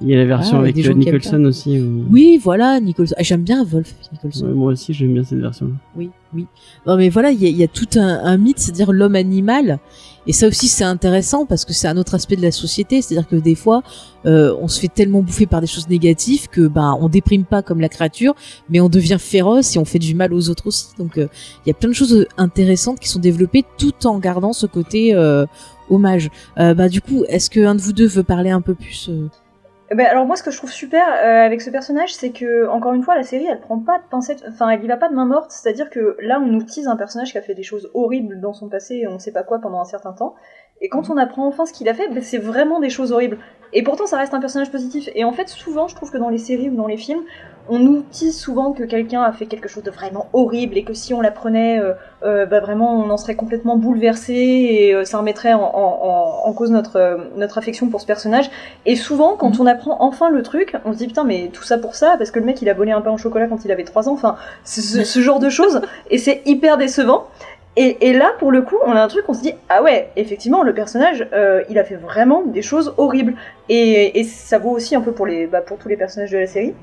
Il y a la version Ah, avec euh, Nicholson aussi. Oui, voilà, Nicholson. Ah, J'aime bien Wolf Nicholson. Ouais, moi aussi, j'aime bien cette version. Oui, oui. Non, mais voilà, il y a, il y a tout un, un mythe, c'est-à-dire l'homme animal. Et ça aussi, c'est intéressant parce que c'est un autre aspect de la société. C'est-à-dire que des fois, euh, on se fait tellement bouffer par des choses négatives que, bah, on déprime pas comme la créature, mais on devient féroce et on fait du mal aux autres aussi. Donc, euh, il y a plein de choses intéressantes qui sont développées tout en gardant ce côté euh, hommage. Bah, du coup, est-ce que un de vous deux veut parler un peu plus Eh Ben, alors moi ce que je trouve super euh, avec ce personnage c'est que encore une fois la série elle prend pas de pincettes, enfin elle y va pas de main morte, c'est-à-dire que là on nous tease un personnage qui a fait des choses horribles dans son passé et on sait pas quoi pendant un certain temps. Et quand on apprend enfin ce qu'il a fait ben, c'est vraiment des choses horribles. Et pourtant ça reste un personnage positif. Et en fait souvent je trouve que dans les séries ou dans les films on nous tease souvent que quelqu'un a fait quelque chose de vraiment horrible et que si on l'apprenait euh, euh, bah vraiment on en serait complètement bouleversé et euh, ça remettrait en, en- en- en cause notre, notre affection pour ce personnage et souvent, quand on apprend enfin le truc, on se dit putain, mais tout ça pour ça, parce que le mec il a volé un pain au chocolat quand il avait 3 ans, enfin, ce, ce- ce genre de choses, et c'est hyper décevant. Et, et là, pour le coup, on a un truc, on se dit ah ouais, effectivement, le personnage, euh, il a fait vraiment des choses horribles. Et, et ça vaut aussi un peu pour, les, bah, pour tous les personnages de la série.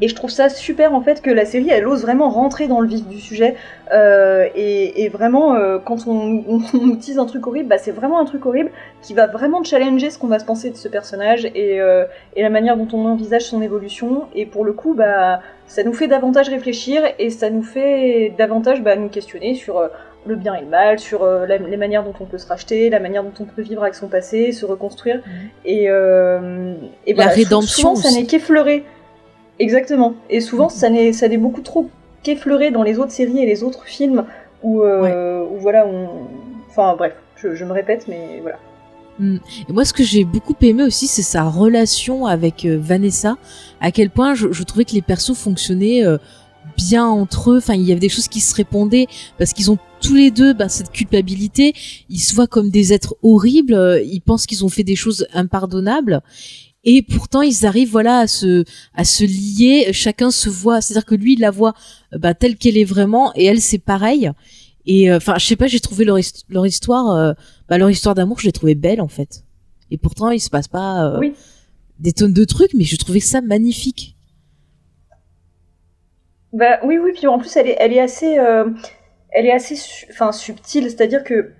Et je trouve ça super en fait que la série elle ose vraiment rentrer dans le vif du sujet euh, et, et vraiment euh, quand on, on, on nous tease un truc horrible, bah, c'est vraiment un truc horrible qui va vraiment challenger ce qu'on va se penser de ce personnage et, euh, et la manière dont on envisage son évolution. Et pour le coup, bah, ça nous fait davantage réfléchir et ça nous fait davantage bah, nous questionner sur le bien et le mal, sur euh, la- les manières dont on peut se racheter, la manière dont on peut vivre avec son passé, se reconstruire. Et, euh, et La voilà, sou- rédemption Souvent, ça n'est qu'effleuré. Exactement. Et souvent, ça n'est ça n'est beaucoup trop qu'effleuré dans les autres séries et les autres films où, euh, où voilà, on. Enfin bref, je, je me répète, mais voilà. Et moi, ce que j'ai beaucoup aimé aussi, c'est sa relation avec euh, Vanessa. À quel point je, je trouvais que les persos fonctionnaient euh, bien entre eux. Enfin, il y avait des choses qui se répondaient parce qu'ils ont tous les deux bah, cette culpabilité. Ils se voient comme des êtres horribles. Ils pensent qu'ils ont fait des choses impardonnables. Et pourtant, ils arrivent, voilà, à se, à se lier. Chacun se voit. C'est-à-dire que lui, il la voit euh, bah, telle qu'elle est vraiment, et elle, c'est pareil. Et euh, enfin, je sais pas, j'ai trouvé leur, hist- leur histoire, euh, bah, leur histoire d'amour, je l'ai trouvée belle en fait. Et pourtant, il se passe pas. euh, Oui. des tonnes de trucs, mais je trouvais ça magnifique. Bah oui, oui, puis en plus elle est, elle est assez, euh, elle est assez, enfin subtile, c'est-à-dire que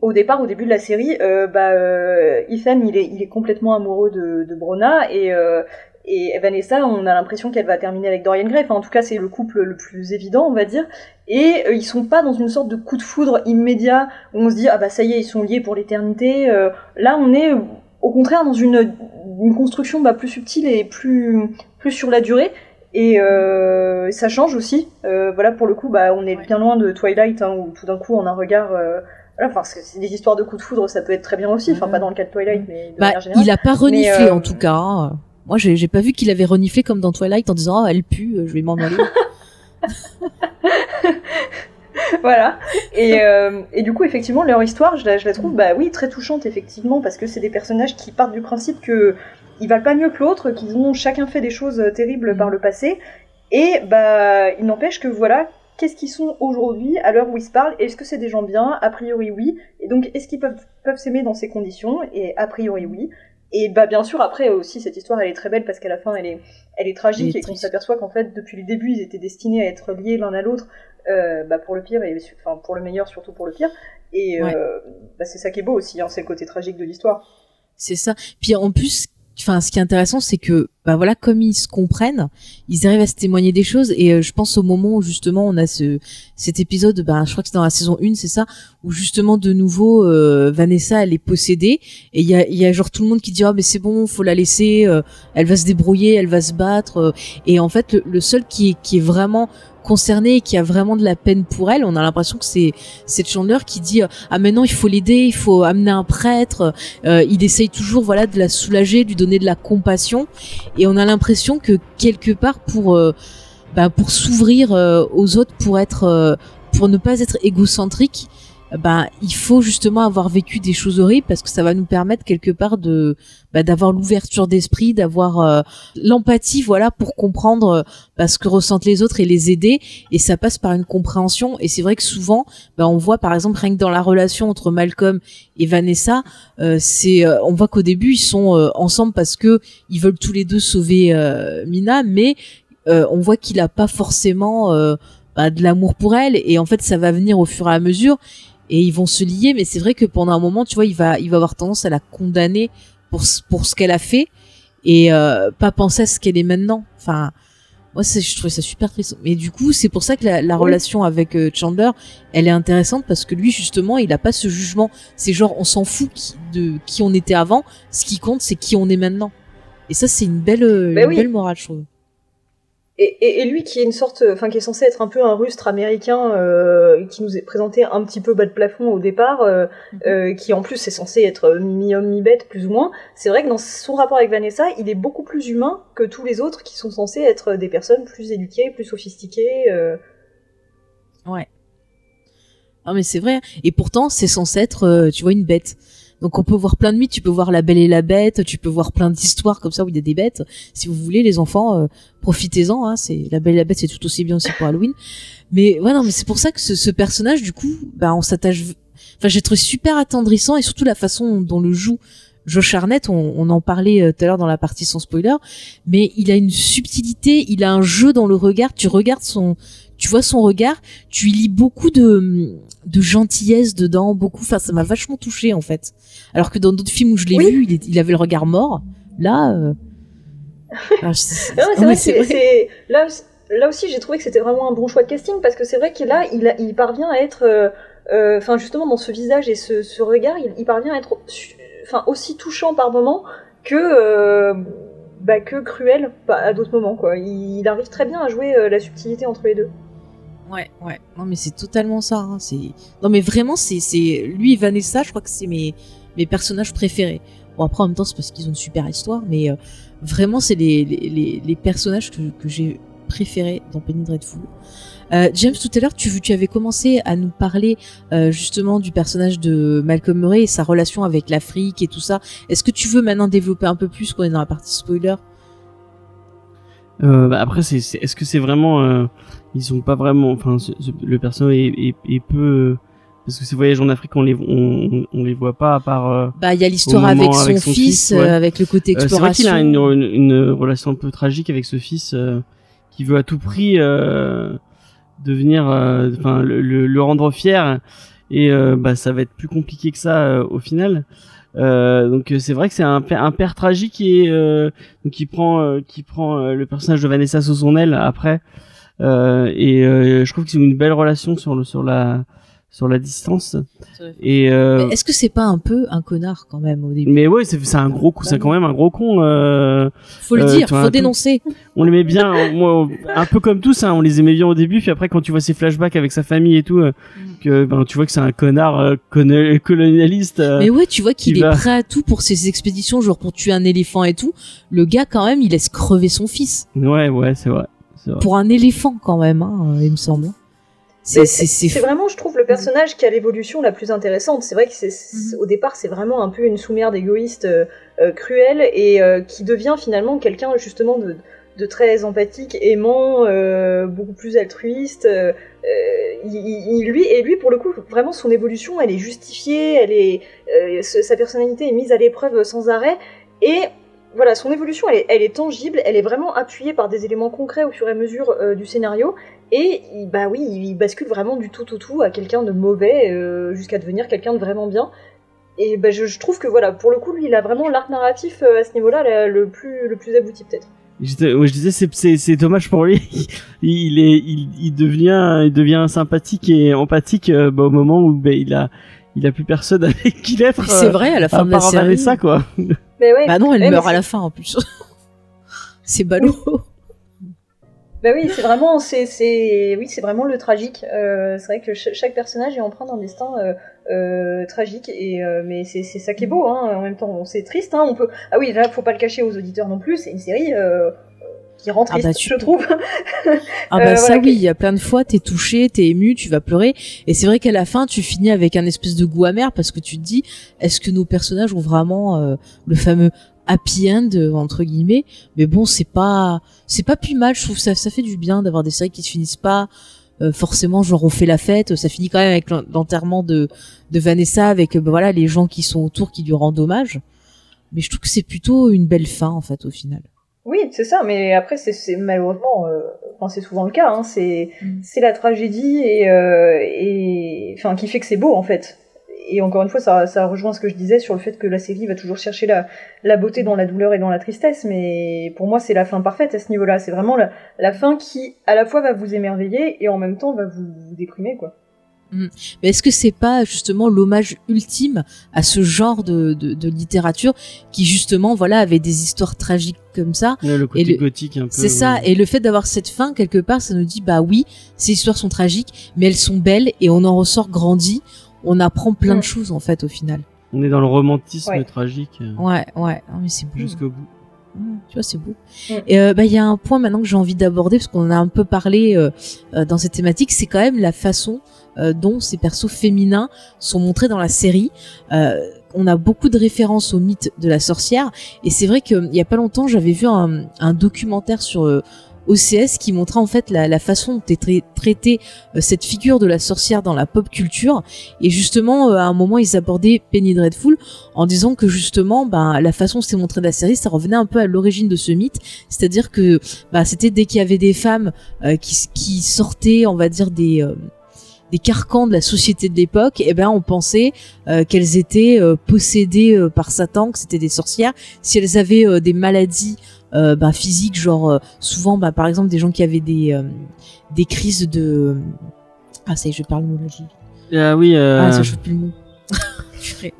au départ, au début de la série, euh, bah, euh, Ethan il est, il est complètement amoureux de, de Brona et euh, et Vanessa, on a l'impression qu'elle va terminer avec Dorian Gray. Enfin, en tout cas, c'est le couple le plus évident, on va dire. Et euh, ils sont pas dans une sorte de coup de foudre immédiat où on se dit ah bah ça y est, ils sont liés pour l'éternité. Euh, là, on est au contraire dans une, une construction bah, plus subtile et plus plus sur la durée. Et euh, ça change aussi. Euh, voilà, pour le coup, bah, on est bien loin de Twilight, hein, où tout d'un coup on a un regard. Euh, voilà, enfin, c'est des histoires de coups de foudre, ça peut être très bien aussi. Enfin, pas dans le cas de Twilight, mais de bah, manière générale. Il a pas reniflé Mais, euh, en tout cas. hein. Moi, j'ai pas vu qu'il avait reniflé comme dans Twilight en disant oh elle pue, je vais m'en aller. voilà. Et, euh, et du coup, effectivement, leur histoire, je la, je la trouve, bah oui, très touchante, effectivement, parce que c'est des personnages qui partent du principe que ils valent pas mieux que l'autre, qu'ils ont chacun fait des choses euh, terribles par le passé, et bah, il n'empêche que voilà, qu'est-ce qu'ils sont aujourd'hui, à l'heure où ils se parlent, est-ce que c'est des gens bien? A priori, oui. Et donc, est-ce qu'ils peuvent, peuvent s'aimer dans ces conditions? Et a priori, oui. Et bah bien sûr après aussi cette histoire elle est très belle parce qu'à la fin elle est elle est tragique et qu'on s'aperçoit qu'en fait depuis le début ils étaient destinés à être liés l'un à l'autre euh, bah pour le pire et enfin pour le meilleur surtout pour le pire et Ouais. euh, bah c'est ça qui est beau aussi hein, c'est le côté tragique de l'histoire C'est ça. Puis en plus, enfin, ce qui est intéressant, c'est que, bah voilà, comme ils se comprennent, ils arrivent à se témoigner des choses. Et euh, je pense au moment où justement on a ce cet épisode, bah, je crois que c'est dans la saison 1, c'est ça, où justement de nouveau euh, Vanessa elle est possédée et il y a, y a genre tout le monde qui dit ah mais c'est bon, faut la laisser, euh, elle va se débrouiller, elle va se battre. euh. et en fait, le, le seul qui qui est vraiment concerné et qui a vraiment de la peine pour elle, on a l'impression que c'est cette Chandler qui dit ah maintenant il faut l'aider, il faut amener un prêtre, euh, il essaye toujours voilà de la soulager, de lui donner de la compassion. Et on a l'impression que quelque part pour euh, bah, pour s'ouvrir euh, aux autres pour être euh, pour ne pas être égocentrique bah il faut justement avoir vécu des choses horribles parce que ça va nous permettre quelque part de bah, d'avoir l'ouverture d'esprit d'avoir euh, l'empathie voilà pour comprendre euh, bah, ce que ressentent les autres et les aider. Et ça passe par une compréhension. Et c'est vrai que souvent bah, on voit par exemple rien que dans la relation entre Malcolm et Vanessa euh, c'est euh, on voit qu'au début ils sont euh, ensemble parce que ils veulent tous les deux sauver euh, Mina mais on voit qu'il a pas forcément bah, de l'amour pour elle. Et en fait ça va venir au fur et à mesure et ils vont se lier mais c'est vrai que pendant un moment tu vois il va il va avoir tendance à la condamner pour ce- pour ce qu'elle a fait et euh, pas penser à ce qu'elle est maintenant. Enfin moi je trouvais ça super triste. Mais du coup c'est pour ça que la, la Oui. relation avec euh, Chandler elle est intéressante parce que lui justement il a pas ce jugement. C'est genre on s'en fout qui, de qui on était avant. Ce qui compte c'est qui on est maintenant. Et ça c'est une belle Bah une oui. belle morale je trouve et, et, et lui qui est une sorte enfin qui est censé être un peu un rustre américain euh, qui nous est présenté un petit peu bas de plafond au départ euh, euh, qui en plus est censé être mi-homme mi-bête plus ou moins c'est vrai que dans son rapport avec Vanessa il est beaucoup plus humain que tous les autres qui sont censés être des personnes plus éduquées plus sophistiquées Ouais. Non mais c'est vrai. Et pourtant, c'est censé être, tu vois, une bête. Donc on peut voir plein de mythes. Tu peux voir La Belle et la Bête. Tu peux voir plein d'histoires comme ça où il y a des bêtes. Si vous voulez, les enfants, euh, profitez-en. Hein, c'est La Belle et la Bête, c'est tout aussi bien aussi pour Halloween. Mais ouais, non, mais c'est pour ça que ce, ce personnage, du coup, bah, on s'attache. Enfin, j'ai trouvé super attendrissant et surtout la façon dont le joue Josh Arnett. On, on en parlait euh, tout à l'heure dans la partie sans spoiler, mais il a une subtilité. Il a un jeu dans le regard. Tu regardes son, tu vois son regard, tu y lis beaucoup de de gentillesse dedans, beaucoup. Enfin, ça m'a vachement touché en fait. Alors que dans d'autres films où je l'ai Oui. vu, il, est- il avait le regard mort. Là, euh... c'est- Non, mais c'est non, vrai mais que c'est- c'est- là, aussi- là aussi, j'ai trouvé que c'était vraiment un bon choix de casting parce que c'est vrai qu'il là, il, a- il parvient à être, euh, euh, enfin justement dans ce visage et ce, ce regard, il, il parvient à être, enfin aussi touchant par moments que, euh, bah, que cruel à d'autres moments quoi. Il, arrive très bien à jouer la subtilité entre les deux. Ouais, ouais. Non, mais c'est totalement ça. hein. C'est non, mais vraiment, c'est c'est lui Vanessa. Je crois que c'est mes mes personnages préférés. Bon après en même temps c'est parce qu'ils ont une super histoire, mais euh, vraiment c'est les, les les personnages que j'ai préférés dans Penny Dreadful. Euh, James, tout à l'heure, tu, tu avais commencé à nous parler euh, justement du personnage de Malcolm Murray et sa relation avec l'Afrique et tout ça. Est-ce que tu veux maintenant développer un peu plus qu'on est dans la partie spoiler? Euh, bah après, c'est, est-ce que c'est vraiment, ils sont pas vraiment, enfin, ce- ce- le personnage est, est, est peu, parce que ces voyages en Afrique, on les on, on les voit pas à part. euh, Bah, il y a l'histoire avec son, avec son fils, fils, ouais. euh, avec le côté Euh, c'est vrai qu'il exploration. a une, une, une relation un peu tragique avec ce fils euh, qui veut à tout prix euh, devenir, euh, enfin, le, le, le rendre fier. Et euh, bah, ça va être plus compliqué que ça euh, au final. Euh, donc c'est vrai que c'est un, père- un père tragique et euh, donc qui prend euh, qui prend le personnage de Vanessa sous son aile après. Euh, et euh, je trouve qu'ils ont une belle relation sur le sur la sur la distance. Et euh, Est-ce que c'est pas un peu un connard quand même au début? Mais ouais, c'est un gros coup, c'est quand même un gros con. Euh, Faut le euh, dire, faut dénoncer. on l'aimait bien, moi, un peu comme tous, hein, on les aimait bien au début, puis après quand tu vois ses flashbacks avec sa famille et tout, euh, que ben tu vois que c'est un connard euh, colo- colonialiste. euh, Mais ouais, tu vois qu'il qui est va- prêt à tout pour ses expéditions, genre pour tuer un éléphant et tout. Le gars, quand même, il laisse crever son fils. Ouais, ouais, c'est vrai. Pour un éléphant, quand même, hein, il me semble. C'est, vraiment, je trouve, le personnage qui a l'évolution la plus intéressante. C'est vrai que c'est, Mhm. au départ, c'est vraiment un peu une sous-merde égoïste, euh, euh, cruelle, et euh, qui devient finalement quelqu'un justement de, de très empathique, aimant, euh, beaucoup plus altruiste. euh, euh, il, il- lui et lui, pour le coup, vraiment son évolution, elle est justifiée, elle est, euh, sa personnalité est mise à l'épreuve sans arrêt, et voilà, son évolution, elle est, elle est tangible, elle est vraiment appuyée par des éléments concrets au fur et à mesure euh, du scénario. Et il- bah oui, il bascule vraiment du tout tout tout à quelqu'un de mauvais euh, jusqu'à devenir quelqu'un de vraiment bien. Et bah, je, je trouve que voilà, pour le coup, lui, il a vraiment l'arc narratif euh, à ce niveau-là le plus le plus abouti peut-être. Ouais, je disais, c'est, c'est, c'est dommage pour lui. il est, il, il devient, il devient sympathique et empathique euh, bah, au moment où bah, il a, il a plus personne avec qui l'être. C'est vrai, à la fin à de la part série. Vanessa, quoi. Mais ouais. Bah non, elle meurt à la fin, en plus. c'est ballot. Bah oui, c'est vraiment, c'est, c'est, oui, c'est vraiment le tragique. Euh, c'est vrai que ch- chaque personnage est empreint d'un destin euh, euh, tragique, et mais c'est, ça qui est beau. Hein, en même temps, c'est triste. Hein, on peut. Ah oui, là, faut pas le cacher aux auditeurs non plus. C'est une série qui rend Ah bah, tu je trouve. Ah bah Euh, ça voilà, oui, il y a plein de fois, t'es touché, t'es ému, tu vas pleurer. Et c'est vrai qu'à la fin, tu finis avec un espèce de goût amer parce que tu te dis, est-ce que nos personnages ont vraiment euh, le fameux happy end euh, entre guillemets? Mais bon, c'est pas, c'est pas plus mal. Je trouve ça, ça fait du bien d'avoir des séries qui se finissent pas euh, forcément genre on fait la fête. Ça finit quand même avec l'en- l'enterrement de de Vanessa, avec euh, bah, voilà les gens qui sont autour qui lui rendent hommage. Mais je trouve que c'est plutôt une belle fin en fait au final. Oui, c'est ça, mais après, c'est, malheureusement, euh, enfin, c'est souvent le cas, hein, c'est, Mm. c'est la tragédie et, euh, et, enfin, qui fait que c'est beau, en fait. Et encore une fois, ça, ça rejoint ce que je disais sur le fait que la série va toujours chercher la, la beauté dans la douleur et dans la tristesse, mais pour moi, c'est la fin parfaite à ce niveau-là. C'est vraiment la, la fin qui, à la fois, va vous émerveiller et en même temps va vous, vous déprimer, quoi. Mais est-ce que c'est pas justement l'hommage ultime à ce genre de, de, de littérature qui justement voilà avait des histoires tragiques comme ça? Ouais, le côté le- gothique un peu. C'est ça et le fait d'avoir cette fin quelque part ça nous dit bah oui ces histoires sont tragiques mais elles sont belles et on en ressort grandi on apprend plein Mm. de choses en fait au final. On est dans le romantisme Ouais. tragique euh, Ouais ouais non, mais c'est beau. jusqu'au bout. Tu vois, c'est beau. Mm. Et euh, bah il y a un point maintenant que j'ai envie d'aborder parce qu'on en a un peu parlé euh, euh, dans cette thématique, c'est quand même la façon euh, dont ces persos féminins sont montrés dans la série. Euh, on a beaucoup de références au mythe de la sorcière. Et c'est vrai qu'il y a pas longtemps j'avais vu un, documentaire sur euh, OCS qui montrait en fait la, façon dont est trai- traitée euh, cette figure de la sorcière dans la pop culture. Et justement euh, à un moment ils abordaient Penny Dreadful en disant que justement ben la façon dont c'était montré la série ça revenait un peu à l'origine de ce mythe. C'est-à-dire que bah, c'était dès qu'il y avait des femmes euh, qui, qui sortaient on va dire des euh, des carcans de la société de l'époque, et ben on pensait euh, qu'elles étaient euh, possédées euh, par Satan, que c'était des sorcières. Si elles avaient des maladies bah, physiques, genre souvent, bah, par exemple, des gens qui avaient des des crises de ah ça y est, je parle j'ai- Ah oui, ah ça je plus le mot.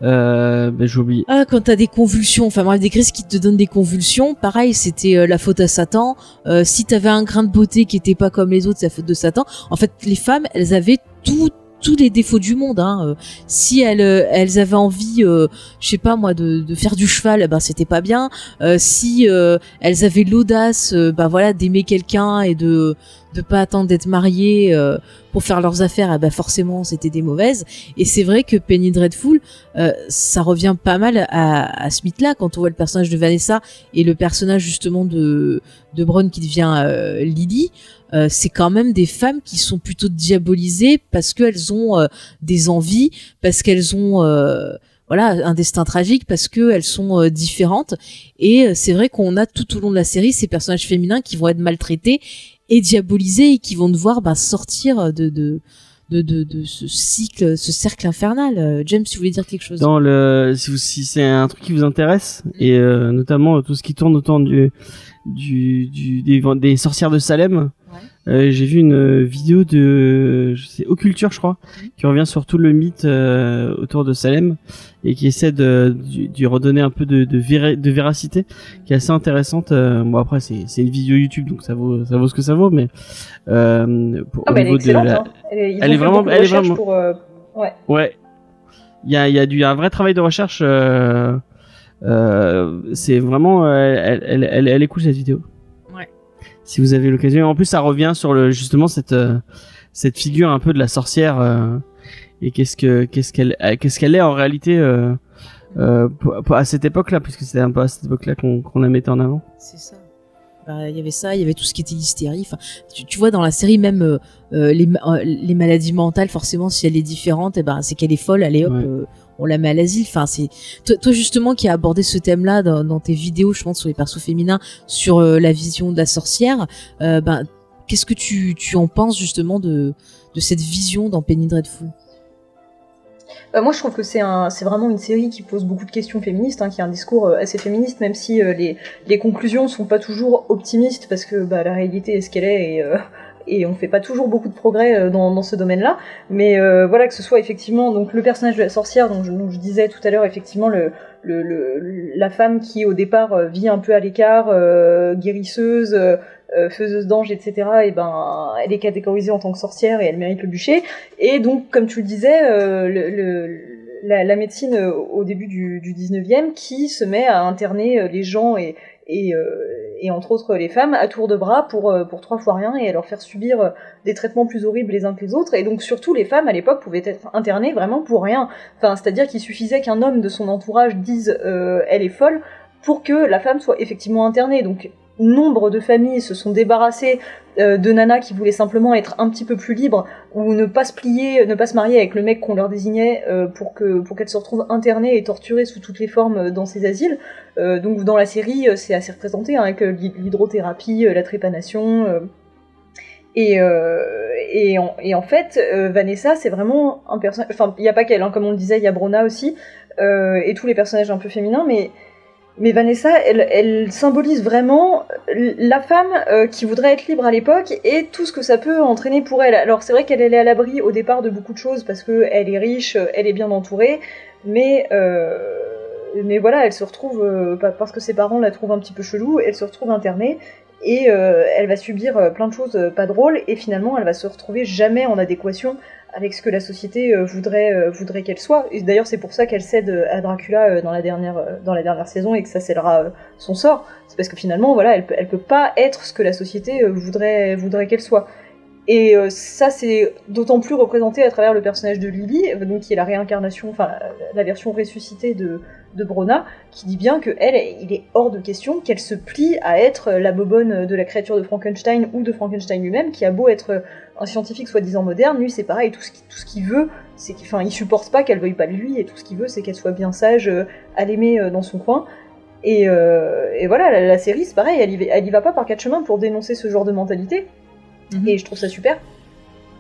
Euh, bah, j'ai oublié. Ah, quand t'as des convulsions, enfin bref, des crises qui te donnent des convulsions, pareil, c'était euh, la faute à Satan. Euh, si t'avais un grain de beauté qui était pas comme les autres, c'est la faute de Satan. En fait, les femmes, elles avaient tout tous les défauts du monde. Hein. Euh, Si elles, euh, elles avaient envie, euh, je sais pas moi, de, de faire du cheval, eh ben c'était pas bien. Euh, si euh, elles avaient l'audace, bah voilà, d'aimer quelqu'un et de de pas attendre d'être mariées euh, pour faire leurs affaires, ah bah forcément c'était des mauvaises. Et c'est vrai que Penny Dreadful, euh, ça revient pas mal à, à ce mythe-là quand on voit le personnage de Vanessa et le personnage justement de de qui devient euh, Lily. Euh, c'est quand même des femmes qui sont plutôt diabolisées parce qu'elles ont euh, des envies, parce qu'elles ont euh, voilà un destin tragique, parce qu'elles sont différentes. Et c'est vrai qu'on a tout au long de la série ces personnages féminins qui vont être maltraités et diabolisés et qui vont devoir bah, sortir de, de de, de, de, ce cycle, ce cercle infernal. James, tu voulais dire quelque chose? Dans le, si, vous, si c'est un truc qui vous intéresse, mm. et notamment tout ce qui tourne autour du, du, du des, des sorcières de Salem, euh, j'ai vu une euh, vidéo de c'est Occulture je crois qui revient sur tout le mythe euh, autour de Salem et qui essaie de lui redonner un peu de de, de véracité qui est assez intéressante bon après c'est une vidéo YouTube donc ça vaut ça vaut ce que ça vaut mais euh, pour, ah, au niveau de la... Hein. elle, est, vraiment elle est vraiment pour, ouais. Ouais. Il y a il y a du un vrai travail de recherche c'est vraiment elle, elle, elle, elle est cool cette vidéo si vous avez l'occasion. En plus, ça revient sur le justement cette euh, cette figure un peu de la sorcière euh, et qu'est-ce que qu'est-ce qu'elle euh, qu'est-ce qu'elle est en réalité à cette époque-là, puisque c'était un peu à cette époque-là qu'on qu'on la mettait en avant. C'est ça. Bah, il y avait ça, il y avait tout ce qui était hystérie. Enfin, tu, vois dans la série même les, les maladies mentales, forcément, si elle est différente, eh ben c'est qu'elle est folle. Allez hop, on la met à l'asile. Enfin, c'est toi, justement qui a abordé ce thème-là dans, tes vidéos, je pense sur les persos féminins, sur euh, la vision de la sorcière. Euh, ben, qu'est-ce que tu, en penses justement de, de cette vision dans Penny Dreadful? Bah, moi, je trouve que c'est un, c'est vraiment une série qui pose beaucoup de questions féministes, hein, qui a un discours euh, assez féministe, même si les, les conclusions sont pas toujours optimistes, parce que bah, la réalité est ce qu'elle est, et et on fait pas toujours beaucoup de progrès euh, dans, ce domaine-là. Mais euh, voilà, que ce soit effectivement donc le personnage de la sorcière dont je, disais tout à l'heure, effectivement le, la femme qui au départ euh, vit un peu à l'écart, guérisseuse, faiseuse d'ange, etc. Et ben, elle est catégorisée en tant que sorcière et elle mérite le bûcher. Et donc, comme tu le disais, la, médecine au début du, du 19e qui se met à interner les gens et, et, et entre autres les femmes à tour de bras pour euh, trois fois rien et à leur faire subir euh, des traitements plus horribles les uns que les autres. Et donc surtout les femmes à l'époque pouvaient être internées vraiment pour rien. C'est-à-dire qu'il suffisait qu'un homme de son entourage dise euh, elle est folle pour que la femme soit effectivement internée. Donc nombre de familles se sont débarrassées de nanas qui voulaient simplement être un petit peu plus libres ou ne pas se plier, ne pas se marier avec le mec qu'on leur désignait pour que pour qu'elles se retrouvent internées et torturées sous toutes les formes dans ces asiles. Euh, donc dans la série, euh, c'est assez représenté hein, avec euh, l'hydrothérapie, la trépanation. Et, et, en, en, fait, Vanessa, c'est vraiment un personnage. Enfin, il n'y a pas qu'elle, hein, comme on le disait, il y a Brona aussi, et tous les personnages un peu féminins, mais, mais Vanessa, elle, symbolise vraiment la femme qui voudrait être libre à l'époque et tout ce que ça peut entraîner pour elle. Alors, c'est vrai qu'elle est à l'abri au départ de beaucoup de choses parce qu'elle est riche, elle est bien entourée, mais mais voilà, elle se retrouve, euh, parce que ses parents la trouvent un petit peu chelou, elle se retrouve internée et euh, elle va subir euh, plein de choses pas drôles et finalement elle va se retrouver jamais en adéquation avec ce que la société voudrait voudrait qu'elle soit. D'ailleurs c'est pour ça qu'elle cède à Dracula dans la dernière saison et que ça scellera son sort. C'est parce que finalement voilà elle elle peut pas être ce que la société voudrait voudrait qu'elle soit. Et ça, c'est d'autant plus représenté à travers le personnage de Lily, donc qui est la réincarnation, enfin la version ressuscitée de, de Brona, qui dit bien que elle, il est hors de question qu'elle se plie à être la bobonne de la créature de Frankenstein ou de Frankenstein lui-même, qui a beau être un scientifique soi-disant moderne, lui c'est pareil, tout ce qu'il veut, c'est qu'il enfin, il supporte pas qu'elle veuille pas de lui, et tout ce qu'il veut c'est qu'elle soit bien sage, euh, à l'aimer euh, dans son coin. Et, euh, et voilà, la, série c'est pareil, elle y, elle y va pas par quatre chemins pour dénoncer ce genre de mentalité, mhm. et je trouve ça super.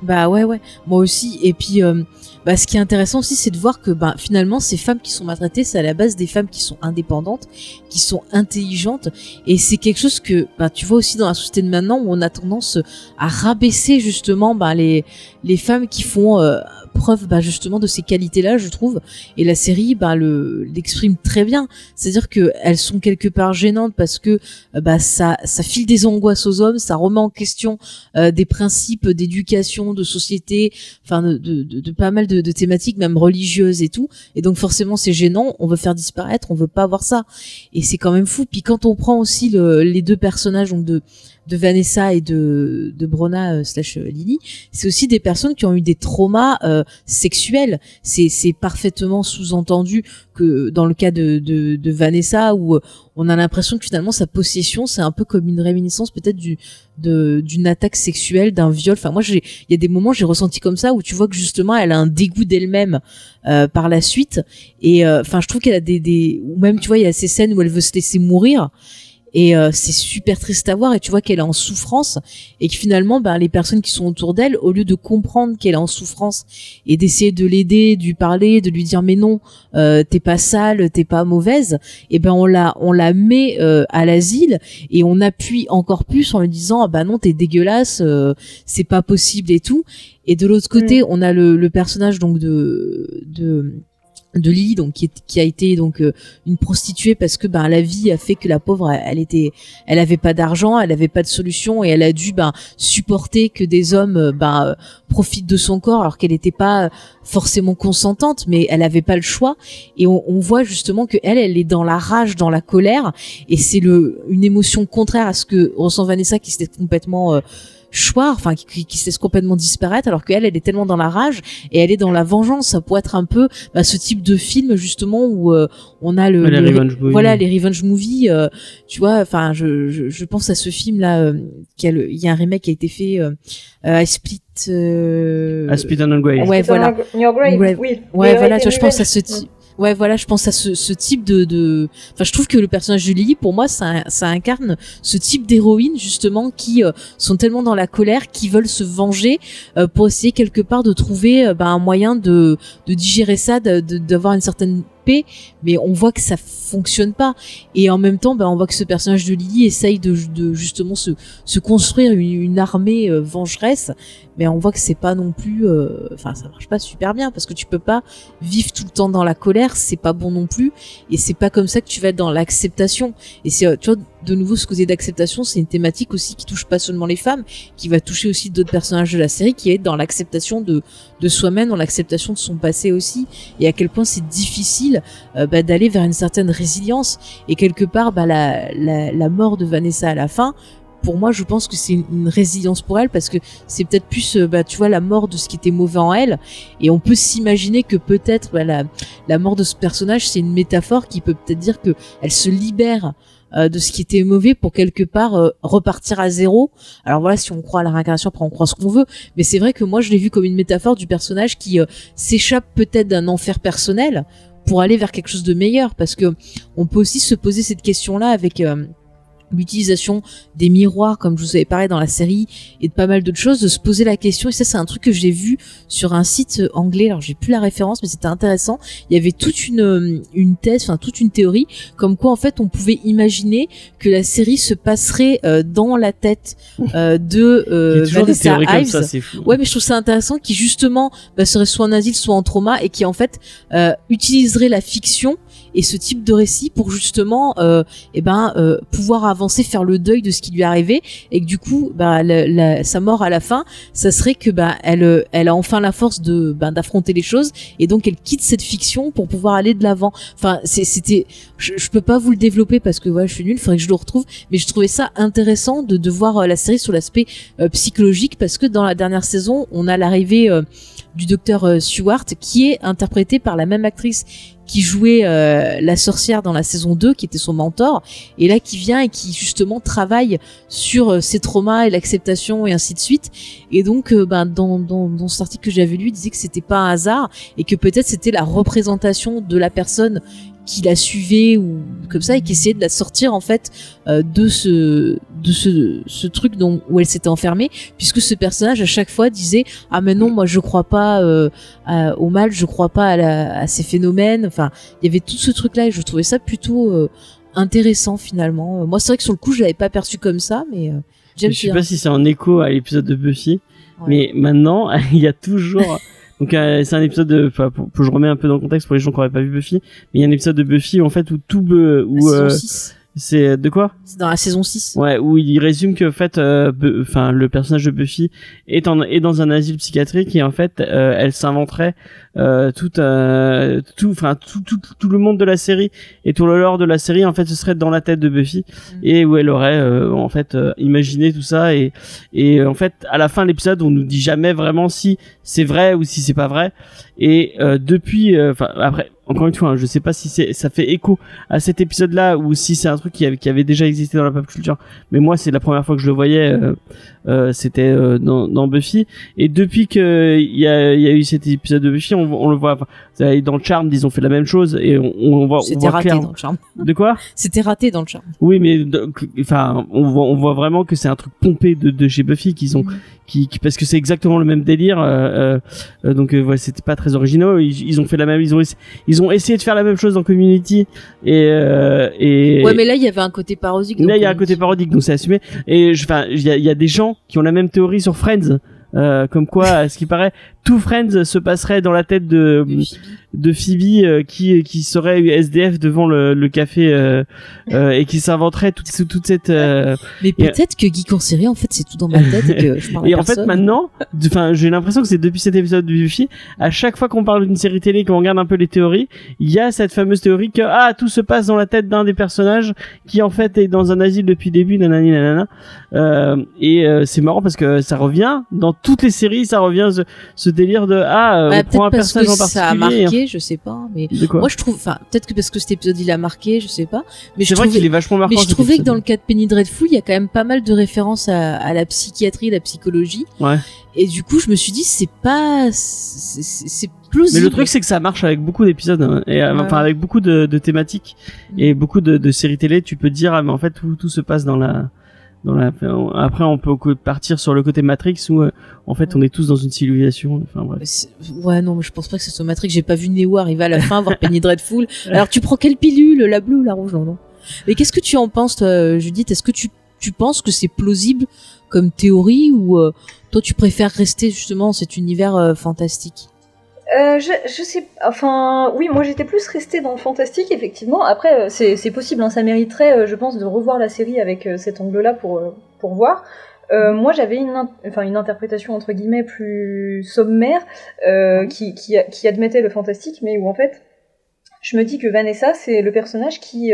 Bah ouais ouais, moi aussi. Et puis euh, bah ce qui est intéressant aussi c'est de voir que bah finalement ces femmes qui sont maltraitées c'est à la base des femmes qui sont indépendantes, qui sont intelligentes et c'est quelque chose que bah tu vois aussi dans la société de maintenant où on a tendance à rabaisser justement bah les les femmes qui font euh, preuve bah, justement de ces qualités-là, je trouve. Et la série bah, le l'exprime très bien. C'est-à-dire que elles sont quelque part gênantes parce que bah ça ça file des angoisses aux hommes, ça remet en question euh, des principes d'éducation, de société, enfin de, de, de, pas mal de, de, thématiques même religieuses et tout. Et donc forcément c'est gênant. On veut faire disparaître, on veut pas voir ça. Et c'est quand même fou. Puis quand on prend aussi le, les deux personnages donc de de Vanessa et de, de Brona euh, slash euh, Lily, c'est aussi des personnes qui ont eu des traumas euh, sexuels. C'est, c'est parfaitement sous-entendu que dans le cas de, de, de Vanessa, où on a l'impression que finalement sa possession, c'est un peu comme une réminiscence peut-être du, de, d'une attaque sexuelle, d'un viol. Enfin, moi, il y a des moments j'ai ressenti comme ça où tu vois que justement elle a un dégoût d'elle-même euh, par la suite. Et enfin, je trouve qu'elle a des, des, ou même tu vois, il y a ces scènes où elle veut se laisser mourir et euh, c'est super triste à voir et tu vois qu'elle est en souffrance et que finalement ben les personnes qui sont autour d'elle au lieu de comprendre qu'elle est en souffrance et d'essayer de l'aider de lui parler de lui dire mais non euh, t'es pas sale t'es pas mauvaise et ben on la on la met euh, à l'asile et on appuie encore plus en lui disant ah bah non t'es dégueulasse euh, c'est pas possible et tout et de l'autre côté mm. on a le, le personnage donc de de de Lily donc qui, qui, a été donc euh, une prostituée parce que ben la vie a fait que la pauvre elle, était elle avait pas d'argent elle avait pas de solution et elle a dû ben supporter que des hommes euh, ben euh, profitent de son corps alors qu'elle n'était pas forcément consentante mais elle avait pas le choix. Et on, on, voit justement que elle elle est dans la rage dans la colère et c'est le une émotion contraire à ce que ressent Vanessa qui s'était complètement choix, enfin qui, qui, se laisse complètement disparaître, alors qu'elle, elle est tellement dans la rage et elle est dans la vengeance. Ça pourrait être un peu bah, ce type de film justement où euh, on a le, voilà les revenge movies. Euh, tu vois, enfin je, je, je, pense à ce film là, euh, il y a un remake qui a été fait, euh, I Split. Euh... I Split on Grave. Ouais, voilà. Grave, Oui. Ouais, voilà. Tu vois, je pense à ce type ouais voilà je pense à ce, type de enfin je trouve que le personnage de Lily pour moi ça incarne ce type d'héroïne justement qui euh, sont tellement dans la colère qui veulent se venger euh, pour essayer quelque part de trouver euh, bah, un moyen de de digérer ça d'avoir une certaine mais on voit que ça fonctionne pas. Et en même temps bah, on voit que ce personnage de Lily essaye de, justement se, construire une, armée vengeresse mais on voit que c'est pas non plus euh, enfin ça marche pas super bien parce que tu peux pas vivre tout le temps dans la colère c'est pas bon non plus et c'est pas comme ça que tu vas être dans l'acceptation. Et c'est vois de nouveau ce côté d'acceptation c'est une thématique aussi qui touche pas seulement les femmes qui va toucher aussi d'autres personnages de la série qui est dans l'acceptation de de soi-même dans l'acceptation de son passé aussi et à quel point c'est difficile euh, bah, d'aller vers une certaine résilience et quelque part bah, la, la, mort de Vanessa à la fin pour moi, je pense que c'est une, résilience pour elle parce que c'est peut-être plus, euh, bah, tu vois, la mort de ce qui était mauvais en elle. Et on peut s'imaginer que peut-être la, la, mort de ce personnage, c'est une métaphore qui peut peut-être dire que elle se libère euh, de ce qui était mauvais pour quelque part euh, repartir à zéro. Alors voilà, si on croit à la réincarnation, après on croit ce qu'on veut. Mais c'est vrai que moi, je l'ai vu comme une métaphore du personnage qui s'échappe peut-être d'un enfer personnel pour aller vers quelque chose de meilleur. Parce que on peut aussi se poser cette question-là avec l'utilisation des miroirs comme je vous avais parlé dans la série et de pas mal d'autres choses de se poser la question et ça c'est un truc que j'ai vu sur un site anglais. Alors j'ai plus la référence mais c'était intéressant. Il y avait toute une euh, une thèse enfin toute une théorie comme quoi en fait on pouvait imaginer que la série se passerait euh, dans la tête euh, de euh, Vanessa Ives. ça, ouais mais je trouve ça intéressant qui justement bah, serait soit en asile soit en trauma et qui en fait euh, utiliserait la fiction et ce type de récit pour justement euh, eh ben euh, pouvoir avancer faire le deuil de ce qui lui est arrivé et que du coup bah la, sa mort à la fin ça serait que bah elle elle a enfin la force de bah, d'affronter les choses et donc elle quitte cette fiction pour pouvoir aller de l'avant. Enfin c'était je, je, peux pas vous le développer parce que voilà je suis nulle faudrait que je le retrouve mais je trouvais ça intéressant de, de voir euh, la série sur l'aspect euh, psychologique parce que dans la dernière saison on a l'arrivée euh, du docteur Stewart qui est interprété par la même actrice qui jouait euh, la sorcière dans la saison 2, qui était son mentor, et là qui vient et qui justement travaille sur euh, ses traumas et l'acceptation et ainsi de suite. Et donc, euh, ben, dans, dans, dans cet article que j'avais lu, il disait que c'était pas un hasard et que peut-être c'était la représentation de la personne qui la suivait ou comme ça et qui essayait de la sortir en fait euh, de ce de ce, ce truc dont où elle s'était enfermée puisque ce personnage à chaque fois disait ah mais non moi je crois pas euh, au mal je crois pas à, à, ces phénomènes enfin il y avait tout ce truc là et je trouvais ça plutôt euh, intéressant finalement. Moi c'est vrai que sur le coup je l'avais pas perçu comme ça mais je sais pas si c'est en écho à l'épisode de Buffy mais maintenant il y a toujours Donc euh, c'est un épisode de, enfin, pour, pour- je remets un peu dans le contexte pour les gens qui n'auraient pas vu Buffy, mais il y a un épisode de Buffy en fait où tout, où saison euh, 6. C'est de quoi C'est dans la saison 6. Ouais, où il résume que en fait, euh, enfin le personnage de Buffy est en est dans un asile psychiatrique et en fait euh, elle s'inventerait euh, tout euh, tout enfin tout, tout tout le monde de la série. Et tout le lore de la série en fait ce serait dans la tête de Buffy et où elle aurait euh, en fait euh, imaginé tout ça et et euh, en fait à la fin de l'épisode on nous dit jamais vraiment si c'est vrai ou si c'est pas vrai et euh, depuis euh, enfin après encore une fois hein, je sais pas si ça fait écho à cet épisode là ou si c'est un truc qui avait, qui avait déjà existé dans la pop culture mais moi c'est la première fois que je le voyais euh, c'était dans, dans Buffy et depuis que il y a, il y a eu cet épisode de Buffy on, on le voit dans le charme ils ont fait la même chose et on, on voit C'était raté dans le charme. de quoi? C'était raté dans le charme. oui, mais enfin, on voit, on voit vraiment que c'est un truc pompé de, de chez Buffy qu'ils ont, qui, qui- parce que c'est exactement le même délire. donc, ouais, c'était pas très originaux. Ils, ils ont fait la même, ils ont, ils ont essayé de faire la même chose dans Community et euh, et. Ouais, mais là, il y avait un côté parodique. Là, il y a un on- côté parodique, donc c'est assumé. Et enfin, il y a, il y a des gens qui ont la même théorie sur Friends. Euh, comme quoi, à ce qui paraît, tout Friends se passerait dans la tête de de Phoebe. de Phoebe euh, qui qui serait SDF devant le, le café euh, euh, et qui s'inventerait toute toute cette euh, Mais peut-être que en série, en fait, c'est tout dans ma tête et que je parle à et en fait maintenant enfin j'ai l'impression que c'est depuis cet épisode de Buffy à chaque fois qu'on parle d'une série télé qu'on regarde un peu les théories il y a cette fameuse théorie que ah tout se passe dans la tête d'un des personnages qui en fait est dans un asile depuis le début nanani nanana euh, et euh, c'est marrant parce que ça revient dans toutes les séries ça revient ce, ce délire de ah euh, Ouais, on prend un peut-être parce personnage que en ça a marqué, je sais pas, mais de quoi moi je trouve, enfin, peut-être que parce que cet épisode il a marqué, je sais pas, mais je c'est vrai qu'il est vachement marquant mais je trouvais que dans le cas de Penny Dreadful, il y a quand même pas mal de références à, à la psychiatrie, la psychologie, ouais et du coup je me suis dit c'est pas, c'est plausible. Mais le truc, c'est que ça marche avec beaucoup d'épisodes, hein, et euh, Ouais. enfin avec beaucoup de, de thématiques et beaucoup de, de séries télé. Tu peux dire, ah, mais en fait, tout, tout se passe dans la, dans la. Après, on peut partir sur le côté Matrix où, euh, en fait, on est tous dans une civilisation. Enfin bref. C'est- Ouais, non, mais je pense pas que ce soit Matrix. J'ai pas vu Neo arriver à la fin, voir Penny Dreadful. Alors, tu prends quelle pilule La bleue ou la rouge Non, non. Mais qu'est-ce que tu en penses, toi, Judith? Est-ce que tu, tu penses que c'est plausible comme théorie ou euh, toi, tu préfères rester justement dans cet univers euh, fantastique? Euh, je, je sais, enfin, oui, moi j'étais plus restée dans le fantastique, effectivement. Après, euh, c'est possible, hein, ça mériterait, euh, je pense, de revoir la série avec cet angle-là pour, pour voir. Euh, moi, j'avais une, in- enfin, une interprétation entre guillemets plus sommaire euh, qui, qui, qui admettait le fantastique, mais où en fait, je me dis que Vanessa, c'est le personnage qui.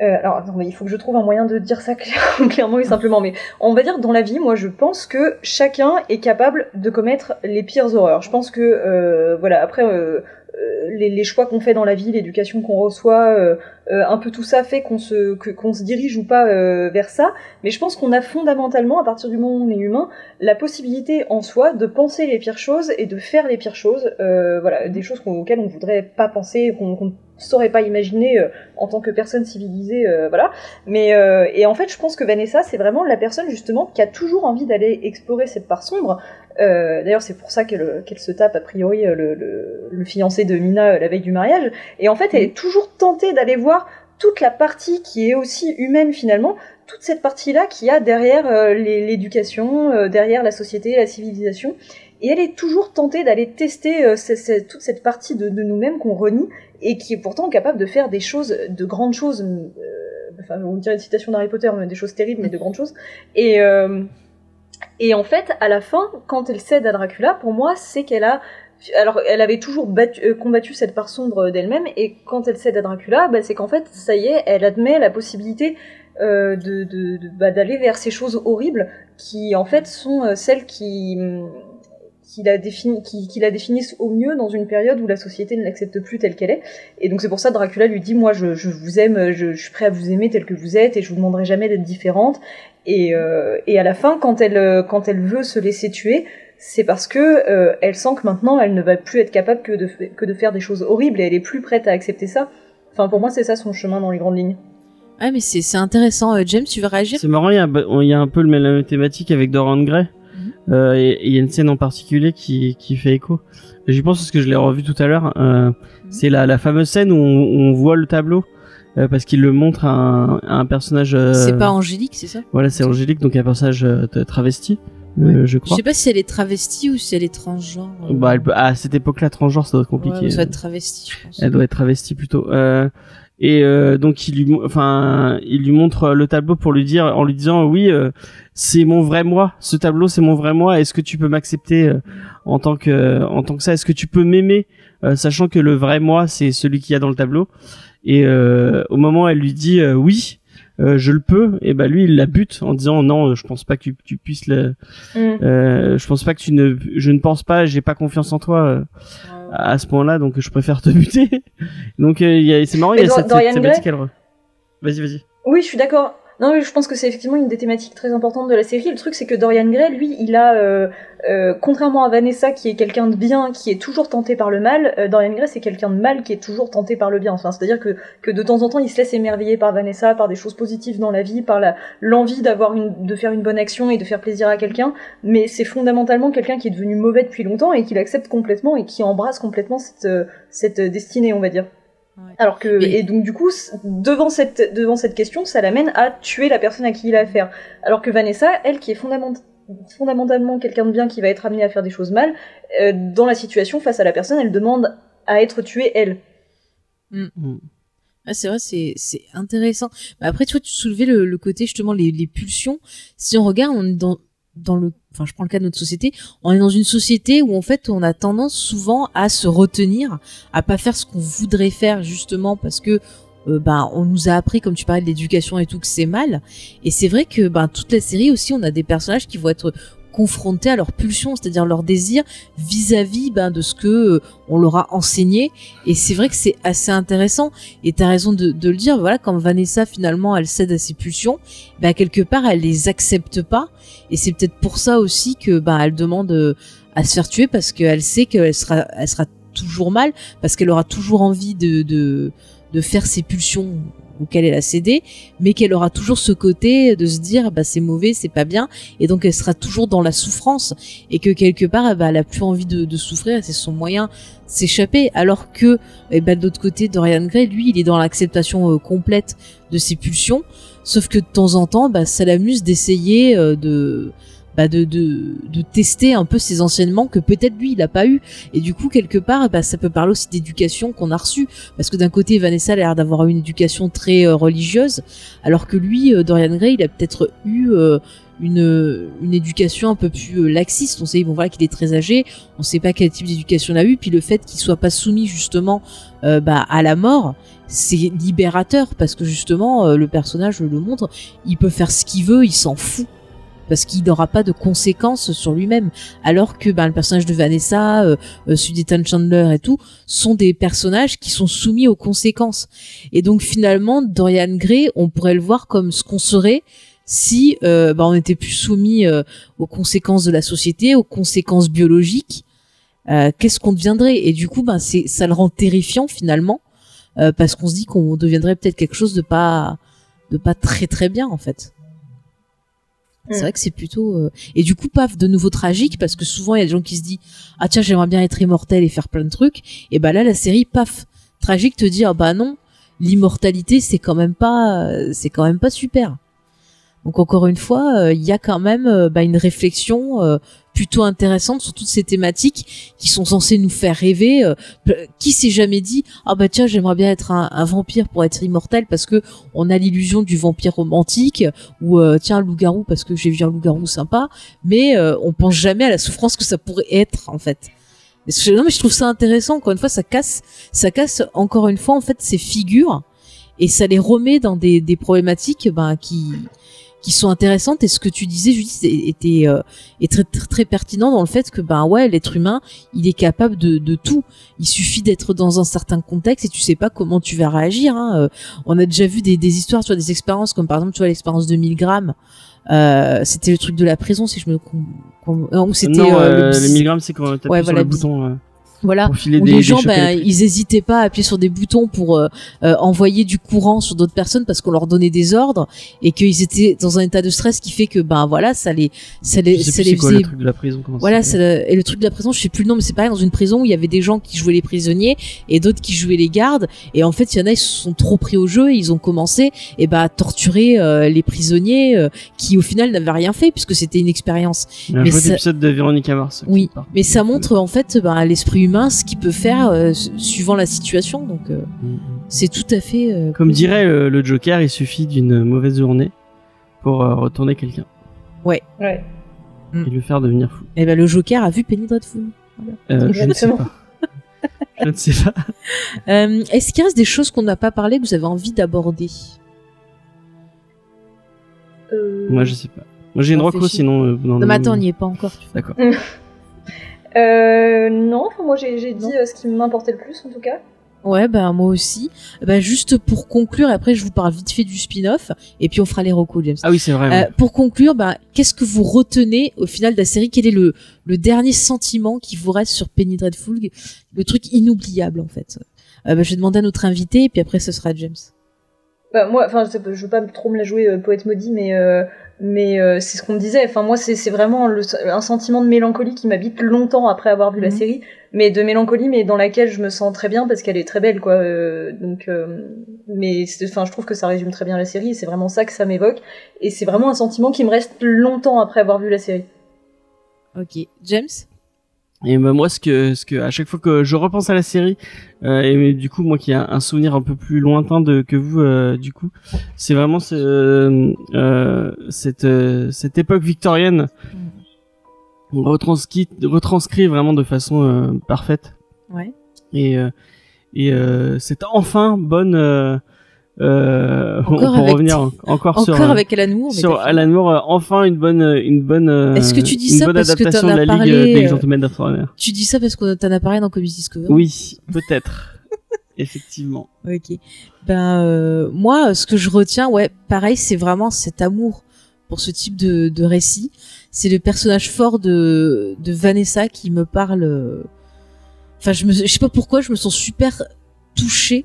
Euh, alors, il faut que je trouve un moyen de dire ça clair- clairement et simplement, mais on va dire dans la vie, moi je pense que chacun est capable de commettre les pires horreurs. Je pense que, euh, voilà, après, euh, les, les choix qu'on fait dans la vie, l'éducation qu'on reçoit, euh, euh, un peu tout ça fait qu'on se, qu'on se dirige ou pas euh, vers ça, mais je pense qu'on a fondamentalement, à partir du moment où on est humain, la possibilité en soi de penser les pires choses et de faire les pires choses, euh, voilà, des choses auxquelles on voudrait pas penser, qu'on ne saurait pas imaginer euh, en tant que personne civilisée, euh, voilà. Mais euh, et en fait, je pense que Vanessa, c'est vraiment la personne justement qui a toujours envie d'aller explorer cette part sombre. Euh, D'ailleurs, c'est pour ça qu'elle qu'elle se tape a priori euh, le, le, le fiancé de Mina euh, la veille du mariage. Et en fait, elle est toujours tentée d'aller voir toute la partie qui est aussi humaine finalement, toute cette partie-là qui a derrière euh, l'éducation, euh, derrière la société, la civilisation. Et elle est toujours tentée d'aller tester euh, toute cette partie de, de nous-mêmes qu'on renie et qui est pourtant capable de faire des choses, de grandes choses. euh, enfin, on dirait une citation d'Harry Potter, mais des choses terribles, mais de grandes choses. Et, euh, et en fait, à la fin, quand elle cède à Dracula, pour moi, c'est qu'elle a alors, elle avait toujours battu- euh, combattu cette part sombre d'elle-même, et quand elle cède à Dracula, bah, c'est qu'en fait, ça y est, elle admet la possibilité euh, de, bah, d'aller vers ces choses horribles qui, en fait, sont euh, celles qui, hum, qui, la défini- qui, qui la définissent au mieux dans une période où la société ne l'accepte plus telle qu'elle est. Et donc, c'est pour ça que Dracula lui dit Moi, je, je vous aime, je, je suis prêt à vous aimer tel que vous êtes, et je vous demanderai jamais d'être différente. Et, euh, et à la fin, quand elle, quand elle veut se laisser tuer, c'est parce que euh, elle sent que maintenant elle ne va plus être capable que de, f- que de faire des choses horribles et elle est plus prête à accepter ça. Enfin, pour moi, c'est ça son chemin dans les grandes lignes. Ouais, mais c'est intéressant. Euh, James, tu veux réagir? C'est marrant, il y, a, un- il y a un peu le même la même thématique avec Dorian Gray. Mhm. Euh, il y a une scène en particulier qui, qui fait écho. J'y pense parce que je l'ai revu tout à l'heure. Euh, C'est la, la fameuse scène où on, on voit le tableau. euh, parce qu'il le montre à un, à un personnage. euh, C'est pas Angélique, c'est ça? Voilà, c'est Angélique, donc un personnage euh, travesti. euh, je Je crois. sais pas si elle est travestie ou si elle est transgenre. Bah, elle peut- à cette époque-là, transgenre, ça doit être compliqué. Ouais, ça doit être travestie, je pense. Elle doit être travestie plutôt. Euh, et euh, donc il lui, enfin, il lui montre le tableau pour lui dire, en lui disant, oui, euh, c'est mon vrai moi. Ce tableau, c'est mon vrai moi. Est-ce que tu peux m'accepter euh, en tant que, en tant que ça? Est-ce que tu peux m'aimer, euh, sachant que le vrai moi, c'est celui qu'il y a dans le tableau? Et euh, au moment où elle lui dit, euh, oui. euh, je le peux et bah lui il la bute en disant non je pense pas que tu, tu puisses le Mm. euh, je pense pas que tu ne je ne pense pas j'ai pas confiance en toi euh, à ce point-là, donc je préfère te buter. donc euh, il y a- c'est marrant, il y a Dor- cette, cette thématique. Vas-y, vas-y. Oui, je suis d'accord. Non, je pense que c'est effectivement une des thématiques très importantes de la série. Le truc, c'est que Dorian Gray, lui, il a, euh, euh, contrairement à Vanessa, qui est quelqu'un de bien, qui est toujours tenté par le mal, euh, Dorian Gray, c'est quelqu'un de mal qui est toujours tenté par le bien. Enfin, c'est-à-dire que, que de temps en temps, il se laisse émerveiller par Vanessa, par des choses positives dans la vie, par l'envie d'avoir une, de faire une bonne action et de faire plaisir à quelqu'un. Mais c'est fondamentalement quelqu'un qui est devenu mauvais depuis longtemps et qui l'accepte complètement et qui embrasse complètement cette, euh, cette destinée, on va dire. Ouais. Alors que Mais- et donc du coup devant cette devant cette question ça l'amène à tuer la personne à qui il a affaire. Alors que Vanessa elle qui est fondament- fondamentalement quelqu'un de bien qui va être amené à faire des choses mal euh, dans la situation face à la personne elle demande à être tuée elle. Ah, c'est vrai, c'est c'est intéressant. Mais après, tu vois, tu soulevais le, le côté justement les, les pulsions. Si on regarde, on est dans dans le, enfin, je prends le cas de notre société. On est dans une société où en fait, on a tendance souvent à se retenir, à pas faire ce qu'on voudrait faire justement parce que ben on nous a appris, comme tu parlais de l'éducation et tout, que c'est mal. Et c'est vrai que ben toute la série aussi, on a des personnages qui vont être confrontés à leurs pulsions, c'est-à-dire leurs désirs vis-à-vis ben, de ce que euh, on leur a enseigné. Et c'est vrai que c'est assez intéressant. Et t'as raison de, le dire. Voilà, quand Vanessa finalement elle cède à ses pulsions, ben quelque part elle les accepte pas. Et c'est peut-être pour ça aussi que ben elle demande euh, à se faire tuer parce qu'elle sait qu'elle sera, elle sera toujours mal parce qu'elle aura toujours envie de de faire ses pulsions auxquelles elle a cédé, mais qu'elle aura toujours ce côté de se dire bah c'est mauvais, c'est pas bien, et donc elle sera toujours dans la souffrance et que quelque part bah, elle a plus envie de, de souffrir, c'est son moyen s'échapper, alors que et bah, de l'autre côté Dorian Gray lui il est dans l'acceptation euh, complète de ses pulsions, sauf que de temps en temps bah, ça l'amuse d'essayer euh, de bah de, de, de tester un peu ses enseignements que peut-être lui il a pas eu. Et du coup quelque part bah, ça peut parler aussi d'éducation qu'on a reçue. Parce que d'un côté Vanessa a l'air d'avoir une éducation très euh, religieuse alors que lui euh, Dorian Gray il a peut-être eu euh, une, une éducation un peu plus laxiste. On sait bon voilà qu'il est très âgé. On sait pas quel type d'éducation il a eu. Puis le fait qu'il soit pas soumis justement bah, à la mort c'est libérateur. Parce que justement le personnage le montre. Il peut faire ce qu'il veut il s'en fout parce qu'il n'aura pas de conséquences sur lui-même. Alors que ben, le personnage de Vanessa, euh, euh, Chandler et tout, sont des personnages qui sont soumis aux conséquences. Et donc finalement, Dorian Gray, on pourrait le voir comme ce qu'on serait si euh, ben, on était plus soumis euh, aux conséquences de la société, aux conséquences biologiques. Euh, Qu'est-ce qu'on deviendrait? Et du coup, ben, c'est ça le rend terrifiant finalement, euh, parce qu'on se dit qu'on deviendrait peut-être quelque chose de pas de pas très très bien en fait. C'est Mm. vrai que c'est plutôt euh, et du coup paf de nouveau tragique parce que souvent il y a des gens qui se disent ah tiens j'aimerais bien être immortel et faire plein de trucs et bah là la série paf tragique te dit ah bah non l'immortalité c'est quand même pas euh, c'est quand même pas super donc encore une fois euh, il y a quand même euh, bah, une réflexion euh, plutôt intéressante sur toutes ces thématiques qui sont censées nous faire rêver. Qui s'est jamais dit ah bah tiens j'aimerais bien être un, vampire pour être immortel parce que on a l'illusion du vampire romantique ou euh, tiens loup-garou parce que j'ai vu un loup-garou sympa mais euh, on pense jamais à la souffrance que ça pourrait être en fait. Non mais je trouve ça intéressant. Encore une fois ça casse ça casse encore une fois en fait ces figures et ça les remet dans des, des problématiques ben, qui qui sont intéressantes et ce que tu disais Judith était euh, est très, très très pertinent dans le fait que ben ouais l'être humain il est capable de, de tout il suffit d'être dans un certain contexte et tu sais pas comment tu vas réagir hein. Euh, on a déjà vu des, des histoires tu vois des expériences comme par exemple tu vois l'expérience de 1000 grammes euh, c'était le truc de la prison si je me ou c'était euh, euh, le- les milligrammes, c'est quand t'appuies Ouais, sur voilà, le bouton. Voilà où des, les gens ben, électriques. ils hésitaient pas à appuyer sur des boutons pour euh, euh, envoyer du courant sur d'autres personnes parce qu'on leur donnait des ordres et qu'ils étaient dans un état de stress qui fait que ben voilà ça les ça les ça les c'est quoi faisait le truc de la prison comment ça voilà, c'est le- et le truc de la prison, je sais plus le nom, mais c'est pareil dans une prison où il y avait des gens qui jouaient les prisonniers et d'autres qui jouaient les gardes. Et en fait, il y en a, ils se sont trop pris au jeu et ils ont commencé, et bah, à torturer euh, les prisonniers euh, qui au final n'avaient rien fait puisque c'était une expérience. Il y a un mais ça- épisode de Véronica Mars. qui Oui, mais ça montre en fait ben, l'esprit humain, ce qu'il peut faire euh, su- suivant la situation. Donc, euh, Mm, mm. c'est tout à fait. euh, Comme possible. dirait euh, le Joker, il suffit d'une mauvaise journée pour euh, retourner quelqu'un Ouais. Mm. et le faire devenir fou. Eh ben, le Joker a vu Penny Dreadful. Euh, je ne sais pas. je ne sais pas. Euh, Est-ce qu'il reste des choses qu'on n'a pas parlé que vous avez envie d'aborder? Euh, Moi, je sais pas. Moi, j'ai une Réfléchis. sinon. euh, Non, mais attends, on n'y est pas encore. D'accord. Euh, non, enfin, moi j'ai j'ai dit Non. euh, ce qui m'importait le plus en tout cas. Ouais, ben moi aussi. Ben, juste pour conclure, après je vous parle vite fait du spin-off, et puis on fera les recos, James. Ah oui, c'est vrai. Euh, pour conclure, ben, qu'est-ce que vous retenez au final de la série? Quel est le, le dernier sentiment qui vous reste sur Penny Dreadful? Le truc inoubliable en fait. Euh, ben, je vais demander à notre invité, et puis après ce sera James. Bah, moi, enfin, je, veux pas trop me la jouer euh, poète maudit, mais euh, mais euh, c'est ce qu'on me disait. Enfin, moi, c'est vraiment le- un sentiment de mélancolie qui m'habite longtemps après avoir vu la Mhm. série, mais de mélancolie, mais dans laquelle je me sens très bien parce qu'elle est très belle, quoi. euh, donc, euh, mais enfin, je trouve que ça résume très bien la série. C'est vraiment ça que ça m'évoque, et c'est vraiment un sentiment qui me reste longtemps après avoir vu la série. Ok, James? Et bah, moi, ce que, ce que, à chaque fois que je repense à la série, euh, et du coup, moi qui ai un, souvenir un peu plus lointain de que vous, euh, du coup, c'est vraiment ce, euh, cette, euh, cette époque victorienne retranscrit, retranscrit vraiment de façon euh, parfaite. Ouais. Et euh, et euh, c'est enfin bonne. Euh, euh, avec- revenir en- encore, sur Encore euh, avec Alan Moore. mais sur Alan Moore, euh, enfin une bonne, une bonne, euh, Est-ce que tu dis une ça bonne parce que de Ligue parlé, euh, des euh, Gentlemen d'Extraordinaire. Tu dis ça parce qu'on t'en a parlé dans Comics Discovery? Oui, peut-être. Effectivement. Ok. Ben euh, moi, ce que je retiens, ouais, pareil, c'est vraiment cet amour pour ce type de, de récit. C'est le personnage fort de, de Vanessa qui me parle. euh, Enfin, je me, je sais pas pourquoi, je me sens super touchée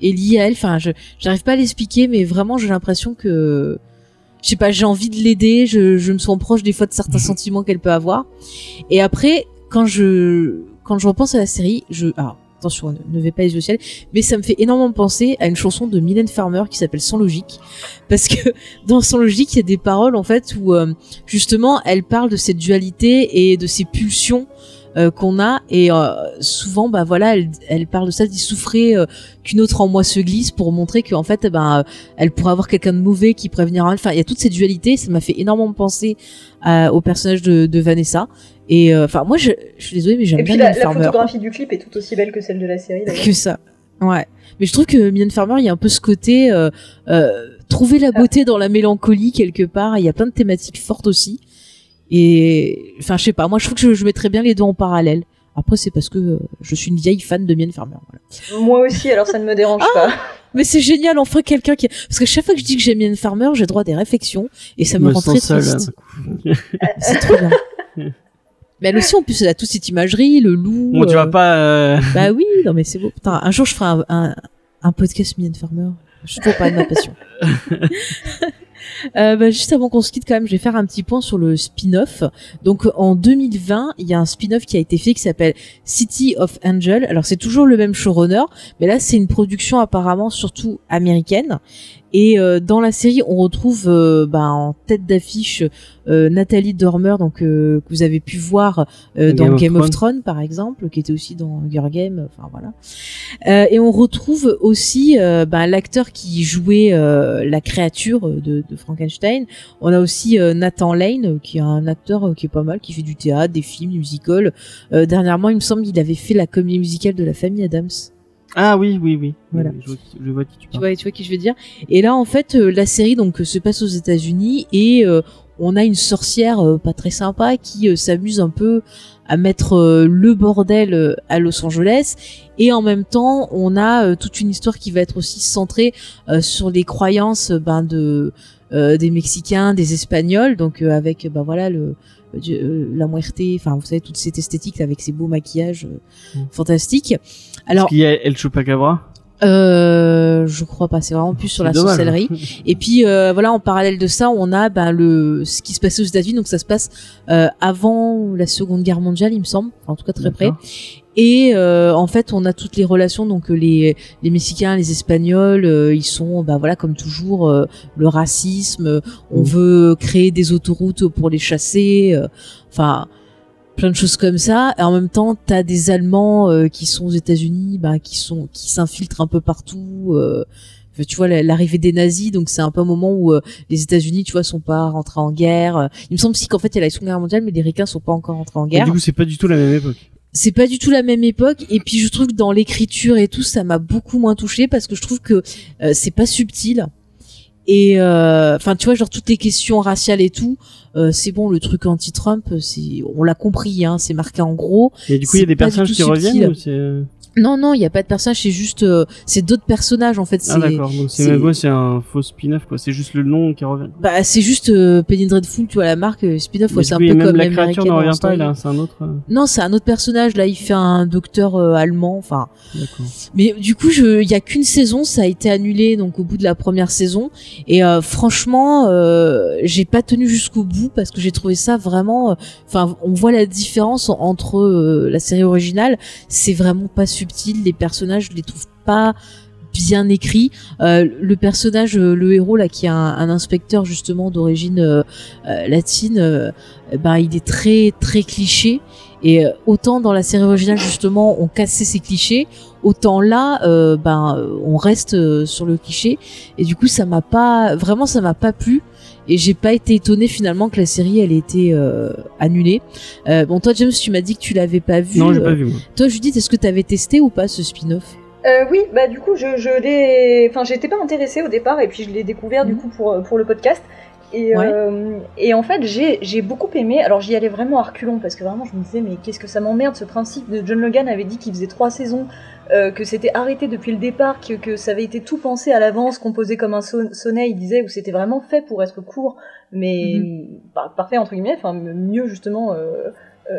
et liée à elle. Enfin, je, j'arrive pas à l'expliquer, mais vraiment, j'ai l'impression que, je sais pas, j'ai envie de l'aider. Je, je me sens proche des fois de certains sentiments qu'elle peut avoir. Et après, quand je, quand je repense à la série, je, ah, attention, ne, ne vais pas les yeux au ciel, mais ça me fait énormément penser à une chanson de Mylène Farmer qui s'appelle Sans logique, parce que dans Sans logique, il y a des paroles en fait où euh, justement elle parle de cette dualité et de ces pulsions euh, qu'on a et euh, souvent bah voilà elle, elle parle de ça d'y souffrir euh, qu'une autre en moi se glisse pour montrer qu'en fait eh ben euh, elle pourrait avoir quelqu'un de mauvais qui pourrait venir en elle enfin il y a toute cette dualité ça m'a fait énormément penser à- au personnage de, de Vanessa et euh, enfin moi je, je suis désolée mais j'aime bien la, la photographie du clip est tout aussi belle que celle de la série. que ça. Ouais. Mais je trouve que Mylène Farmer, il y a un peu ce côté euh, euh, trouver la beauté dans la mélancolie quelque part. Il y a plein de thématiques fortes aussi. Et enfin, je sais pas. Moi, je trouve que je, je mettrais bien les deux en parallèle. Après, c'est parce que euh, je suis une vieille fan de Mylène Farmer. Voilà. Moi aussi, alors ça ne me dérange Ah pas. Mais c'est génial, enfin quelqu'un qui. Parce que chaque fois que je dis que j'aime Mylène Farmer, j'ai droit à des réflexions et ça Je me me rend très seul, triste. hein. C'est trop bien. Mais elle aussi, en plus, elle a toute cette imagerie, le loup. Bon, tu euh, vas pas. euh, Bah oui, non mais c'est beau. Putain, un jour je ferai un, un, un podcast Mylène Farmer. Je trouve pas de ma passion. Euh, bah, juste avant qu'on se quitte quand même, je vais faire un petit point sur le spin-off. Donc en 2020, il y a un spin-off qui a été fait qui s'appelle City of Angel. Alors c'est toujours le même showrunner, mais là c'est une production apparemment surtout américaine. Et euh, dans la série, on retrouve euh, bah, en tête d'affiche euh, Nathalie Dormer, donc que vous avez pu voir dans Game of Game of Thrones. Thrones par exemple, qui était aussi dans Hunger Game. Enfin voilà. Et on retrouve aussi bah, l'acteur qui jouait la créature de, de Frankenstein. On a aussi Nathan Lane, qui est un acteur qui est pas mal, qui fait du théâtre, des films, du musical. Dernièrement, il me semble qu'il avait fait la comédie musicale de la famille Adams. Ah oui, oui, oui. Voilà. Je vois, qui- je vois qui tu vois, tu vois qui je veux dire. Et là, en fait, euh, la série donc euh, se passe aux États-Unis et euh, on a une sorcière euh, pas très sympa qui euh, s'amuse un peu à mettre euh, le bordel à Los Angeles et en même temps on a toute une histoire qui va être aussi centrée sur les croyances ben de des Mexicains, des Espagnols donc avec ben voilà le euh, la muerte, enfin vous savez toute cette esthétique avec ces beaux maquillages euh, Mm. fantastiques. Alors qu'il y a El Chupacabra? euh, je crois pas, c'est vraiment plus sur la sorcellerie. Et puis euh, voilà, en parallèle de ça, on a ben, le ce qui se passait aux États-Unis. Donc ça se passe euh, avant la Seconde Guerre mondiale, il me semble, en tout cas très près. Et euh, en fait, on a toutes les relations. Donc les les Mexicains, les Espagnols, euh, ils sont, ben voilà, comme toujours, euh, le racisme. euh, On Mm. veut créer des autoroutes pour les chasser. euh, Enfin. plein de choses comme ça et en même temps t'as des Allemands euh, qui sont aux États-Unis bah, qui sont qui s'infiltrent un peu partout euh, tu vois la- l'arrivée des nazis donc c'est un peu un moment où euh, les États-Unis tu vois sont pas rentrés en guerre il me semble aussi qu'en fait il y a la Seconde Guerre mondiale mais les Ricains sont pas encore rentrés en Et guerre du coup, c'est pas du tout la même époque. C'est pas du tout la même époque. Et puis je trouve que dans l'écriture et tout ça m'a beaucoup moins touché parce que je trouve que euh, c'est pas subtil. Et euh, enfin tu vois genre toutes les questions raciales et tout euh, c'est bon le truc anti-Trump c'est on l'a compris hein c'est marqué en gros. Et du coup, il y a des personnages qui subtil. reviennent ou c'est... euh, non non il y a pas de personnage c'est juste euh, c'est d'autres personnages en fait Ah d'accord, donc c'est, c'est- ouais, c'est un faux spin-off quoi, c'est juste le nom qui revient. bah c'est juste euh, Penny Dreadful tu vois la marque euh, spin-off ouais, c'est un peu même comme la créature American ne revient pas, là, c'est un autre... euh, non c'est un autre personnage là il fait un docteur euh, allemand enfin D'accord. Mais du coup, je, il y a qu'une saison, ça a été annulé donc au bout de la première saison. Et euh, franchement, euh, j'ai pas tenu jusqu'au bout parce que j'ai trouvé ça vraiment. Enfin, on voit la différence en- entre euh, la série originale. C'est vraiment pas Les personnages, je les trouve pas bien écrits. Euh, le personnage, euh, le héros là, qui est un, inspecteur justement d'origine euh, latine, euh, ben il est très très cliché. Et autant dans la série originale justement, on cassait ces clichés, autant là, ben on reste sur le cliché. Et du coup, ça m'a pas vraiment, ça m'a pas plu. Et j'ai pas été étonnée finalement que la série elle ait été euh, annulée. Euh, bon, toi James, tu m'as dit que tu l'avais pas vu. Non, j'ai Euh, pas vu moi. Toi, Judith, est-ce que tu avais testé ou pas ce spin-off? Euh, oui, bah du coup, je, je l'ai. Enfin, j'étais pas intéressée au départ, et puis je l'ai découvert du Mhm. coup pour, pour le podcast. Et, Ouais. euh, et en fait, j'ai beaucoup aimé. Alors, j'y allais vraiment à reculons parce que vraiment, je me disais, mais qu'est-ce que ça m'emmerde ce principe de John Logan avait dit qu'il faisait trois saisons, euh, que c'était arrêté depuis le départ, que, que ça avait été tout pensé à l'avance, composé comme un son- sonnet. Il disait où c'était vraiment fait pour être court, mais par- parfait entre guillemets, enfin mieux justement euh,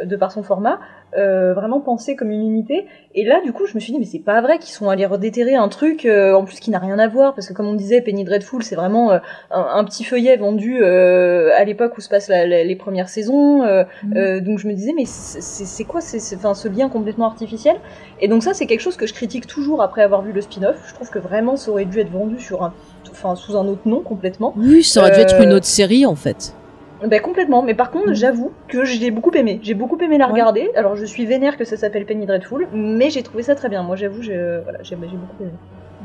de par son format, euh, vraiment pensé comme une unité. Et là, du coup, je me suis dit, mais c'est pas vrai qu'ils sont allés redéterrer un truc, euh, en plus qui n'a rien à voir, parce que comme on disait, Penny Dreadful, c'est vraiment euh, un, un petit feuillet vendu euh, à l'époque où se passent la- la- les premières saisons. euh, euh, donc je me disais, mais c'est quoi c'est, ce lien complètement artificiel? Et donc ça, c'est quelque chose que je critique toujours après avoir vu le spin-off. Je trouve que vraiment, ça aurait dû être vendu sur un, enfin, sous un autre nom complètement. Oui, ça aurait dû être Euh, une autre série en fait. Ben complètement, mais par contre, Mhm. j'avoue que j'ai beaucoup aimé. J'ai beaucoup aimé la Ouais. regarder. Alors, je suis vénère que ça s'appelle Penny Dreadful, mais j'ai trouvé ça très bien. Moi, j'avoue, j'ai voilà, j'ai j'ai beaucoup aimé.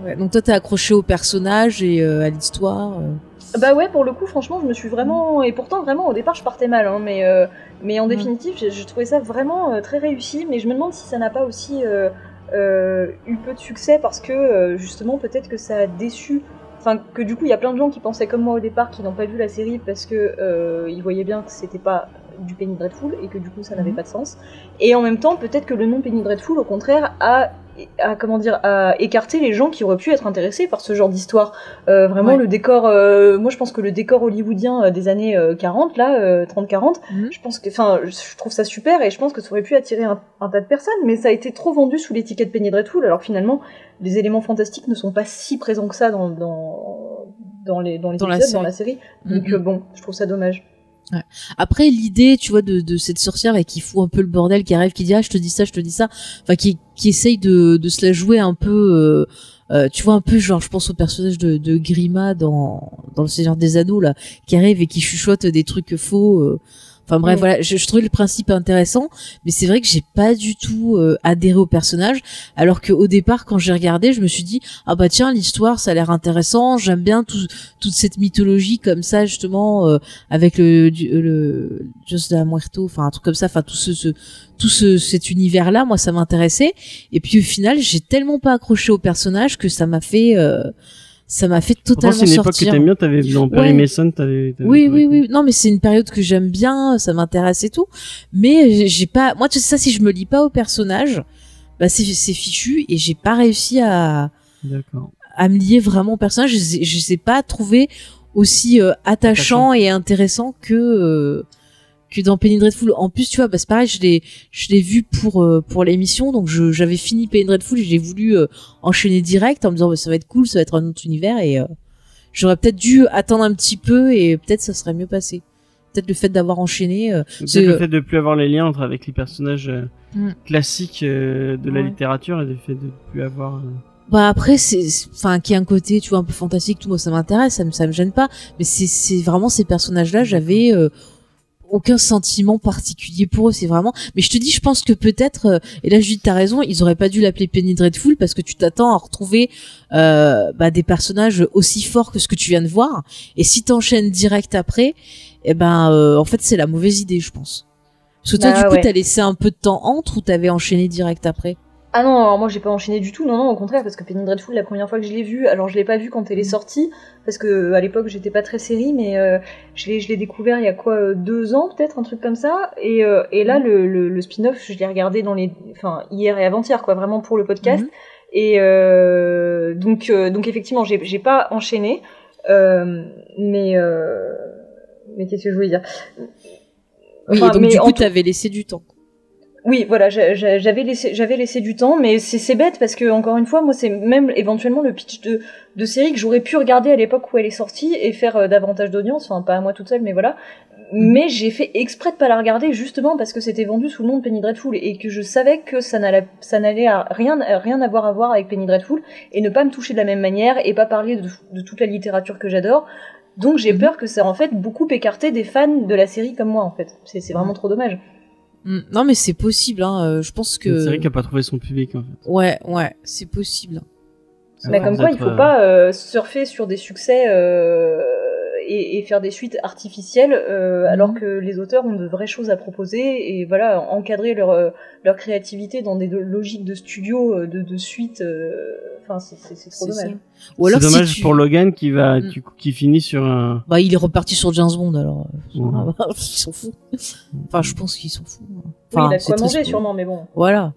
Ouais, donc toi, t'es accroché au personnage et euh, à l'histoire. euh. Bah ouais, pour le coup, franchement, je me suis vraiment. Et pourtant, vraiment, au départ, je partais mal, hein, mais, euh, mais en Mhm. définitive, j'ai trouvé ça vraiment très réussi. Mais je me demande si ça n'a pas aussi eu peu de succès parce que, justement, peut-être que ça a déçu. Enfin, que du coup, il y a plein de gens qui pensaient comme moi au départ qui n'ont pas vu la série parce que euh, ils voyaient bien que c'était pas du Penny Dreadful et que du coup ça n'avait Mhm. pas de sens. Et en même temps, peut-être que le nom Penny Dreadful, au contraire, a, a comment dire, a écarté les gens qui auraient pu être intéressés par ce genre d'histoire. Euh, vraiment Ouais. le décor, euh, moi je pense que le décor hollywoodien euh, des années euh, 40, là, euh, 30-40, Mhm. je pense que, enfin, je trouve ça super et je pense que ça aurait pu attirer un, un tas de personnes, mais ça a été trop vendu sous l'étiquette Penny Dreadful, alors que finalement, les éléments fantastiques ne sont pas si présents que ça dans, dans, dans les, dans les Dans la épisodes, dans série. la série. Donc Mhm. euh, bon, je trouve ça dommage. Après, l'idée, tu vois, de, cette sorcière et qui fout un peu le bordel, qui arrive, qui dit ah je te dis ça, je te dis ça, enfin qui, qui essaye de, de se la jouer un peu. euh, euh, tu vois un peu genre je pense au personnage de, de Grima dans dans le Seigneur des Anneaux là qui arrive et qui chuchote des trucs faux euh. Enfin bref voilà je, je trouvais le principe intéressant mais c'est vrai que j'ai pas du tout euh, adhéré au personnage. Alors que au départ quand j'ai regardé je me suis dit ah bah tiens l'histoire ça a l'air intéressant. J'aime bien tout, toute cette mythologie comme ça justement euh, avec le euh, le Dios de la Muerto enfin un truc comme ça. Enfin tout ce, ce tout ce, cet univers là moi ça m'intéressait. Et puis au final j'ai tellement pas accroché au personnage que ça m'a fait euh, ça m'a fait totalement c'est une époque que sortir t'aimes bien, t'avais dans Perry Ouais. Mason, t'avais. oui, oui, oui. Non, mais c'est une période que j'aime bien, ça m'intéresse et tout. Mais j'ai- pas, moi, tu sais, ça, si je me lis pas au personnage, bah, c'est, fichu et j'ai pas réussi à, à me lier vraiment au personnage. Je sais, je sais pas trouver aussi euh, attachant et intéressant que, euh, que dans Penny Dreadful. En plus, tu vois, bah, c'est pareil, je l'ai, je l'ai vu pour euh, pour l'émission, donc je, j'avais fini Penny Dreadful et j'ai voulu euh, enchaîner direct en me disant bah, ça va être cool, ça va être un autre univers et euh, j'aurais peut-être dû attendre un petit peu et peut-être ça serait mieux passé. Peut-être le fait d'avoir enchaîné. euh, Peut-être c'est, le euh, fait de plus avoir les liens entre avec les personnages euh, Mm. classiques euh, de la littérature et le fait de plus avoir. euh, Bah après c'est enfin qui est un côté tu vois un peu fantastique tout moi ça m'intéresse ça me ça me gêne pas mais c'est c'est vraiment ces personnages là j'avais euh, aucun sentiment particulier pour eux c'est vraiment mais je te dis je pense que peut-être euh, et là Judith t'as raison ils auraient pas dû l'appeler Penny Dreadful parce que tu t'attends à retrouver euh, bah, des personnages aussi forts que ce que tu viens de voir. Et si t'enchaînes direct après eh ben euh, en fait c'est la mauvaise idée je pense. Parce que toi Bah du coup ouais. t'as laissé un peu de temps entre ou t'avais enchaîné direct après? Ah non, alors moi j'ai pas enchaîné du tout, non, non, au contraire, parce que Penny Dreadful, la première fois que je l'ai vue, alors je l'ai pas vue quand elle est sortie, parce que à l'époque j'étais pas très série, mais euh, je l'ai je l'ai découvert il y a quoi, euh, deux ans peut-être, un truc comme ça, et, euh, et là le, le, le spin-off, je l'ai regardé dans les, enfin hier et avant-hier, quoi, vraiment pour le podcast, Mhm. et euh, donc, euh, donc effectivement j'ai j'ai pas enchaîné, euh, mais euh, mais qu'est-ce que je voulais dire? Oui Enfin, donc mais du coup tout- t'avais laissé du temps oui, voilà, j'a- j'a- j'avais laissé, j'avais laissé du temps, mais c'est bête parce que encore une fois, moi, c'est même éventuellement le pitch de, de série que j'aurais pu regarder à l'époque où elle est sortie et faire euh, davantage d'audience, enfin pas à moi toute seule, mais voilà. Mais j'ai fait exprès de pas la regarder justement parce que c'était vendu sous le nom de Penny Dreadful et que je savais que ça n'allait, ça n'allait à rien, rien avoir à voir avec Penny Dreadful et ne pas me toucher de la même manière et pas parler de, de toute la littérature que j'adore. Donc j'ai peur que ça en fait beaucoup écarté des fans de la série comme moi en fait. C'est c'est vraiment trop dommage. Mm, Non, mais c'est possible. Hein. euh, Je pense C'est une série que qui a pas trouvé son public en fait. ouais, ouais, c'est possible. Bah, va comme quoi, il faut euh, pas euh, surfer sur des succès euh, et, et faire des suites artificielles, euh, alors que les auteurs ont de vraies choses à proposer et voilà, encadrer leur euh, leur créativité dans des lo- logiques de studio, euh, de, de suite. euh, Enfin, c'est- c'est c'est trop dommage. ça. Ou alors c'est dommage si tu... pour Logan qui va, Mm. qui, qui finit sur un. Bah, il est reparti sur James Bond alors. euh, Ouais. ah bah, il s'en fout. Enfin, je pense qu'il s'en fout. Oui, Enfin, il a quoi manger sûrement, mais bon. Voilà.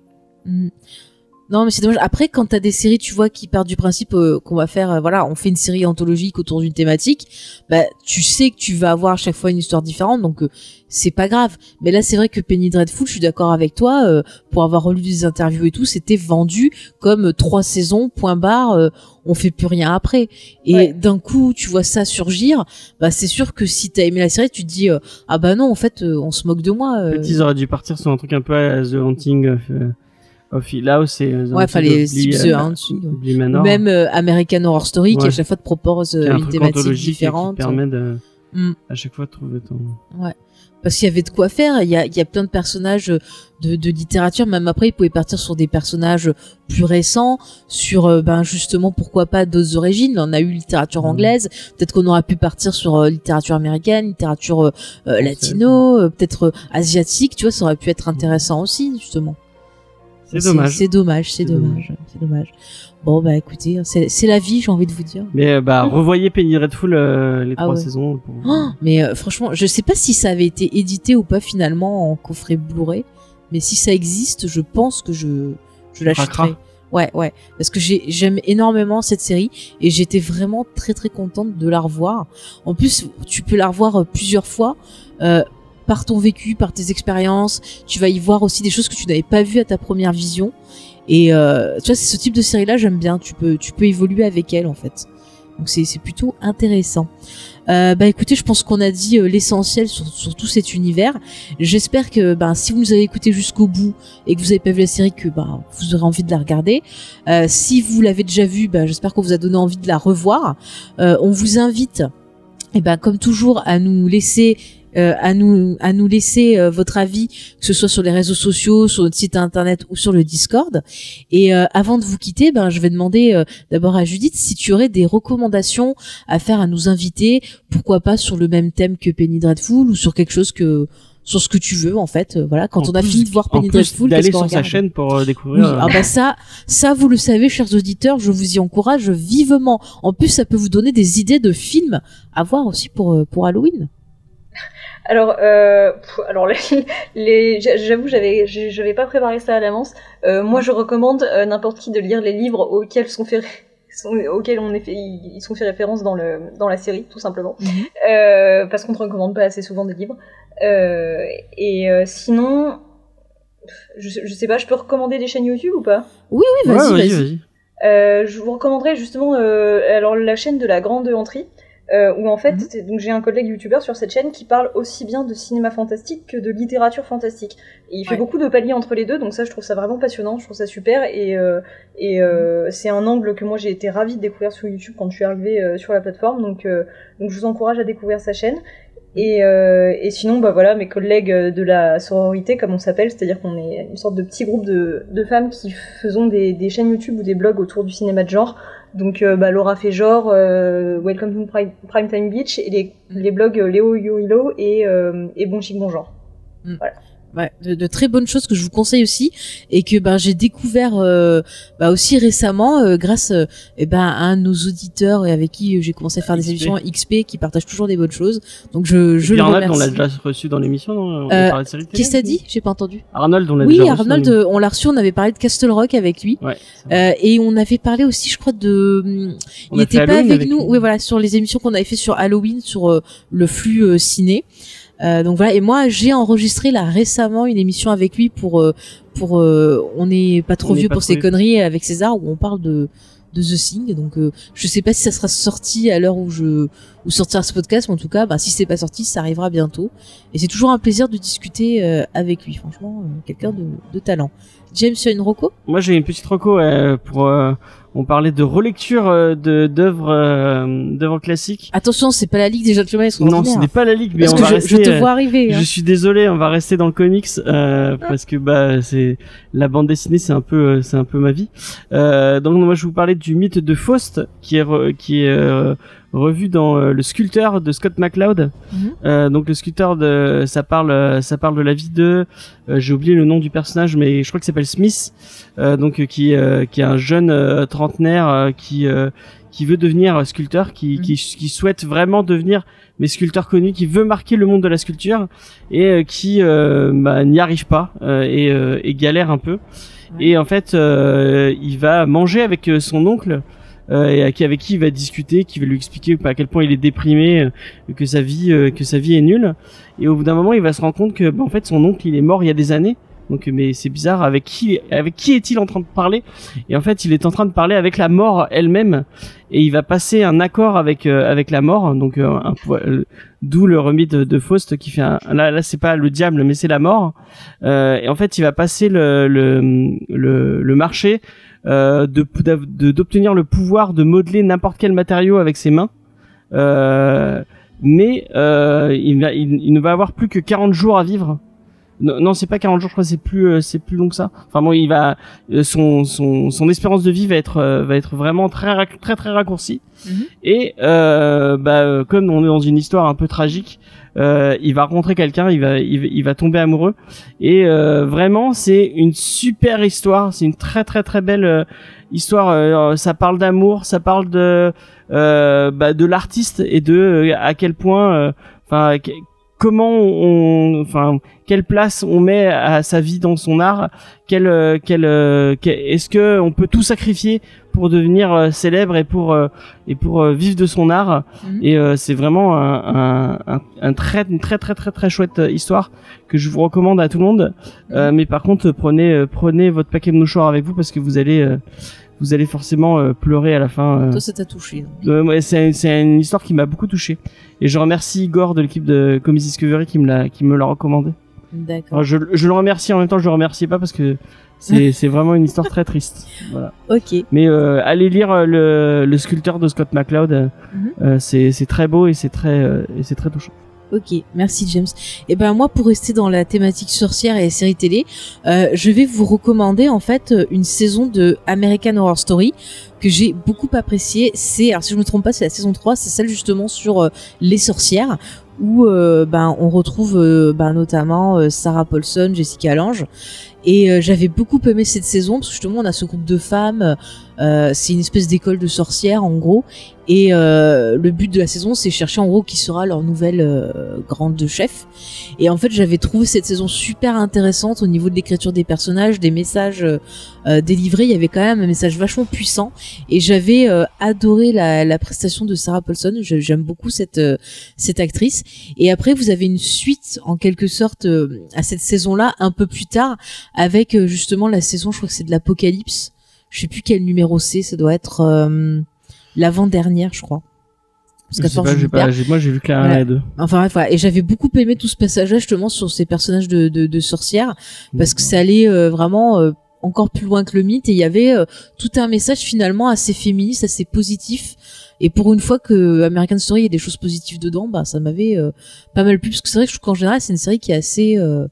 Non, mais c'est dommage. Après, quand t'as des séries, tu vois, qui partent du principe euh, qu'on va faire, euh, voilà, on fait une série anthologique autour d'une thématique, bah, tu sais que tu vas avoir à chaque fois une histoire différente, donc euh, c'est pas grave. Mais là, c'est vrai que Penny Dreadful, je suis d'accord avec toi, euh, pour avoir relu des interviews et tout, c'était vendu comme euh, trois saisons, point barre, euh, on fait plus rien après. Et Ouais. d'un coup, tu vois ça surgir, bah, c'est sûr que si t'as aimé la série, tu te dis, euh, ah bah non, en fait, euh, on se moque de moi. euh. Peut-être ils auraient dû partir sur un truc un peu à The Haunting of, Hill House et euh, Ouais, fallait The euh, ouais. Ou Manor, même euh, American Horror Story qui Ouais. à chaque fois te propose euh, un une thématique différente qui permet de, Mm. à chaque fois de trouver ton. parce qu'il y avait de quoi faire il y a, il y a plein de personnages de, de littérature même après ils pouvaient partir sur des personnages plus récents sur ben justement pourquoi pas d'autres origines Là, on a eu littérature Mm. anglaise peut-être qu'on aurait pu partir sur littérature américaine littérature latino peut-être asiatique tu vois ça aurait pu être intéressant aussi justement C'est dommage. c'est dommage c'est dommage c'est dommage bon bah écoutez c'est c'est la vie j'ai envie de vous dire Mais euh, bah revoyez Penny Dreadful euh, les Ah trois ouais. saisons. pour- Oh, mais euh, franchement, je sais pas si ça avait été édité ou pas finalement en coffret Blu-ray, mais si ça existe, je pense que je je l'achèterai. Ouais, ouais, parce que j'ai j'aime énormément cette série et j'étais vraiment très très contente de la revoir. En plus, tu peux la revoir euh, plusieurs fois. Euh, par ton vécu, par tes expériences, tu vas y voir aussi des choses que tu n'avais pas vues à ta première vision. Et euh, tu vois, c'est ce type de série-là, j'aime bien. Tu peux, évoluer avec elle en fait. Donc c'est, plutôt intéressant. Euh, bah écoutez, je pense qu'on a dit euh, l'essentiel sur, tout cet univers. J'espère que ben, si vous nous avez écouté jusqu'au bout et que vous avez pas vu la série, que ben, vous aurez envie de la regarder. Euh, si vous l'avez déjà vue, ben, j'espère qu'on vous a donné envie de la revoir. Euh, on vous invite, et ben comme toujours, à nous laisser euh, à nous à nous laisser euh, votre avis, que ce soit sur les réseaux sociaux, sur notre site internet ou sur le Discord. Et euh, avant de vous quitter, ben je vais demander euh, d'abord à Judith si tu aurais des recommandations à faire à nos invités, pourquoi pas sur le même thème que Penny Dreadful ou sur quelque chose que sur ce que tu veux en fait. Euh, voilà, quand En on a plus- fini de voir En Penny Dreadful, d'aller sur sa chaîne pour euh, oui, découvrir. euh, ah bah ça, ça vous le savez, chers auditeurs, je vous y encourage vivement. En plus, ça peut vous donner des idées de films à voir aussi pour pour Halloween. Alors, euh, pff, alors les, les- j'a- j'avoue, j'avais, j'avais pas préparé ça à l'avance. Euh, moi, je recommande euh, n'importe qui de lire les livres auxquels sont fait, sont- auxquels on est fait, ils sont fait référence dans le dans la série, tout simplement. Mhm. Euh, parce qu'on ne recommande pas assez souvent des livres. Euh, et euh, sinon, je, je sais pas, je peux recommander des chaînes YouTube ou pas? Oui, oui, vas-y, Ouais, vas-y. Euh, Je vous recommanderais justement euh, alors la chaîne de la Grande Entrée. Euh, où en fait, Mhm. donc j'ai un collègue youtubeur sur cette chaîne qui parle aussi bien de cinéma fantastique que de littérature fantastique. Et il fait Ouais. beaucoup de paliers entre les deux, donc ça je trouve ça vraiment passionnant, je trouve ça super et, euh, et euh, c'est un angle que moi j'ai été ravie de découvrir sur YouTube quand je suis arrivée sur la plateforme, donc donc je vous encourage à découvrir sa chaîne. Et, euh, et sinon, bah voilà, mes collègues de la sororité, comme on s'appelle, c'est-à-dire qu'on est une sorte de petit groupe de, de femmes qui faisons des, des chaînes YouTube ou des blogs autour du cinéma de genre. Donc euh, bah, Laura fait genre, euh, Welcome to Prime, Primetime Beach, et les, les blogs euh, Léo Yoilo et, euh, et Bon Chic Bon Genre. Ouais, de, de très bonnes choses que je vous conseille aussi et que ben j'ai découvert euh, bah, aussi récemment euh, grâce euh, eh ben à un de nos auditeurs et avec qui euh, j'ai commencé à faire des émissions XP qui partagent toujours des bonnes choses. Donc je je le Arnold, on remercie. l'a déjà reçu dans l'émission, On Euh, Qu'est-ce que t'as dit? J'ai pas entendu. Arnold, on l'a Oui, déjà Arnold, on l'a reçu, on avait parlé de Castle Rock avec lui. Ouais. Euh, et on avait parlé aussi, je crois, de. hum, On Il était pas Halloween avec, avec nous. Oui, voilà, sur les émissions qu'on avait fait sur Halloween, sur le flux ciné. Euh, donc voilà. Et moi, j'ai enregistré là récemment une émission avec lui pour euh, pour. euh, on n'est pas trop On vieux pas pour ces conneries avec César où on parle de de The Thing. Donc euh, je sais pas si ça sera sorti à l'heure où je où sortira ce podcast, mais en tout cas, bah, si c'est pas sorti, ça arrivera bientôt. Et c'est toujours un plaisir de discuter euh, avec lui. Franchement, euh, quelqu'un de, de talent. James, tu as une roco Moi, j'ai une petite euh, pour. euh, on parlait de relecture euh, de d'œuvres euh, d'œuvres classiques. Attention, c'est pas la Ligue des Gentlemen Non, extraordinaires. ce n'est pas la ligue, mais Parce on que va je, rester. je te vois arriver. hein. Je suis désolé, on va rester dans le comics euh, parce que bah c'est la bande dessinée, c'est un peu c'est un peu ma vie. Euh, donc moi je vais vous parlais du mythe de Faust qui est qui est euh, revu dans euh, le sculpteur de Scott McCloud. Mhm. Euh, donc le sculpteur de ça parle euh, ça parle de la vie de j'ai oublié le nom du personnage mais je crois qu'il s'appelle Smith donc qui qui est un jeune trentenaire qui qui veut devenir sculpteur qui, Mhm. qui qui souhaite vraiment devenir mais sculpteur connu qui veut marquer le monde de la sculpture et euh, qui euh, bah, n'y arrive pas euh, et, et galère un peu Ouais. et en fait il va manger avec son oncle et avec, qui il va discuter, qui va lui expliquer à quel point il est déprimé, euh, que sa vie, euh, que sa vie est nulle. Et au bout d'un moment, il va se rendre compte que, bah, en fait, son oncle, il est mort il y a des années. Donc, mais c'est bizarre. Avec qui, avec qui est-il en train de parler? Et en fait, il est en train de parler avec la mort elle-même. Et il va passer un accord avec euh, avec la mort. Donc, euh, euh, d'où le remit de, Faust qui fait un. Là, là, c'est pas le diable, mais c'est la mort. Euh, et en fait, il va passer le le, le marché euh, d'obtenir le pouvoir de modeler n'importe quel matériau avec ses mains. Euh, mais euh, il, va, il, il ne va avoir plus que 40 jours à vivre. Non, non, c'est pas 40 jours, je crois c'est plus euh, c'est plus long que ça. Enfin bon, il va euh, son son son espérance de vie va être euh, va être vraiment très très très raccourcie. Mhm. Et euh, bah comme on est dans une histoire un peu tragique, euh, il va rencontrer quelqu'un, il va, il il va tomber amoureux. Et euh, vraiment c'est une super histoire, c'est une très très très belle euh, histoire. euh, ça parle d'amour, ça parle de euh, bah, de l'artiste et de euh, à quel point, euh, enfin comment on, enfin quelle place on met à sa vie dans son art, quel euh, quel, euh, quel- est-ce que on peut tout sacrifier pour devenir euh, célèbre et pour euh, et pour euh, vivre de son art Mhm. et c'est vraiment un, un, un, un très une très très très très chouette histoire que je vous recommande à tout le monde Euh, mais par contre prenez prenez votre paquet de mouchoirs avec vous parce que vous allez vous allez forcément euh, pleurer à la fin euh. Toi, ça t'a touché. Euh, ouais, c'est c'est une histoire qui m'a beaucoup touché et je remercie Igor de l'équipe de Comics Discovery qui me l'a qui me l'a recommandé D'accord. Je, je le remercie en même temps je le remercie pas parce que c'est vraiment une histoire très triste voilà Ok. mais euh, allez lire euh, le, le sculpteur de Scott McCloud euh, Mhm. euh, c'est très beau et c'est très euh, c'est très touchant Ok, merci James. Et ben moi, pour rester dans la thématique sorcière et série télé, je vais vous recommander en fait une saison de American Horror Story que j'ai beaucoup appréciée. C'est, alors si je me trompe pas, c'est la saison 3, c'est celle justement sur les sorcières où euh, ben on retrouve euh, ben, notamment euh, Sarah Paulson, Jessica Lange. Et euh, j'avais beaucoup aimé cette saison parce que justement on a ce groupe de femmes Euh, c'est une espèce d'école de sorcières en gros. Et euh, le but de la saison, c'est chercher en gros qui sera leur nouvelle euh, grande chef. Et en fait, j'avais trouvé cette saison super intéressante au niveau de l'écriture des personnages, des messages euh, euh, délivrés. Il y avait quand même un message vachement puissant. Et j'avais adoré la, la prestation de Sarah Paulson. J'aime beaucoup cette cette actrice. Et après, vous avez une suite en quelque sorte à cette saison-là, un peu plus tard, avec justement la saison. Je crois que c'est de l'Apocalypse. Je sais plus quel numéro c'est. Ça doit être euh, l'avant-dernière, je crois. Parce Je qu'à sais force, pas, je moi j'ai vu que la 1 et Voilà. la 2. Enfin bref, voilà. et j'avais beaucoup aimé tout ce passage-là justement sur ces personnages de, de, de sorcières parce que ça allait euh, vraiment euh, encore plus loin que le mythe et il y avait euh, tout un message finalement assez féministe, assez positif. Et pour une fois que American Story il y a des choses positives dedans, bah ça m'avait euh, pas mal plu parce que c'est vrai que je trouve qu'en général c'est une série qui est assez euh,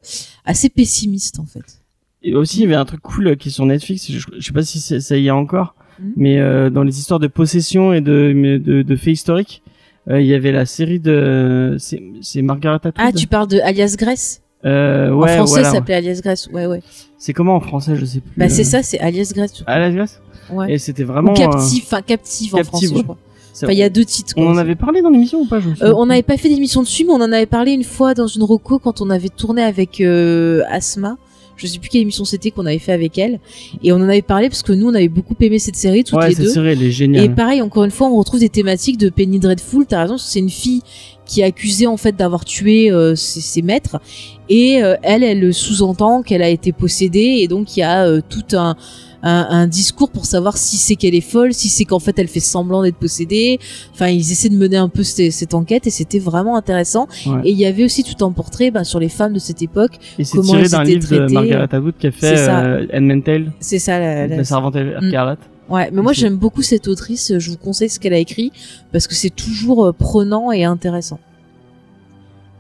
assez pessimiste en fait. Et aussi, il y avait un truc cool euh, qui est sur Netflix. Je, je sais pas si ça y est encore, Mhm. mais euh, dans les histoires de possession et de de, de faits historiques, euh, il y avait la série de c'est Margaret Atwood. Ah, tu parles de Alias Grace euh, ouais, En français voilà. ça s'appelait Alias Grace. Ouais ouais. C'est comment en français, je sais plus. Bah c'est ça, c'est Alias Grace. À la glace. Ouais. Et c'était vraiment. Ou captive, enfin captive en français, ouais. je crois. Enfin, il y a deux titres. On quoi. en avait parlé dans l'émission ou pas je Euh, on n'avait pas fait d'émission dessus, mais on en avait parlé une fois dans une reco quand on avait tourné avec euh, Asma. Je sais plus quelle émission c'était qu'on avait fait avec elle. Et on en avait parlé parce que nous, on avait beaucoup aimé cette série, toutes Ouais, les cette deux. série, elle est Et géniale. pareil, encore une fois, on retrouve des thématiques de Penny Dreadful. T'as raison, c'est une fille qui est accusée en fait d'avoir tué euh, ses, ses maîtres. Et euh, elle, elle sous-entend qu'elle a été possédée. Et donc, il y a euh, tout un, un, un discours pour savoir si c'est qu'elle est folle, si c'est qu'en fait elle fait semblant d'être possédée. Enfin, ils essaient de mener un peu cette, cette enquête et c'était vraiment intéressant. Ouais. Et il y avait aussi tout un portrait bah, sur les femmes de cette époque. Et c'est comment tiré d'un livre de. Margaret Atwood qui a fait euh, Anne Mantel, C'est ça la, la- la servante Mm. écarlate. Ouais, mais moi j'aime beaucoup cette autrice, je vous conseille ce qu'elle a écrit parce que c'est toujours euh, prenant et intéressant.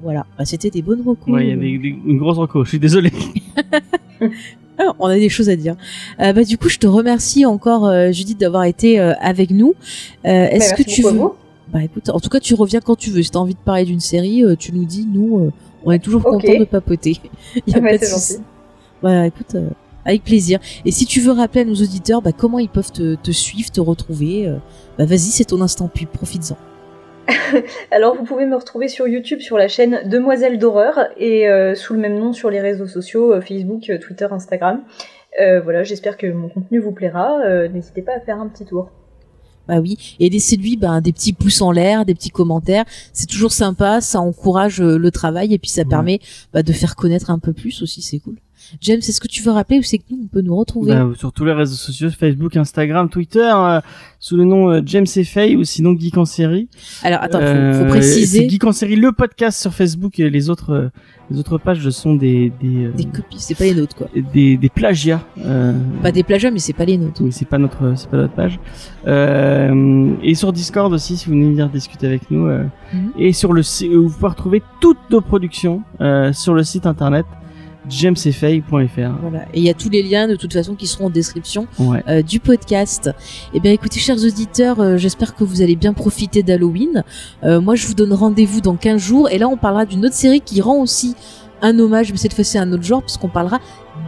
Voilà, bah, c'était des bonnes recours. Ouais, il y a des, des- une grosse reco. Je suis désolé. Ah, on a des choses à dire. Euh, bah du coup, je te remercie encore euh, Judith d'avoir été euh, avec nous. Euh, Est-ce Bah, que tu veux vous. Bah écoute, en tout cas, tu reviens quand tu veux. Si t'as envie de parler d'une série, tu nous dis. Nous, on est toujours contents de papoter. Il y a Ah bah, pas de souci. Voilà, écoute, avec plaisir. Et si tu veux rappeler à nos auditeurs bah, comment ils peuvent te, te suivre, te retrouver, bah vas-y, c'est ton instant pub, profites-en. Alors, vous pouvez me retrouver sur YouTube sur la chaîne Demoiselle d'horreur et euh, sous le même nom sur les réseaux sociaux euh, Facebook, euh, Twitter, Instagram. Euh, voilà, j'espère que mon contenu vous plaira. Euh, N'hésitez pas à faire un petit tour. Bah oui, et laissez-lui bah, des petits pouces en l'air, des petits commentaires. C'est toujours sympa, ça encourage le travail et puis ça Ouais. permet bah, de faire connaître un peu plus aussi, c'est cool. James, est-ce que tu veux rappeler où c'est que nous on peut nous retrouver? Bah, sur tous les réseaux sociaux, Facebook, Instagram, Twitter, euh, sous le nom euh, James et Faye ou sinon Geek en série. Alors attends, faut, Euh, faut C'est préciser Geek en série, le podcast sur Facebook et les autres, euh, les autres pages sont des des, euh, des copies, c'est pas les nôtres quoi. des, des plagiats. Euh, Pas des plagiats, mais c'est pas les nôtres. oui, c'est pas notre, c'est pas notre page. Euh, et sur Discord aussi, si vous voulez venir discuter avec nous. euh, Mhm. Et sur le, vous pouvez retrouver toutes nos productions euh, sur le site internet jamesfay.fr. Voilà. Et il y a tous les liens de toute façon qui seront en description Ouais. euh, du podcast. Eh bien, écoutez, chers auditeurs, euh, j'espère que vous allez bien profiter d'Halloween. Euh, moi, je vous donne rendez-vous dans 15 jours. Et là, on parlera d'une autre série qui rend aussi un hommage, mais cette fois-ci à un autre genre, puisqu'on parlera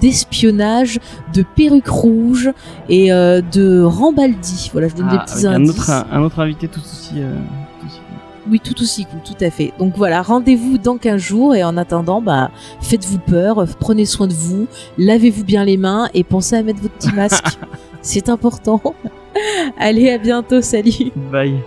d'espionnage, de perruques rouges et euh, de Rambaldi. Voilà, je donne des Ah, petits un indices. autre, un, autre invité tout aussi. euh, tout aussi- Oui, tout aussi cool, tout à fait. Donc voilà, rendez-vous dans 15 jours et en attendant, bah, faites-vous peur, prenez soin de vous, lavez-vous bien les mains et pensez à mettre votre petit masque. C'est important. Allez, à bientôt, salut Bye.